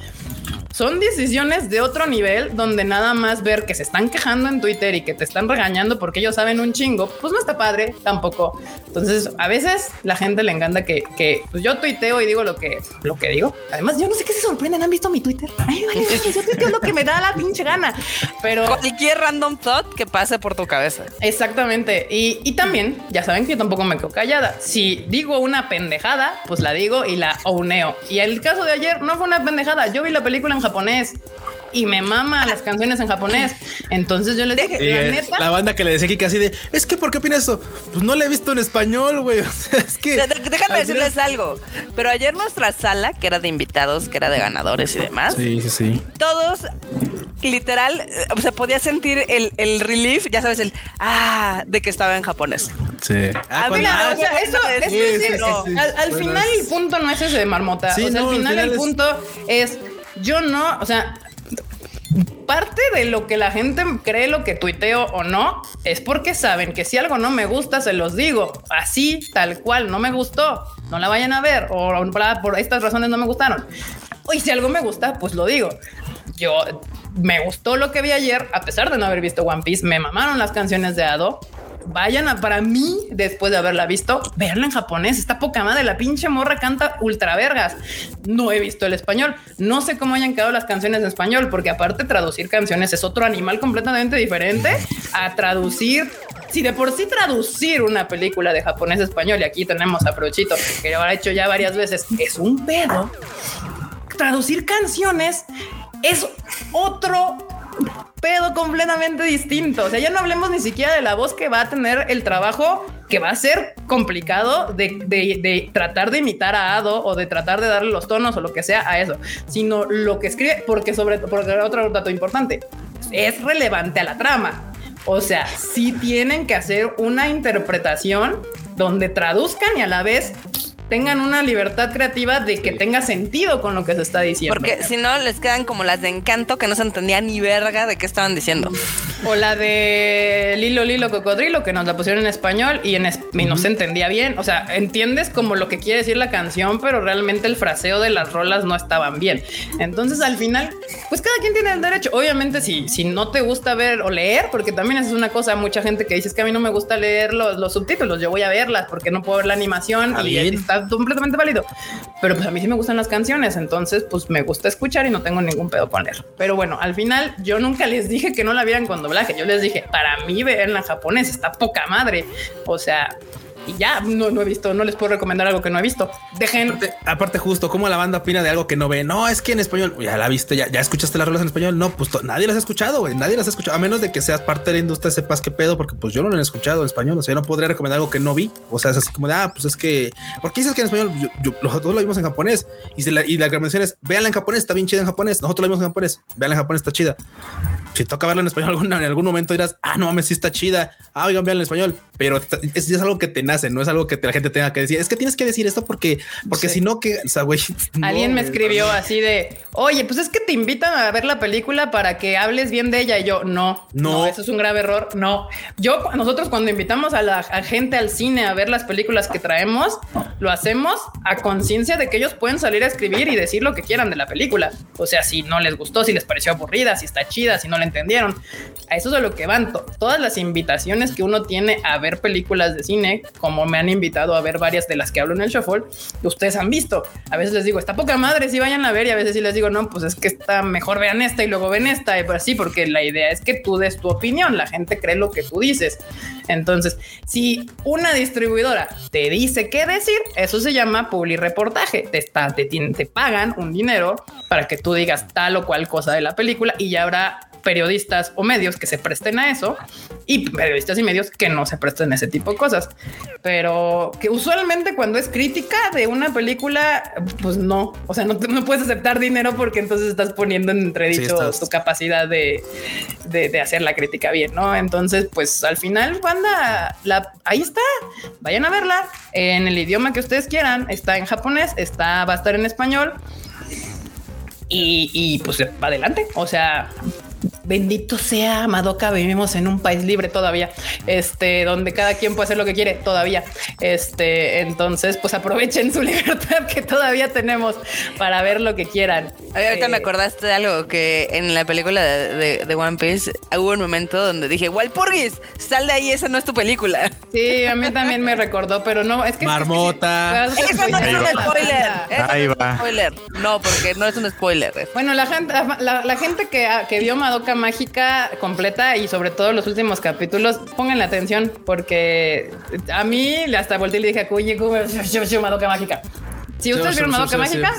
son decisiones de otro nivel donde nada más ver que se están quejando en Twitter y que te están regañando porque ellos saben un chingo, pues no está padre tampoco. Entonces, a veces la gente le encanta que, que pues yo tuiteo y digo lo que, lo que digo. Además, yo no sé qué se sorprenden. ¿Han visto mi Twitter? Ay, vale, yo tuiteo lo que me da la pinche gana. Pero cualquier random thought que pase por tu cabeza. Exactamente. Y, y también, ya saben que yo tampoco me quedo callada. Si digo una pendejada, pues la digo y la ouneo. Y el caso de ayer no fue una pendejada. Yo vi la película en japonés y me mama las canciones en japonés. Entonces yo les dije, la neta. La banda que le decía que así de, es que, ¿por qué opinas eso? Pues no la he visto en español, güey. es que. Déjame decirles algo. Pero ayer nuestra sala, que era de invitados, que era de ganadores y demás. Sí, sí, sí. Todos literal, o sea, podía sentir el, el relief, ya sabes, el ah, de que estaba en japonés. Sí. Ah, o sea, eso, es, al, final el punto no es ese de marmota. o sea, al final el punto es yo no, o sea, parte de lo que la gente cree lo que tuiteo o no es porque saben que si algo no me gusta, se los digo así, tal cual, no me gustó, no la vayan a ver o por estas razones no me gustaron. Y si algo me gusta, pues lo digo. Yo me gustó lo que vi ayer, a pesar de no haber visto One Piece, me mamaron las canciones de Ado vayan a para mí, después de haberla visto, verla en japonés. Está poca madre. La pinche morra canta ultra vergas. No he visto el español. No sé cómo hayan quedado las canciones en español, porque aparte traducir canciones es otro animal completamente diferente a traducir si de por sí traducir una película de japonés español, y aquí tenemos a Prochito, que lo ha hecho ya varias veces, es un pedo. Traducir canciones es otro pedo completamente distinto. O sea, ya no hablemos ni siquiera de la voz que va a tener el trabajo que va a ser complicado de, tratar de imitar a Ado o de tratar de darle los tonos o lo que sea a eso, sino lo que escribe, porque sobre porque otro dato importante, es relevante a la trama. O sea, sí tienen que hacer una interpretación donde traduzcan y a la vez tengan una libertad creativa de que tenga sentido con lo que se está diciendo. Porque si no, les quedan como las de encanto que no se entendía ni verga de qué estaban diciendo. O la de Lilo Lilo Cocodrilo, que nos la pusieron en español y, en no se entendía bien. O sea, entiendes como lo que quiere decir la canción, pero realmente el fraseo de las rolas no estaban bien. Entonces, al final, pues cada quien tiene el derecho. Obviamente, si, si no te gusta ver o leer, porque también es una cosa, mucha gente que dice que a mí no me gusta leer los, subtítulos, yo voy a verlas porque no puedo ver la animación y está completamente válido. Pero pues a mí sí me gustan las canciones, entonces pues me gusta escuchar y no tengo ningún pedo con leer. Pero bueno, al final yo nunca les dije que no la vieran con doblaje. Yo les dije, para mí ver en japonés está poca madre. O sea, y ya no, no he visto, no les puedo recomendar algo que no he visto. Dejen. Aparte, justo como la banda opina de algo que no ve. No, es que en español ya la viste, ya, ya escuchaste las rolas en español. No, pues nadie las ha escuchado, güey. Nadie las ha escuchado, a menos de que seas parte de la industria, sepas qué pedo, porque pues yo no lo he escuchado en español. O sea, yo no podría recomendar algo que no vi. O sea, es así como de ah, pues es que, ¿por qué dices que en español? Yo, nosotros lo vimos en japonés y, la, y la recomendación es véanla en japonés, está bien chida en japonés. Nosotros lo vimos en japonés, véanla en japonés, está chida. Si toca verla en español en algún momento dirás, ah, no mames, sí está chida. Ah, oigan, véanla en español, pero es, es algo que te nace, no es algo que la gente tenga que decir. Es que tienes que decir esto porque, porque si no, que, o sea, güey. Alguien me escribió así de, oye, pues es que te invitan a ver la película para que hables bien de ella. Y yo, no, no, eso es un grave error. No, yo, nosotros cuando invitamos a la gente al cine a ver las películas que traemos, lo hacemos a conciencia de que ellos pueden salir a escribir y decir lo que quieran de la película. O sea, si no les gustó, si les pareció aburrida, si está chida, si no la entendieron. A eso es a lo que van todas las invitaciones que uno tiene a ver películas de cine, como me han invitado a ver varias de las que hablo en el shuffle, ustedes han visto. A veces les digo, está poca madre, si vayan a ver, y a veces sí les digo, no, pues es que está mejor vean esta y luego ven esta, y pues sí, porque la idea es que tú des tu opinión, la gente cree lo que tú dices. Entonces, si una distribuidora te dice qué decir, eso se llama reportaje. Te, te, te pagan un dinero para que tú digas tal o cual cosa de la película y ya habrá periodistas o medios que se presten a eso y periodistas y medios que no se presten a ese tipo de cosas. Pero que usualmente cuando es crítica de una película, pues no, o sea, no, no puedes aceptar dinero porque entonces estás poniendo en entredicho tu capacidad de, de, hacer la crítica bien, ¿no? Entonces, pues al final, banda, la, ahí está, vayan a verla en el idioma que ustedes quieran, está en japonés, está, va a estar en español. Y, y pues adelante. O sea, bendito sea Madoka, vivimos en un país libre todavía, este, donde cada quien puede hacer lo que quiere todavía. Este, entonces, pues aprovechen su libertad que todavía tenemos para ver lo que quieran. ahorita me eh, acordaste de algo que en la película de, One Piece hubo un momento donde dije, Walpurgis, sal de ahí, esa no es tu película. Sí, a mí también me recordó, pero no, es que... Marmota. Es eso no es un spoiler. Ahí va. spoiler. No, porque no es un spoiler. Bueno, la gente, la, gente que, que vio Madoka Mágica completa y sobre todo los últimos capítulos, pongan la atención porque a mí hasta volteé y le dije, oye, Madoka Mágica. Si ustedes vieron Madoka Mágica,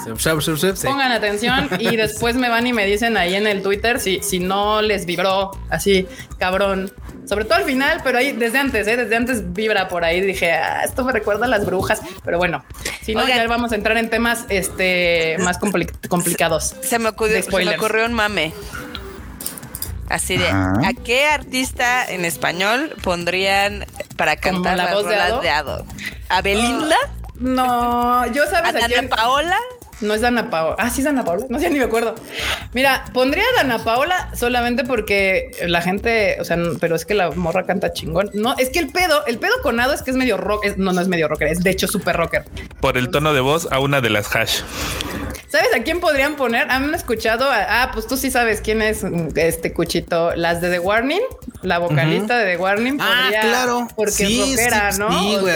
pongan atención y después me van y me dicen ahí en el Twitter si, si no les vibró así, cabrón. Sobre todo al final, pero ahí desde antes, ¿eh? desde antes vibra por ahí. Dije, ah, esto me recuerda a las brujas. Pero bueno, si no, ya vamos a entrar en temas este, más complicados. Se, me ocurrió, se me ocurrió un mame. Así de, ¿a qué artista en español pondrían para cantar la voz de Ado? ¿A Belinda? no, yo sabes a, a Paola. No es Dana Paola. Ah, sí es Dana Paola. No sé, ni me acuerdo. Mira, pondría a Dana Paola solamente porque la gente, o sea, pero es que la morra canta chingón. No, es que el pedo, el pedo con Ado es que es medio rock. no, no es medio rocker, es de hecho súper rocker. Por el tono de voz a una de las hash. ¿Sabes a quién podrían poner? ¿Han escuchado? ah, pues tú sí sabes quién es este cuchito. Las de The Warning, la vocalista de The Warning. Ah, claro. Porque es rockera, ¿no? Sí, güey.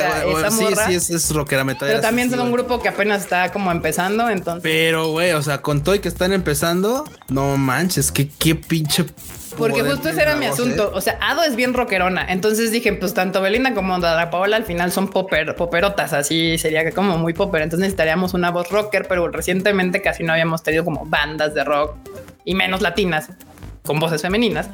sí, sí, es, es rockera metal. Pero también son un grupo que apenas está como empezando, entonces. Pero, güey, o sea, con todo y que están empezando, no manches, que qué pinche porque justo ese era mi asunto. O sea, Ado es bien rockerona. Entonces dije, pues tanto Belinda como Dada Paola al final son popper, poperotas. Así sería que como muy popper. Entonces necesitaríamos una voz rocker, pero recientemente casi no habíamos tenido como bandas de rock y menos latinas con voces femeninas.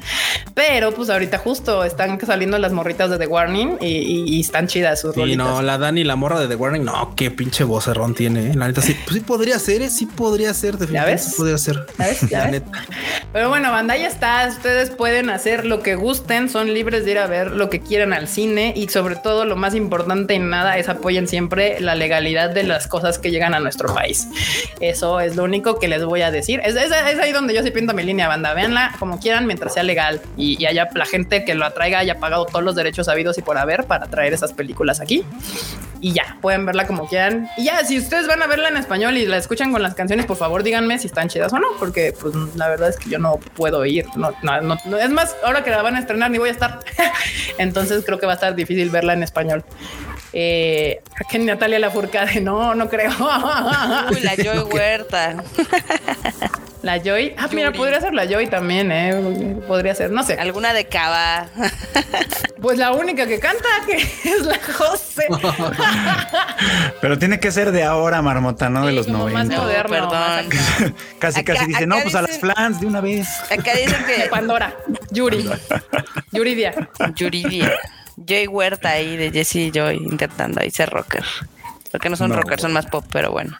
Pero pues ahorita justo están saliendo las morritas de The Warning y, están chidas sus Y no, la Dani, la morra de The Warning, no, qué pinche vocerrón tiene. ¿eh? La neta sí, pues sí podría ser, ¿eh? sí podría ser, definitivamente. ¿Ya podría ser. ¿Ya ves? Pero bueno, banda, ya está. Ustedes pueden hacer lo que gusten, son libres de ir a ver lo que quieran al cine y sobre todo lo más importante en nada es apoyen siempre la legalidad de las cosas que llegan a nuestro país. Eso es lo único que les voy a decir. Es, es, es ahí donde yo sí pinto mi línea, banda. Véanla como quieran mientras sea legal y, haya la gente que lo atraiga haya pagado todos los derechos habidos y por haber para traer esas películas aquí. Y ya, pueden verla como quieran. Y ya, si ustedes van a verla en español y la escuchan con las canciones, por favor díganme si están chidas o no, porque pues la verdad es que yo no puedo ir. No, no, no, es más, ahora que la van a estrenar ni voy a estar. Entonces creo que va a estar difícil verla en español. Eh, que Natalia Lafourcade, no, no creo. Uy, la Joy Huerta. La Joy. Ah, mira, podría ser la Joy también, ¿eh? Podría ser, no sé. Alguna de Cava. Pues la única que canta, que es la José. Pero tiene que ser de ahora, Marmota, no de los 90. perdón. casi, casi dice, no, pues a las flans de una vez. Acá dicen que... Pandora. Yuri. Yuridia. Yuridia. Joy Huerta ahí de Jesse Joy intentando ahí ser rocker. Porque no son rockers, son más pop, pero bueno.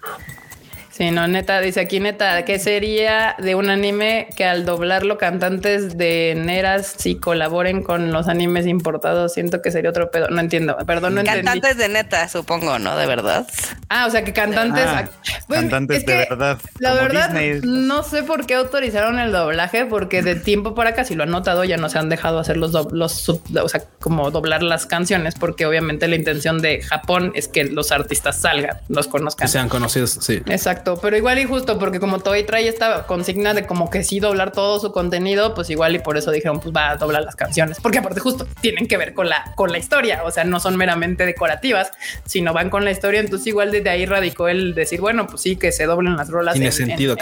Sí, no, neta, dice aquí neta, ¿qué sería de un anime que al doblarlo cantantes de Neras si colaboren con los animes importados? Siento que sería otro pedo. No entiendo, perdón, no Cantantes de neta, supongo, ¿no? De verdad. Ah, o sea que cantantes. Ah, pues, cantantes de verdad. La verdad, no sé por qué autorizaron el doblaje, porque de tiempo para acá, si lo han notado, ya no se han dejado hacer los, los o sea, como doblar las canciones, porque obviamente la intención de Japón es que los artistas salgan, los conozcan. Que sean conocidos, sí. Exacto pero igual y justo porque como Toy trae esta consigna de como que sí doblar todo su contenido, pues igual y por eso dijeron pues va a doblar las canciones, porque aparte justo tienen que ver con la con la historia, o sea, no son meramente decorativas, sino van con la historia, entonces igual desde ahí radicó el decir, bueno, pues sí que se doblen las rolas en, sentido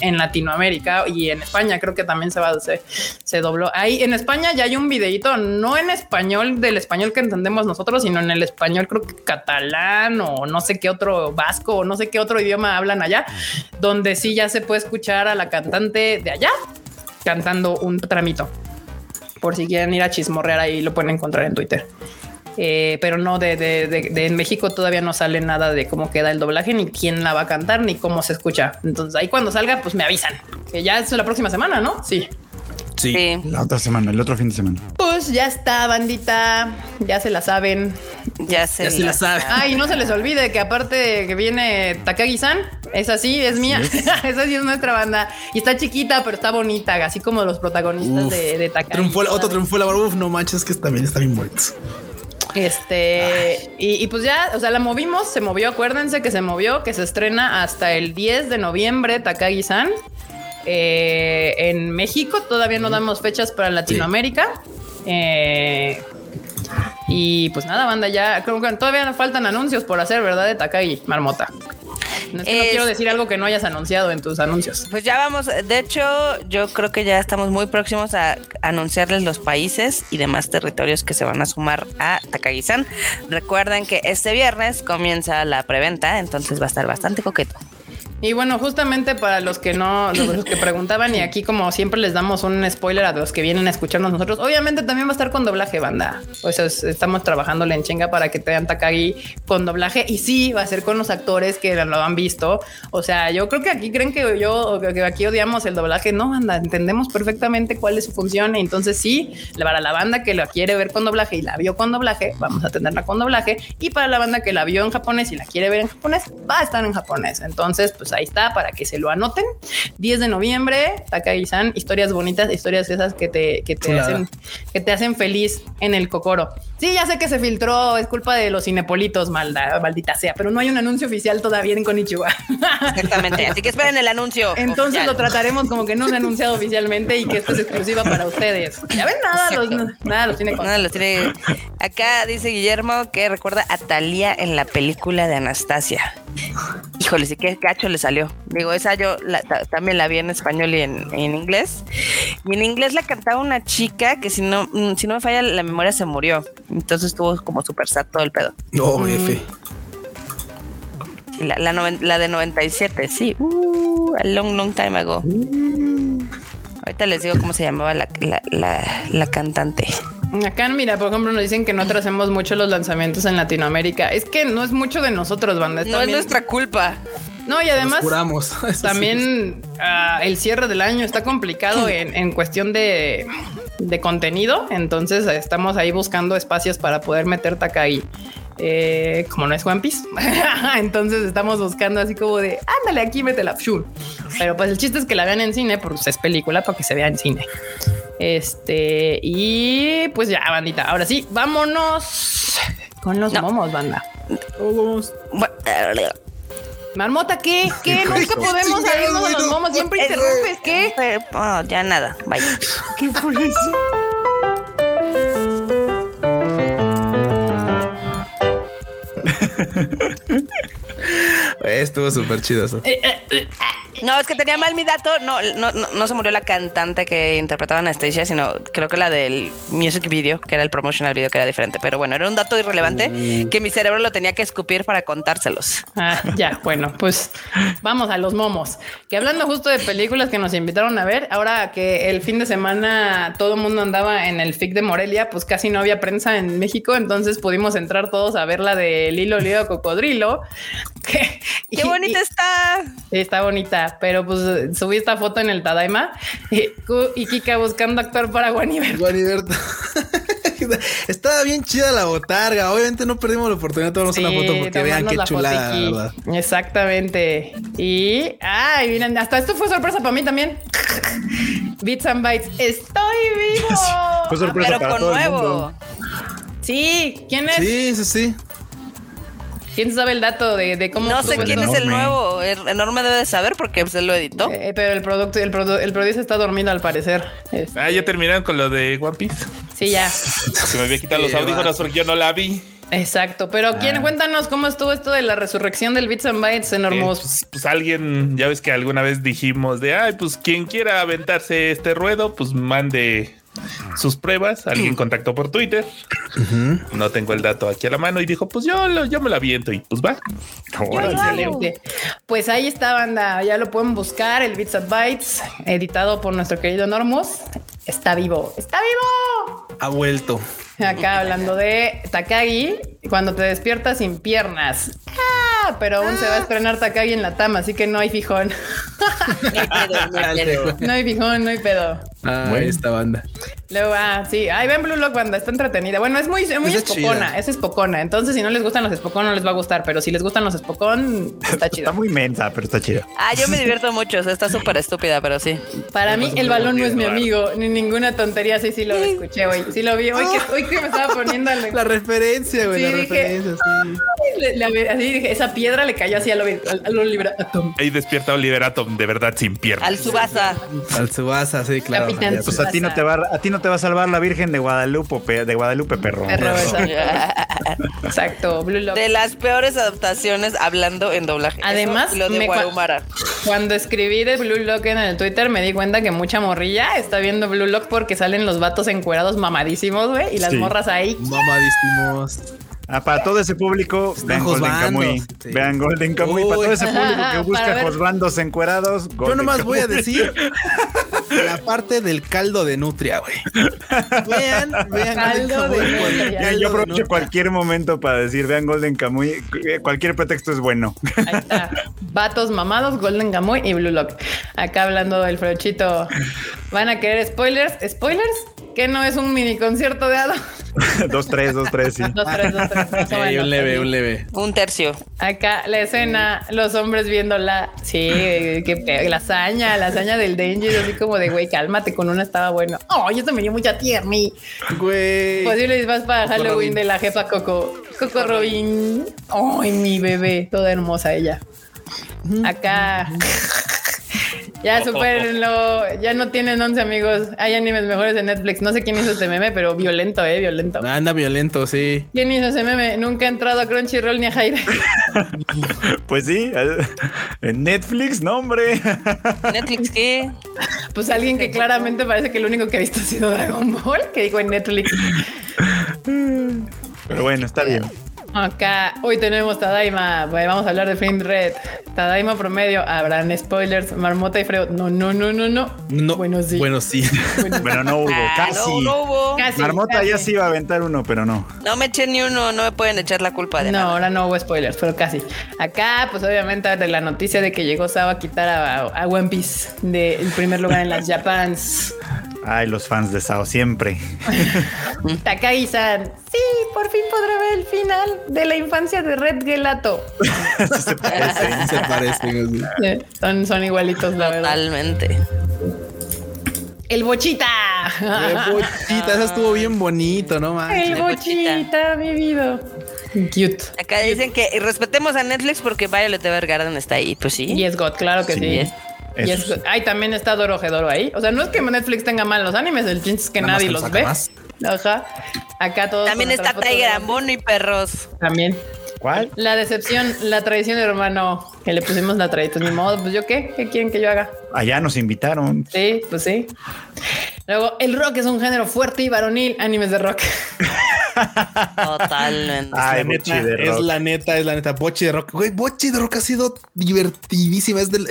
en, Latinoamérica y en España creo que también se va se, se dobló. Ahí en España ya hay un videito, no en español del español que entendemos nosotros, sino en el español creo que catalán o no sé qué otro vasco o no sé qué otro idioma hablan allá, donde sí ya se puede escuchar a la cantante de allá cantando un tramito. Por si quieren ir a chismorrear ahí lo pueden encontrar en Twitter. Eh, pero no de, de, en México todavía no sale nada de cómo queda el doblaje, ni quién la va a cantar, ni cómo se escucha. Entonces ahí cuando salga, pues me avisan. Que ya es la próxima semana, ¿no? Sí. Sí. La otra semana, el otro fin de semana. Pues ya está, bandita. Ya se la saben. Ya se, la, saben. Ay, no se les olvide que aparte que viene Takagi-san, es así, es mía. Esa sí es nuestra banda. Y está chiquita, pero está bonita, así como los protagonistas de, de Takagi. otro triunfo la Uf, no manches, que también está bien muerto. Este, y, pues ya, o sea, la movimos, se movió, acuérdense que se movió, que se estrena hasta el 10 de noviembre, Takagi-san. Eh, en México todavía no damos fechas para Latinoamérica. Eh, y pues nada, banda, ya creo que todavía nos faltan anuncios por hacer, ¿verdad? De Takagi, Marmota. No, quiero decir algo que no hayas anunciado en tus anuncios. Pues ya vamos. De hecho, yo creo que ya estamos muy próximos a anunciarles los países y demás territorios que se van a sumar a Takagi-san. Recuerden que este viernes comienza la preventa, entonces va a estar bastante coqueto. Y bueno, justamente para los que no, los que preguntaban, y aquí como siempre les damos un spoiler a los que vienen a escucharnos nosotros, obviamente también va a estar con doblaje, banda. Pues estamos trabajando en chinga para que te dan Takagi con doblaje. Y sí, va a ser con los actores que lo han visto. O sea, yo creo que aquí creen que yo, que aquí odiamos el doblaje. No, banda, entendemos perfectamente cuál es su función. Entonces sí, para la banda que lo quiere ver con doblaje y la vio con doblaje, vamos a tenerla con doblaje. Y para la banda que la vio en japonés y la quiere ver en japonés, va a estar en japonés. Entonces, pues ahí está para que se lo anoten. 10 de noviembre, Takagi-san, historias bonitas, historias esas que te, que te hacen, que te hacen feliz en el Cocoro. Sí, ya sé que se filtró, es culpa de los cinepolitos, malda, maldita sea, pero no hay un anuncio oficial todavía en Konichiwa. Exactamente, así que esperen el anuncio. Entonces lo trataremos como que no se ha anunciado oficialmente y que esto es exclusiva para ustedes. Ya ven, nada, los, nada los tiene. Nada los tiene. Acá dice Guillermo que recuerda a Talía en la película de Anastasia. Híjole, sí que cacho le salió. Digo, esa yo también la vi en español y en, inglés. Y en inglés la cantaba una chica que si no, mm, si no me falla la memoria se murió. Entonces estuvo como súper sad todo el pedo. No, mm. F. La, la, de 97, sí. Uh, a long, long time ago. Ahorita les digo cómo se llamaba la, la, cantante. Acá, mira, por ejemplo, nos dicen que no tracemos mucho los lanzamientos en Latinoamérica. Es que no es mucho de nosotros, banda. no es nuestra culpa. No, y además también ah, el cierre del año está complicado en, cuestión de, contenido. Entonces estamos ahí buscando espacios para poder meter Takai. Eh, como no es One Piece, entonces estamos buscando así como de ándale aquí, métela. Sure. Pero pues el chiste es que la vean en cine, porque es película para que se vea en cine. Este, y pues ya, bandita. Ahora sí, vámonos con los momos, banda. Vamos. Marmota, ¿qué? ¿Qué? Nunca podemos salirnos de los momos. Siempre interrumpes. ¿Qué? Oh, ya nada. Vaya. ¿Qué fue eso? Estuvo súper chido eso. Eh, eh, eh, no, es que tenía mal mi dato. No, no, no, se murió la cantante que interpretaba Anastasia, sino creo que la del music video, que era el promotional video, que era diferente. Pero bueno, era un dato irrelevante mm. que mi cerebro lo tenía que escupir para contárselos. Ah, ya, bueno, pues vamos a los momos. Que hablando justo de películas que nos invitaron a ver, ahora que el fin de semana todo el mundo andaba en el FIC de Morelia, pues casi no había prensa en México, entonces pudimos entrar todos a ver la de Lilo Lío Cocodrilo. Qué bonita está. Está bonita pero pues subí esta foto en el Tadaima y, Kika buscando actuar para Guaniberto. Guaniberto. Estaba bien chida la botarga. Obviamente no perdimos la oportunidad de tomarnos una foto porque vean qué chulada. Exactamente. Y ay, miren, hasta esto fue sorpresa para mí también. Bits and Bytes. Estoy vivo. fue sorpresa Pero para todo nuevo. El mundo. Sí, ¿quién es? Sí, sí, sí. ¿Quién sabe el dato de, cómo? No sé quién es el nuevo. Enorme debe de saber porque se lo editó. Eh, pero el producto, el, el producto está dormido al parecer. Ah, ya terminaron con lo de One Piece. Sí, ya. Se me había quitado los audífonos porque yo no la vi. Exacto, pero quién, ah. cuéntanos cómo estuvo esto de la resurrección del Bits and Bytes enormos. Eh, pues, pues, alguien, ya ves que alguna vez dijimos de, ay, pues quien quiera aventarse este ruedo, pues mande sus pruebas. Alguien contactó por Twitter. No tengo el dato aquí a la mano y dijo, pues yo, yo me la viento y pues va. Pues ahí está, banda. Ya lo pueden buscar. El Bits and Bytes, editado por nuestro querido Normos. Está vivo. Está vivo. Ha vuelto. Acá hablando de Takagi, cuando te despiertas sin piernas. Ah, pero aún se va a ah. estrenar Takagi en la Tama, así que no hay fijón. no hay fijón, no hay pedo. Ah, esta banda. Luego, ah, sí. Ahí ven Blue Lock Banda, está entretenida. Bueno, es muy, muy espocona, es espocona. Entonces, si no les gustan los espocón, no les va a gustar. Pero si les gustan los espocón, está chido. Está muy mensa, pero está chido. Ah, yo me divierto mucho. está súper estúpida, pero sí. Para mí, el balón no es mi amigo, ni ninguna tontería. Sí, sí lo escuché hoy. Sí lo vi. Hoy que, hoy que me estaba poniendo la referencia, güey. la referencia, sí. así dije, esa piedra le cayó así a, lo, Oliver Atom. Ahí despierta Oliver Atom, de verdad, sin piernas. Al Subasa. Al Subasa, sí, claro. pues a ti no te va a ti no te va a salvar la Virgen de Guadalupe, de Guadalupe, perro. perro exacto. Blue Lock. De las peores adaptaciones hablando en doblaje. Además, lo de cuando escribí de Blue Lock en el Twitter me di cuenta que mucha morrilla está viendo Blue Lock porque salen los vatos encuerados mamadísimos, güey, y las morras ahí. Mamadísimos. Ah, para todo ese público, vean Golden Kamuy. Vean Golden Kamuy. Para todo ese público que busca Josbandos encuerados. Yo nomás voy a decir la parte del caldo de nutria, güey. Vean, vean caldo de nutria. Yo aprovecho cualquier momento para decir, vean Golden Kamuy. Cualquier pretexto es bueno. Ahí está. Vatos mamados, Golden Kamuy y Blue Lock. Acá hablando del frochito. ¿Van a querer spoilers? ¿Spoilers? Que no es un mini concierto de hado. dos, tres, dos, tres, sí. Dos, tres, dos, tres. un leve, un leve. Un tercio. Acá la escena, los hombres viéndola. Sí, que la hazaña, la hazaña del Danger, así como de güey, cálmate, con una estaba bueno. Oh, eso me dio mucha tierra, Güey. Posible vas para Halloween de la jefa Coco. Coco Robin. Ay, mi bebé, toda hermosa ella. Acá. Ya supérenlo, ya no tienen 11 amigos. Hay animes mejores de Netflix. No sé quién hizo este meme, pero violento, eh, violento. Anda violento, sí. ¿Quién hizo ese meme? Nunca ha entrado a Crunchyroll ni a Jaime. pues sí, en Netflix, no, hombre. ¿Netflix qué? Pues alguien que claramente parece que lo único que ha visto ha sido Dragon Ball, que dijo en Netflix. Pero bueno, está bien. Acá hoy tenemos Tadaima. vamos a hablar de Flame Red. Tadaima promedio. Habrán spoilers. Marmota y Freo. No, no, no, no, no. No. Bueno, sí. Bueno, sí. pero no hubo. Ah, casi. No, hubo. Marmota ya sí iba a aventar uno, pero no. No me eché ni uno. No me pueden echar la culpa de no, nada. ahora no hubo spoilers, pero casi. Acá, pues obviamente, de la noticia de que llegó Saba a quitar a, One Piece del primer lugar en las Japans. Ay, los fans de Sao siempre. Takagi-san. Sí, por fin podré ver el final de la infancia de Red Gelato. se parecen, se parecen. son, son igualitos, la verdad. Totalmente. El bochita. El bochita, eso estuvo bien bonito, ¿no? Manches. El bochita, mi vida. Cute. Acá dicen que respetemos a Netflix porque Violet Evergarden está ahí, pues sí. Y es God, claro que sí. Y es, ay, también está Dorojedoro ahí. O sea, no es que Netflix tenga mal los animes, el chiste es que nadie los ve. Ajá. Acá todos. También está Tiger Ambono y perros. También. ¿Cuál? La decepción, la tradición, hermano, que le pusimos la tradición. Ni modo, pues yo qué, ¿qué quieren que yo haga? Allá nos invitaron. Sí, pues sí. Luego, el rock es un género fuerte y varonil, animes de rock. Totalmente. es, la neta, es la neta, Bochi de rock. Güey, Bochi de rock ha sido divertidísima. Es del,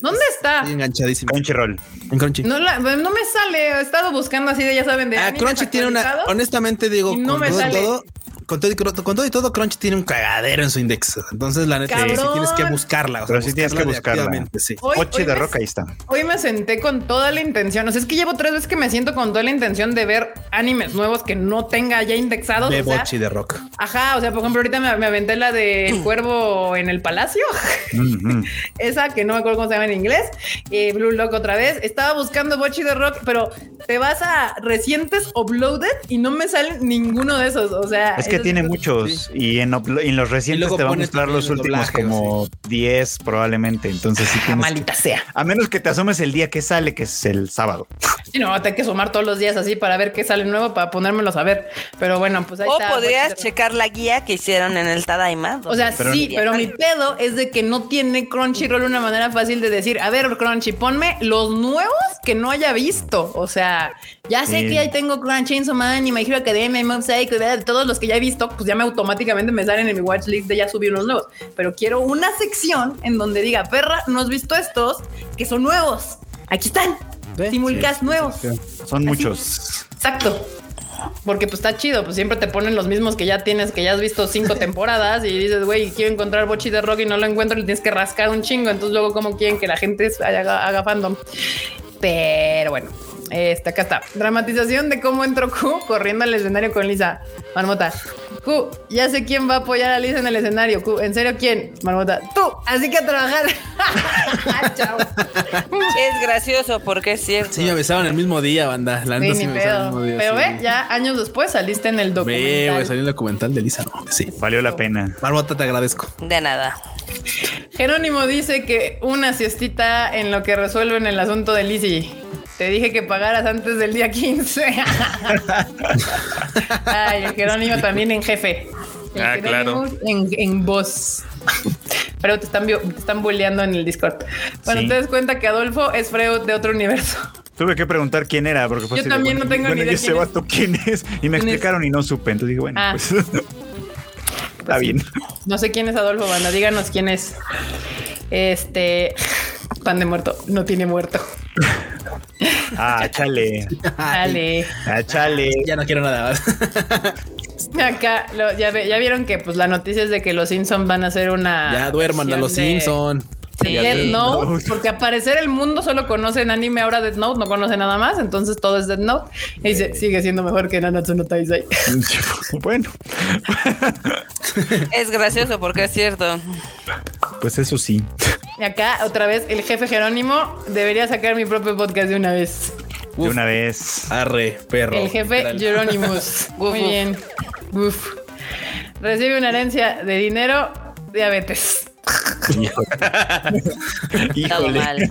¿Dónde está? Enganchadísima. Crunchyroll. En Crunchy. No, no me sale. He estado buscando así de, ya saben, de. Ah, Crunchy tiene una. Honestamente, digo, no me sale. todo con todo, con todo y todo, Crunchy tiene un cagadero en su index. Entonces, la neta, sí, tienes que buscarla. Pero sí tienes que buscarla. Sí. Hoy, de roca, ahí está. Hoy me senté con toda la intención. O sea, es que llevo tres veces que me siento con toda la intención de ver animes nuevos que no tenga ya indexados. De Bochi de rock. Ajá. O sea, por ejemplo, ahorita me, aventé la de El Cuervo en el Palacio. Esa que no me acuerdo cómo se llama en inglés. y Blue Lock otra vez. Estaba buscando Bochi de rock, pero te vas a recientes uploaded y no me salen ninguno de esos. O sea, es que tiene muchos y en, los recientes te va a mostrar los últimos como 10 probablemente. Entonces, sí tienes Malita sea. A menos que te asomes el día que sale, que es el sábado. Sí, no, te hay que sumar todos los días así para ver qué sale nuevo, para ponérmelos a ver. Pero bueno, pues ahí o está. O podrías checar la guía que hicieron en el Tadaima. O sea, sí, pero mi pedo es de que no tiene Crunchyroll una manera fácil de decir, a ver, Crunchy, ponme los nuevos que no haya visto. O sea, ya sé que ahí tengo Crunchy, Chainsaw Man y My Hero Academia, Mob Psycho, todos los que ya he visto, pues ya me automáticamente me salen en mi watchlist de ya subir unos nuevos. Pero quiero una sección en donde diga, perra, no has visto estos que son nuevos. Aquí están. Simulcast nuevos. Son muchos. Exacto. Porque pues está chido, pues siempre te ponen los mismos que ya tienes, que ya has visto cinco temporadas y dices, güey, quiero encontrar Bochi de Rock y no lo encuentro y tienes que rascar un chingo. Entonces luego, ¿cómo quieren que la gente haga, haga fandom? Pero bueno, Este, acá está. Dramatización de cómo entró Q corriendo al escenario con Lisa. Marmota. Q, ya sé quién va a apoyar a Lisa en el escenario. Q, ¿en serio quién? Marmota. Tú, así que a trabajar. Chao. Es gracioso porque es cierto. Sí, me besaban el mismo día, banda. La Sí, neta sí me besaban el mismo día. Pero sí. ve, ya años después saliste en el Ve, documental. güey, salió el documental de Lisa, no, sí. Valió la pena. Marmota, te agradezco. De nada. Jerónimo dice que una siestita en lo que resuelven el asunto de Lizzie. Te dije que pagaras antes del día 15. Ay, el Jerónimo también en jefe. El Ah, Jerónimo En, en voz. Pero te están, te están bulleando en el Discord. Bueno, Sí. te das cuenta que Adolfo es Freud de otro universo. Tuve que preguntar quién era, porque fue Yo así de, también bueno, no tengo bueno, ni idea ¿y ese quién es. vato quién es? Y me explicaron y no supe. Entonces dije, bueno, Ah. pues está bien. No sé quién es Adolfo Banda, díganos quién es. Este pan de muerto, no tiene muerto. Ah, chale. Dale. Ah, chale. Ya no quiero nada más. Acá lo- ya, ve- ya vieron que pues la noticia es de que los Simpsons van a hacer una. ya duerman a los de- Simpson. De Death. Note, porque al parecer el mundo solo conoce en anime ahora Death Note, no conoce nada más, entonces todo es Death Note. Y dice, sigue siendo mejor que Nanatsu no Taizai. Bueno, Es gracioso porque es cierto. pues eso sí. Y acá otra vez el jefe Jerónimo debería sacar mi propio podcast de una vez. De una vez. Arre, perro. El jefe Literal. Jerónimos. Muy bien. Uf. Recibe una herencia de dinero, diabetes. Híjole. mal.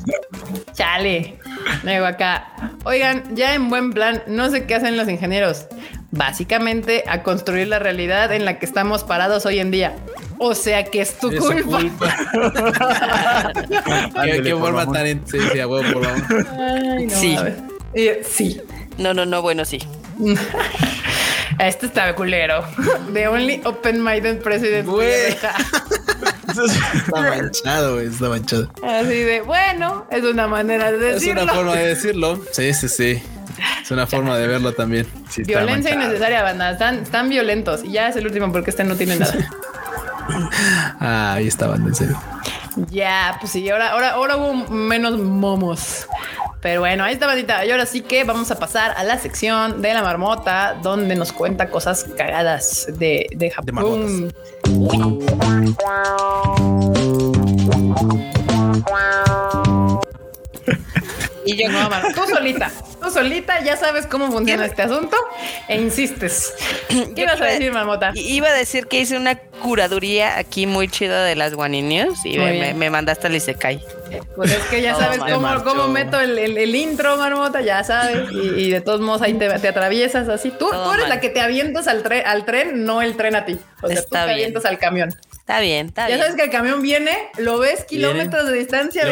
Chale. Luego acá. Oigan, ya en buen plan, no sé qué hacen los ingenieros. Básicamente a construir la realidad en la que estamos parados hoy en día. O sea que es tu Es culpa. culpa. Qué, Ándale, qué por forma tan en- sí, sí, a huevo, por favor. Ay, no, Sí. a ver. Eh, sí. No, no, no, bueno, sí. Este está culero. The only open-minded president. Está manchado, güey, está manchado. Así de, bueno, es una manera de Es decirlo. una forma de decirlo. Sí, sí, sí. Es una forma de verlo también. Sí está Violencia innecesaria, banda. Están, están violentos. Y ya es el último porque este no tiene nada. Ah, ahí estaban, en serio. ya, pues sí, ahora, ahora, ahora hubo menos momos. Pero bueno, ahí está, bandita. Y ahora sí que vamos a pasar a la sección de la marmota, donde nos cuenta cosas cagadas de, de Japón. Wow. Y yo No, mano, tú solita, tú solita ya sabes cómo funciona este asunto e insistes. ¿Qué ibas a decir, marmota? I- Iba a decir que hice una curaduría aquí muy chida de las News y me, me mandaste al Isekai. Pues es que ya sabes cómo, cómo meto el, el- el intro, marmota, ya sabes. Y, y de todos modos ahí te, te atraviesas así. Tú, tú eres mal. la que te avientas al, tren al tren, no el tren a ti. O sea, tú Está te bien. avientas al camión. Está bien, está Ya bien. sabes que el camión viene, lo ves kilómetros de distancia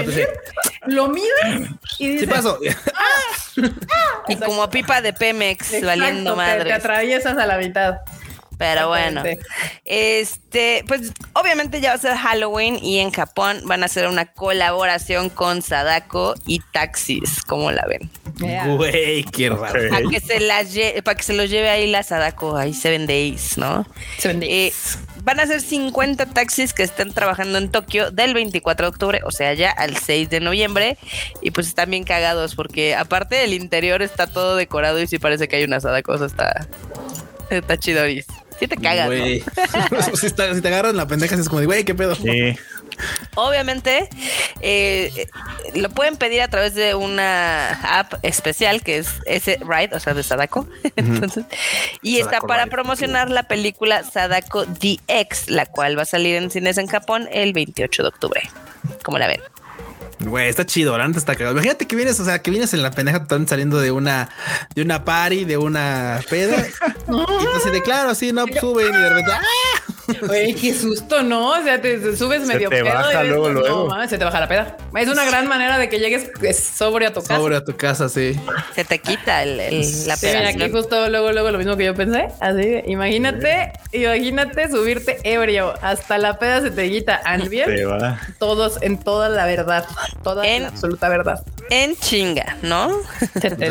lo mides y dices... Sí pasó. Y como pipa de Pemex Exacto, valiendo te- Te, atraviesas a la mitad. Pero bueno, este, pues obviamente ya va a ser Halloween y en Japón van a hacer una colaboración con Sadako y Taxis, como la ven? Güey, qué raro. Para que se las para que se los lleve ahí la Sadako, ahí Seven Days, ¿no? Se vende. Eh, van a ser 50 taxis que están trabajando en Tokio del 24 de octubre, o sea, ya al 6 de noviembre. Y pues están bien cagados porque aparte del interior está todo decorado y sí parece que hay una Sadako, o sea, está, está chidoris. Sí te cagas, si, está- si te agarran la pendeja, es como de, güey, qué pedo. Sí. Obviamente, eh, eh, lo pueden pedir a través de una app especial que es ese Ride, o sea, de Sadako. Entonces, y está para Ride. promocionar la película Sadako DX, la cual va a salir en cines en Japón el 28 de octubre. como la ven? Güey, está chido, la neta está cagado. Imagínate que vienes, o sea, que vienes en la pendeja totalmente saliendo de una, de una party, de una peda. y entonces de claro, así, no, pues, suben y de repente, ¡ah! Güey, qué susto, ¿no? O sea, te, te subes Se medio te pedo baja y luego, no, luego. mames, se te baja la peda. Es una gran manera de que llegues sobrio a tu casa. Sobre a tu casa, sí. Se te quita el, el- la Sí, mira, aquí justo luego, luego lo mismo que yo pensé. Así, imagínate, imagínate subirte ebrio. Hasta la peda se te quita. Al bien, todos en toda la verdad. Toda En- la absoluta verdad. En chinga, ¿no?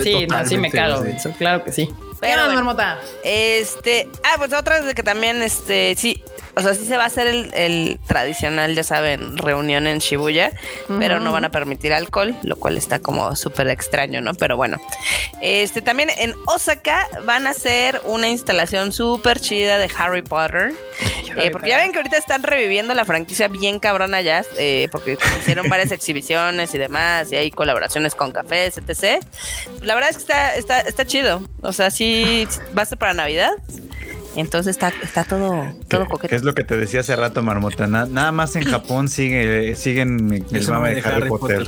Sí, no, sí me cago. sí. claro que sí. Pero Pero, bueno. marmota. Este, ah, pues otra de que también, este, sí, o sea, sí se va a hacer el, tradicional, ya saben, reunión en Shibuya, pero no van a permitir alcohol, lo cual está como súper extraño, ¿no? Pero bueno, este también en Osaka van a hacer una instalación súper chida de Harry Potter, eh, porque ya ven que ahorita están reviviendo la franquicia bien cabrona ya, eh, porque hicieron varias exhibiciones y demás, y hay colaboraciones con cafés, etc. La verdad es que está, está, está chido, o sea, sí va a ser para Navidad. Entonces está, está todo, todo coqueto. es lo que te decía hace rato, Marmota? nada más en Japón sigue, siguen el mame de Harry, Potter.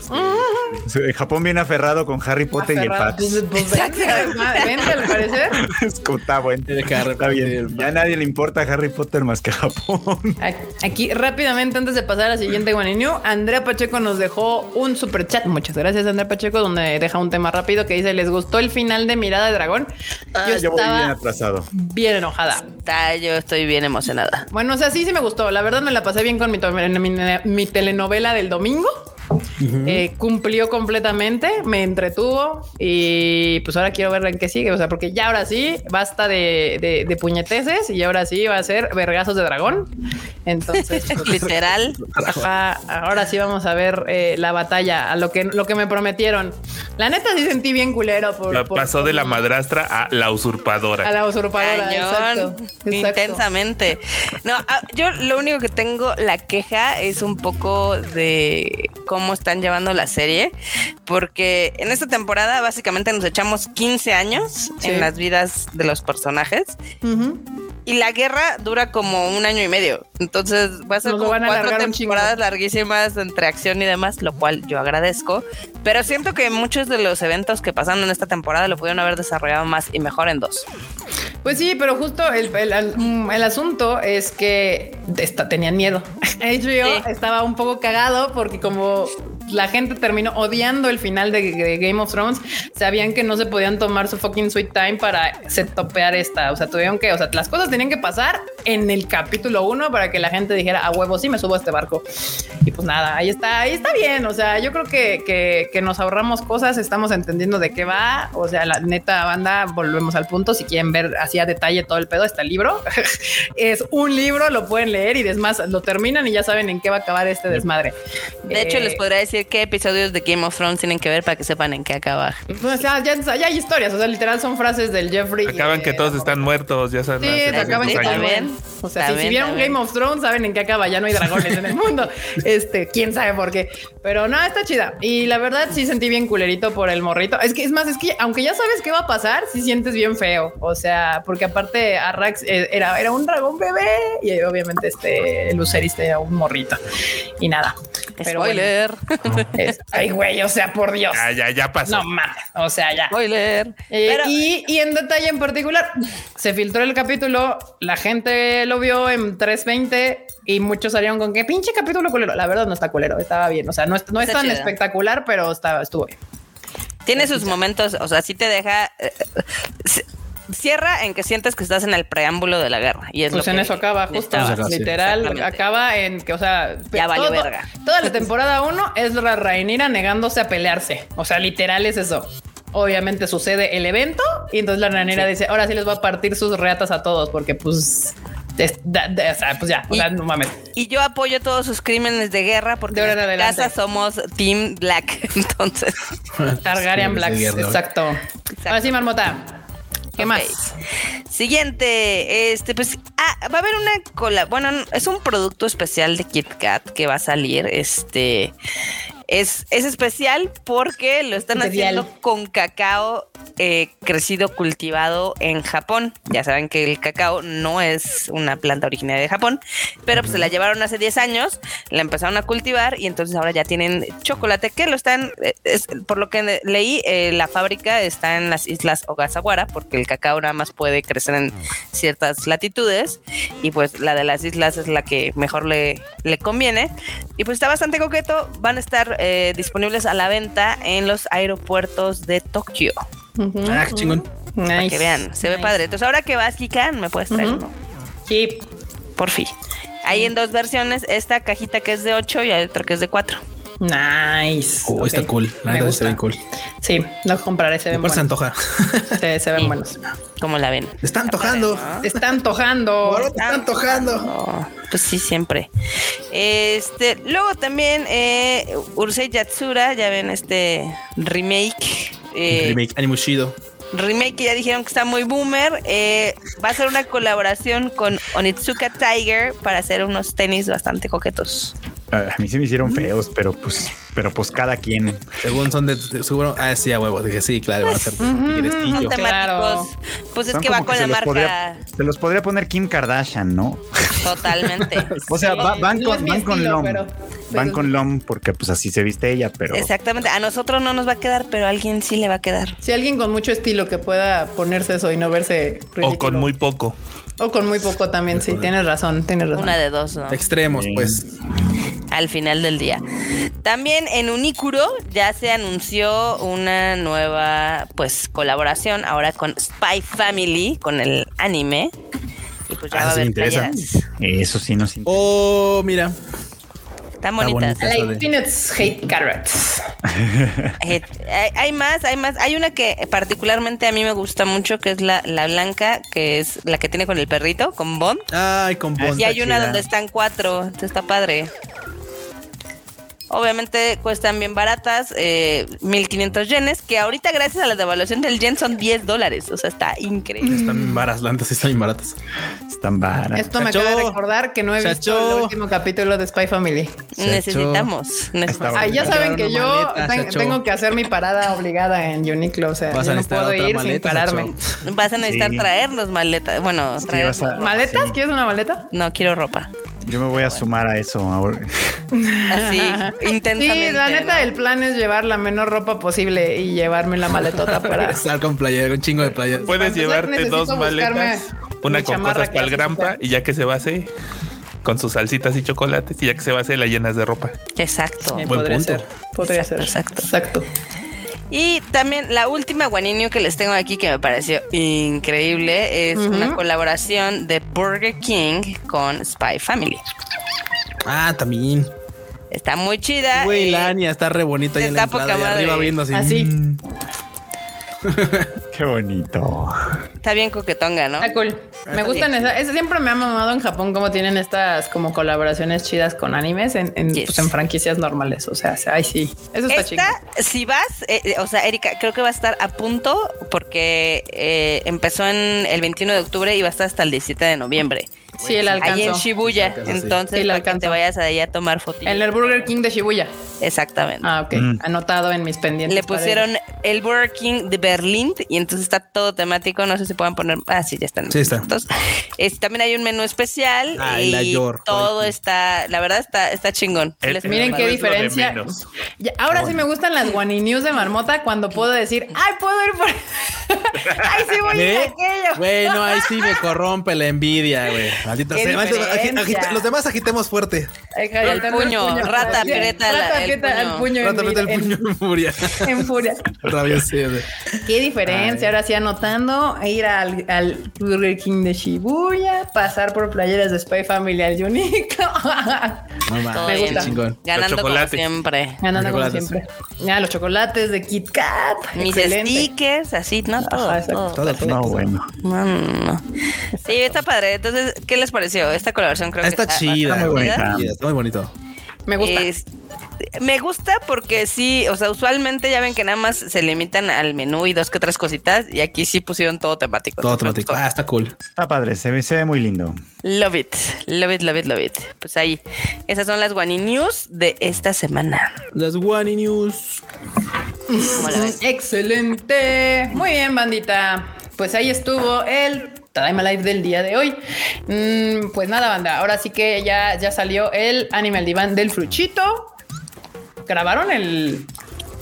En Japón viene aferrado con Harry Potter y el Pax. Vente, al parecer. Está bueno. Está bien. Ya a nadie le importa Harry Potter más que a Japón. Aquí, rápidamente, antes de pasar a la siguiente New, Andrea Pacheco nos dejó un super chat. Muchas gracias, Andrea Pacheco, donde deja un tema rápido que dice: ¿Les gustó el final de Mirada de Dragón? Ah, yo, voy bien atrasado. Bien enojada. yo estoy bien emocionada. Bueno, o sea, sí, sí me gustó. La verdad me la pasé bien con mi telenovela del domingo. Eh, cumplió completamente, me entretuvo y pues ahora quiero ver en qué sigue. O sea, porque ya ahora sí basta de, de, puñeteces y ahora sí va a ser vergazos de dragón. Entonces, pues, literal. ahora sí vamos a ver eh, la batalla, a lo que, lo que me prometieron. La neta sí sentí bien culero. Por, Pasó de la madrastra a la usurpadora. A la usurpadora. Exacto, Intensamente. No, ah, yo lo único que tengo la queja es un poco de cómo están llevando la serie, porque en esta temporada básicamente nos echamos 15 años en las vidas de los personajes. Y la guerra dura como un año y medio. Entonces va a ser como cuatro temporadas larguísimas entre acción y demás, lo cual yo agradezco. Pero siento que muchos de los eventos que pasaron en esta temporada lo pudieron haber desarrollado más y mejor en dos. Pues sí, pero justo el, el, mm, asunto es que tenían miedo. HBO estaba un poco cagado porque como la gente terminó odiando el final de, Game of Thrones, sabían que no se podían tomar su fucking sweet time para topear esta. O sea, tuvieron que, o sea, las cosas tenían que pasar en el capítulo uno para que la gente dijera a huevo, sí me subo a este barco. Y pues nada, ahí está, ahí está bien. O sea, yo creo que, que, que nos ahorramos cosas, estamos entendiendo de qué va. O sea, la neta banda, volvemos al punto. Si quieren ver así a detalle todo el pedo, está el libro. es un libro, lo pueden leer y después lo terminan y ya saben en qué va a acabar este desmadre. De hecho, les eh, podría decir qué episodios de Game of Thrones tienen que ver para que sepan en qué acaba. O sea, ya, hay historias, o sea, literal son frases del Jeffrey. Acaban que todos están muertos, ya saben. Sí, acaban que también. O sea, si, vieron Game of Thrones, saben en qué acaba, ya no hay dragones en el mundo. Este, quién sabe por qué. Pero no, está chida. Y la verdad sí sentí bien culerito por el morrito. Es que es más, es que aunque ya sabes qué va a pasar, sí sientes bien feo. O sea, porque aparte Arrax eh, era, era un dragón bebé y obviamente este Luceris era un morrito. Y nada. Spoiler. ay, güey, o sea, por Dios. Ya, ya, ya pasó. No mames, o sea, ya. Spoiler. Eh, y, y, en detalle en particular, se filtró el capítulo, la gente lo vio en 320 y muchos salieron con que pinche capítulo culero. La verdad no está culero, estaba bien. O sea, no, no es tan espectacular, pero estaba, estuvo bien. Tiene sus momentos, o sea, sí te deja... Eh, cierra en que sientes que estás en el preámbulo de la guerra. Y es pues en eso acaba, justo. Literal, acaba en que, o sea, ya valió verga. Toda la temporada uno es la Rhaenyra negándose a pelearse. O sea, literal es eso. Obviamente sucede el evento y entonces la Rhaenyra dice, ahora sí les va a partir sus reatas a todos porque pues o sea, pues ya, no mames. Y yo apoyo todos sus crímenes de guerra porque en en casa somos Team Black. Entonces, Targaryen Black. Exacto. Exacto. Ahora sí, Marmota. ¿Qué más? Siguiente, este, pues, ah, va a haber una cola, bueno, es un producto especial de Kit Kat que va a salir, este, es, especial porque lo están haciendo con cacao eh, crecido, cultivado en Japón. Ya saben que el cacao no es una planta originaria de Japón, pero pues se la llevaron hace 10 años, la empezaron a cultivar y entonces ahora ya tienen chocolate que lo están, eh, por lo que leí, eh, la fábrica está en las islas Ogasawara porque el cacao nada más puede crecer en ciertas latitudes y pues la de las islas es la que mejor le, le conviene. Y pues está bastante coqueto, van a estar eh, disponibles a la venta en los aeropuertos de Tokio. Ah, chingón. Para que vean, se ve padre. Entonces, ahora que vas, Kika, me puedes traer uno. Sí. Por fin. Hay en dos versiones, esta cajita que es de 8 y hay otra que es de 4. Nice. Oh, está cool. La verdad se ven cool. Sí, lo compraré. Se ven buenos. se antoja. Sí, se ven buenos. ¿Cómo la ven? Está antojando. Está antojando. Está antojando. Pues sí, siempre. Este, luego también eh, Urusei Yatsura, ya ven este remake. Eh, remake Animushido remake que ya dijeron que está muy boomer. Eh, va a ser una colaboración con Onitsuka Tiger para hacer unos tenis bastante coquetos. A mí se me hicieron feos, pero pues, pero pues cada quien. Según son de, seguro. Ah, sí, a huevo. Dije, sí, claro, van a ser uh Claro. Pues es que va con la marca. se los podría poner Kim Kardashian, ¿no? Totalmente. o sea, van, con, van con LOM. van con LOM porque pues así se viste ella, pero. Exactamente. A nosotros no nos va a quedar, pero a alguien sí le va a quedar. Si alguien con mucho estilo que pueda ponerse eso y no verse. O con muy poco. O con muy poco también, sí, tienes razón, tienes razón. Una de dos, ¿no? Extremos, pues al final del día. También en Unicuro ya se anunció una nueva pues colaboración ahora con Spy Family, con el anime. Y pues ya ah, va a haber Eso sí nos interesa. Oh, mira. Están bonitas. Peanuts Hate Carrots. hay, más, hay más. Hay una que particularmente a mí me gusta mucho, que es la, la blanca, que es la que tiene con el perrito, con Bond. Ay, con Bond. Y hay una donde están cuatro. está padre. Obviamente cuestan bien baratas, eh, 1500 yenes, que ahorita gracias a la devaluación del yen son 10 dólares. O sea, está increíble. Están bien baratas, antes están bien baratas. Están baratas. Esto me acaba de recordar que no he visto el último capítulo de Spy Family. Necesitamos. ya saben que yo tengo que hacer mi parada obligada en Uniqlo. O sea, yo no puedo ir sin pararme. Vas a necesitar traernos maletas. Bueno, traer ¿Maletas? ¿Quieres una maleta? No, quiero ropa. Yo me voy a sumar a eso ahora. Así, intensamente. Sí, la neta, el plan es llevar la menor ropa posible y llevarme la maletota para estar con playera, un chingo de playera. Puedes llevarte dos maletas, una con cosas para el grampa y ya que se base con sus salsitas y chocolates y ya que se base la llenas de ropa. Exacto. Buen podría Ser. Podría ser. Exacto. Exacto. Y también la última guaninio que les tengo aquí que me pareció increíble es una colaboración de Burger King con Spy Family. Ah, también. Está muy chida. Güey, Lania está re bonita. Está poca madre. Arriba viendo así. Así. Mm. Qué bonito. Está bien coquetonga, ¿no? Está cool. Me gustan esas. siempre me ha mamado en Japón cómo tienen estas como colaboraciones chidas con animes en, en, pues, franquicias normales. O sea, ay, sí. Eso está chido. Si vas, eh, eh, o sea, Erika, creo que va a estar a punto porque eh, empezó en el 21 de octubre y va a estar hasta el 17 de noviembre. Sí, el alcanzó. Ahí en Shibuya. Entonces, para que te vayas ahí a tomar fotos. En el Burger King de Shibuya. Exactamente. Ah, ok. Mm. Anotado en mis pendientes. Le pusieron el Burger King de Berlín y entonces está todo temático. No sé si puedan poner. Ah, sí, ya están. Sí, está. Es, también hay un menú especial y todo está. La verdad está, está chingón. miren qué diferencia. ahora sí me gustan las Guani News de Marmota cuando puedo decir, ay, puedo ir por. ay, sí voy a ir aquello. Bueno, ahí sí me corrompe la envidia, güey. Maldita sea. los demás agitemos fuerte. El puño, rata, aprieta el puño. Rata, aprieta el puño en furia. En furia. Qué diferencia. Ahora sí, anotando, ir al, al Burger King de Shibuya, pasar por playeras de Spy Family al Unique. Me gusta. Ganando como siempre. Ganando como siempre. Ya, los chocolates de Kit Kat. Mis stickers, así, ¿no? Todo. todo, todo, No, bueno. Sí, está padre. Entonces, ¿qué les pareció? Esta colaboración creo está que está, chida. Está muy bonita. Está muy bonito. Me gusta. me gusta porque sí, o sea, usualmente ya ven que nada más se limitan al menú y dos que otras cositas y aquí sí pusieron todo temático. Todo temático. Ah, está cool. Está padre, se ve, se ve muy lindo. Love it, love it, love it, love it. Pues ahí, esas son las Wani News de esta semana. Las Wani News. Excelente. Muy bien, bandita. Pues ahí estuvo el Tadaima Live del día de hoy. Mm, pues nada, banda. Ahora sí que ya, ya salió el Animal Divan del Fruchito. ¿Grabaron el,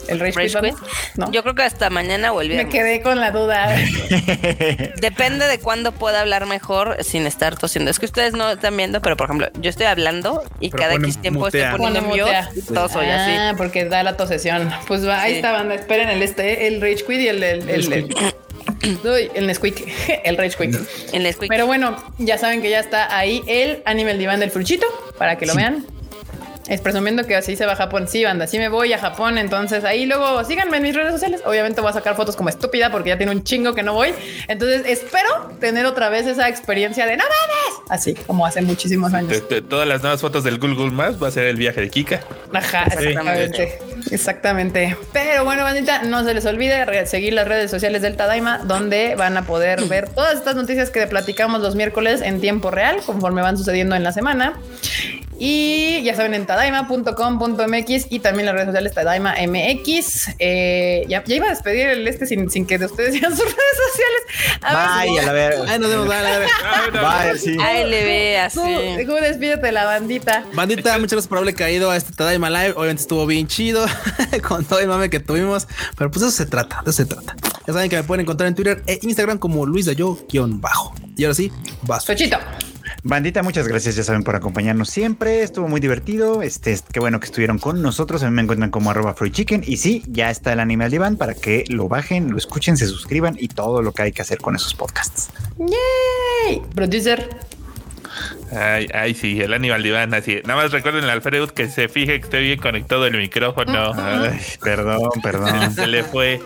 el Rage, ¿No? Yo creo que hasta mañana o Me quedé con la duda. Depende de cuándo pueda hablar mejor sin estar tosiendo. Es que ustedes no están viendo, pero por ejemplo, yo estoy hablando y cada X tiempo estoy poniendo mute, toso y así. Ah, porque da la tosesión. Pues va, ahí está, banda. Esperen el este, el Rage Quit y el, el, el el Nesquik, el Rage Quick. El Nesquik. Pero bueno, ya saben que ya está ahí el Animal Divan del Fruchito para que lo vean. Es presumiendo que así se va a Japón. Sí, banda, sí me voy a Japón. Entonces ahí luego síganme en mis redes sociales. Obviamente voy a sacar fotos como estúpida porque ya tiene un chingo que no voy. Entonces espero tener otra vez esa experiencia de no mames, así como hace muchísimos años. todas las nuevas fotos del Google Maps va a ser el viaje de Kika. Ajá, exactamente. Exactamente. Pero bueno, bandita, no se les olvide seguir las redes sociales del Tadaima, donde van a poder ver todas estas noticias que platicamos los miércoles en tiempo real, conforme van sucediendo en la semana. Y ya saben, en tadaima.com.mx y también las redes sociales Tadaima MX. Eh, ya, iba a despedir el este sin, sin que de ustedes sean sus redes sociales. Vaya, a ver. Ay, nos vemos, a ver. Vaya, sí. Ve así. Tú, despídete la bandita. Bandita, muchas gracias por haberle caído a este Tadaima Live. Obviamente estuvo bien chido con todo el mame que tuvimos, pero pues eso se trata, de eso se trata. Ya saben que me pueden encontrar en Twitter e Instagram como Luis bajo Y ahora sí, vas. Fechito. Bandita, muchas gracias, ya saben, por acompañarnos siempre. Estuvo muy divertido. Este, qué bueno que estuvieron con nosotros. A mí me encuentran como arroba Chicken. Y sí, ya está el anime al diván para que lo bajen, lo escuchen, se suscriban y todo lo que hay que hacer con esos podcasts. Yay! Producer. Ay, ay, sí, el Aníbal Diván, así. Nada más recuerden al Alfredo que se fije que esté bien conectado el micrófono. Ay, perdón, perdón. se le fue.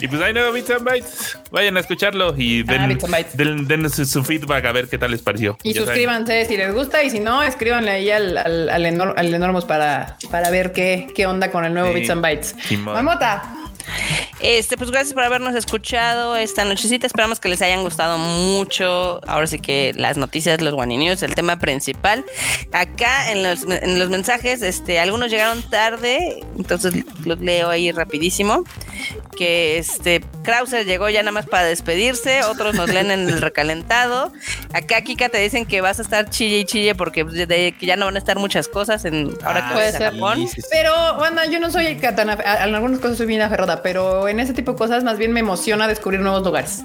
Y pues hay nuevo Bits and Bytes. Vayan a escucharlo y ah, den, su, feedback a ver qué tal les pareció. Y suscríbanse si les gusta y si no, escríbanle ahí al, al, al, Enormos para, para ver qué, qué onda con el nuevo Bits and Bytes. Mamota. Este, pues gracias por habernos escuchado esta nochecita. Esperamos que les hayan gustado mucho. Ahora sí que las noticias, los One News, el tema principal. Acá en los, en los mensajes, este, algunos llegaron tarde, entonces los leo ahí rapidísimo. Que este Krauser llegó ya nada más para despedirse, otros nos leen en el recalentado. Acá Kika te dicen que vas a estar chille y chille porque de, que ya no van a estar muchas cosas en ahora que ah, vas a Japón. Pero, bueno, yo no soy katana, en algunas cosas soy bien aferrada, pero en ese tipo de cosas más bien me emociona descubrir nuevos lugares.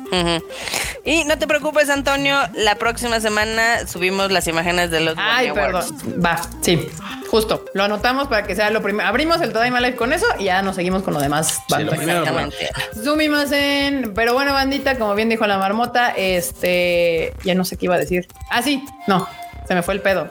Y no te preocupes, Antonio, la próxima semana subimos las imágenes de los Ay, perdón. Va, sí. Justo, lo anotamos para que sea lo primero. Abrimos el Tadaima Live con eso y ya nos seguimos con lo demás. Sí, exactamente. Zoomimos en. Pero bueno, bandita, como bien dijo la marmota, este. Ya no sé qué iba a decir. Ah, sí, no, se me fue el pedo.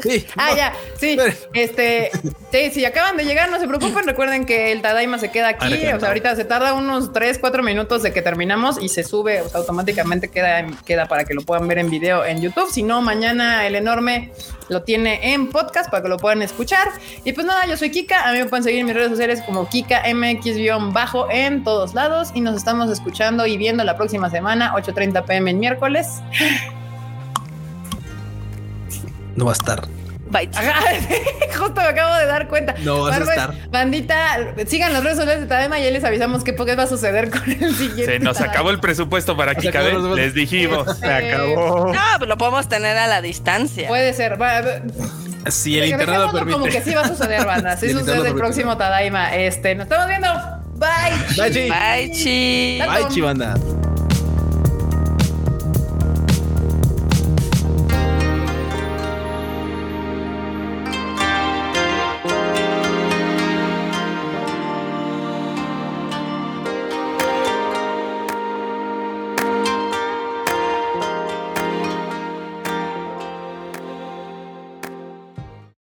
Sí, ah, ya, sí. Este, sí, si acaban de llegar, no se preocupen. Recuerden que el Tadaima se queda aquí. O sea, ahorita se tarda unos 3, 4 minutos de que terminamos y se sube. O sea, automáticamente queda, queda para que lo puedan ver en video en YouTube. Si no, mañana el enorme lo tiene en podcast para que lo puedan escuchar. Y pues nada, yo soy Kika. A mí me pueden seguir en mis redes sociales como Kika MX-bajo en todos lados. Y nos estamos escuchando y viendo la próxima semana, 8:30 pm en miércoles no va a estar. Justo me acabo de dar cuenta. No vas a estar. Bandita, sigan las redes sociales de Tadema y ya les avisamos qué va a suceder con el siguiente. Se nos acabó el presupuesto para aquí, Les dijimos. Se acabó. No, pues lo podemos tener a la distancia. Puede ser. Si el internet lo permite. Como que sí va a suceder, banda. Sí, sucede el próximo Tadaima. Este, nos estamos viendo. Bye. Bye, chi. Bye, chi. Bye, chi, banda.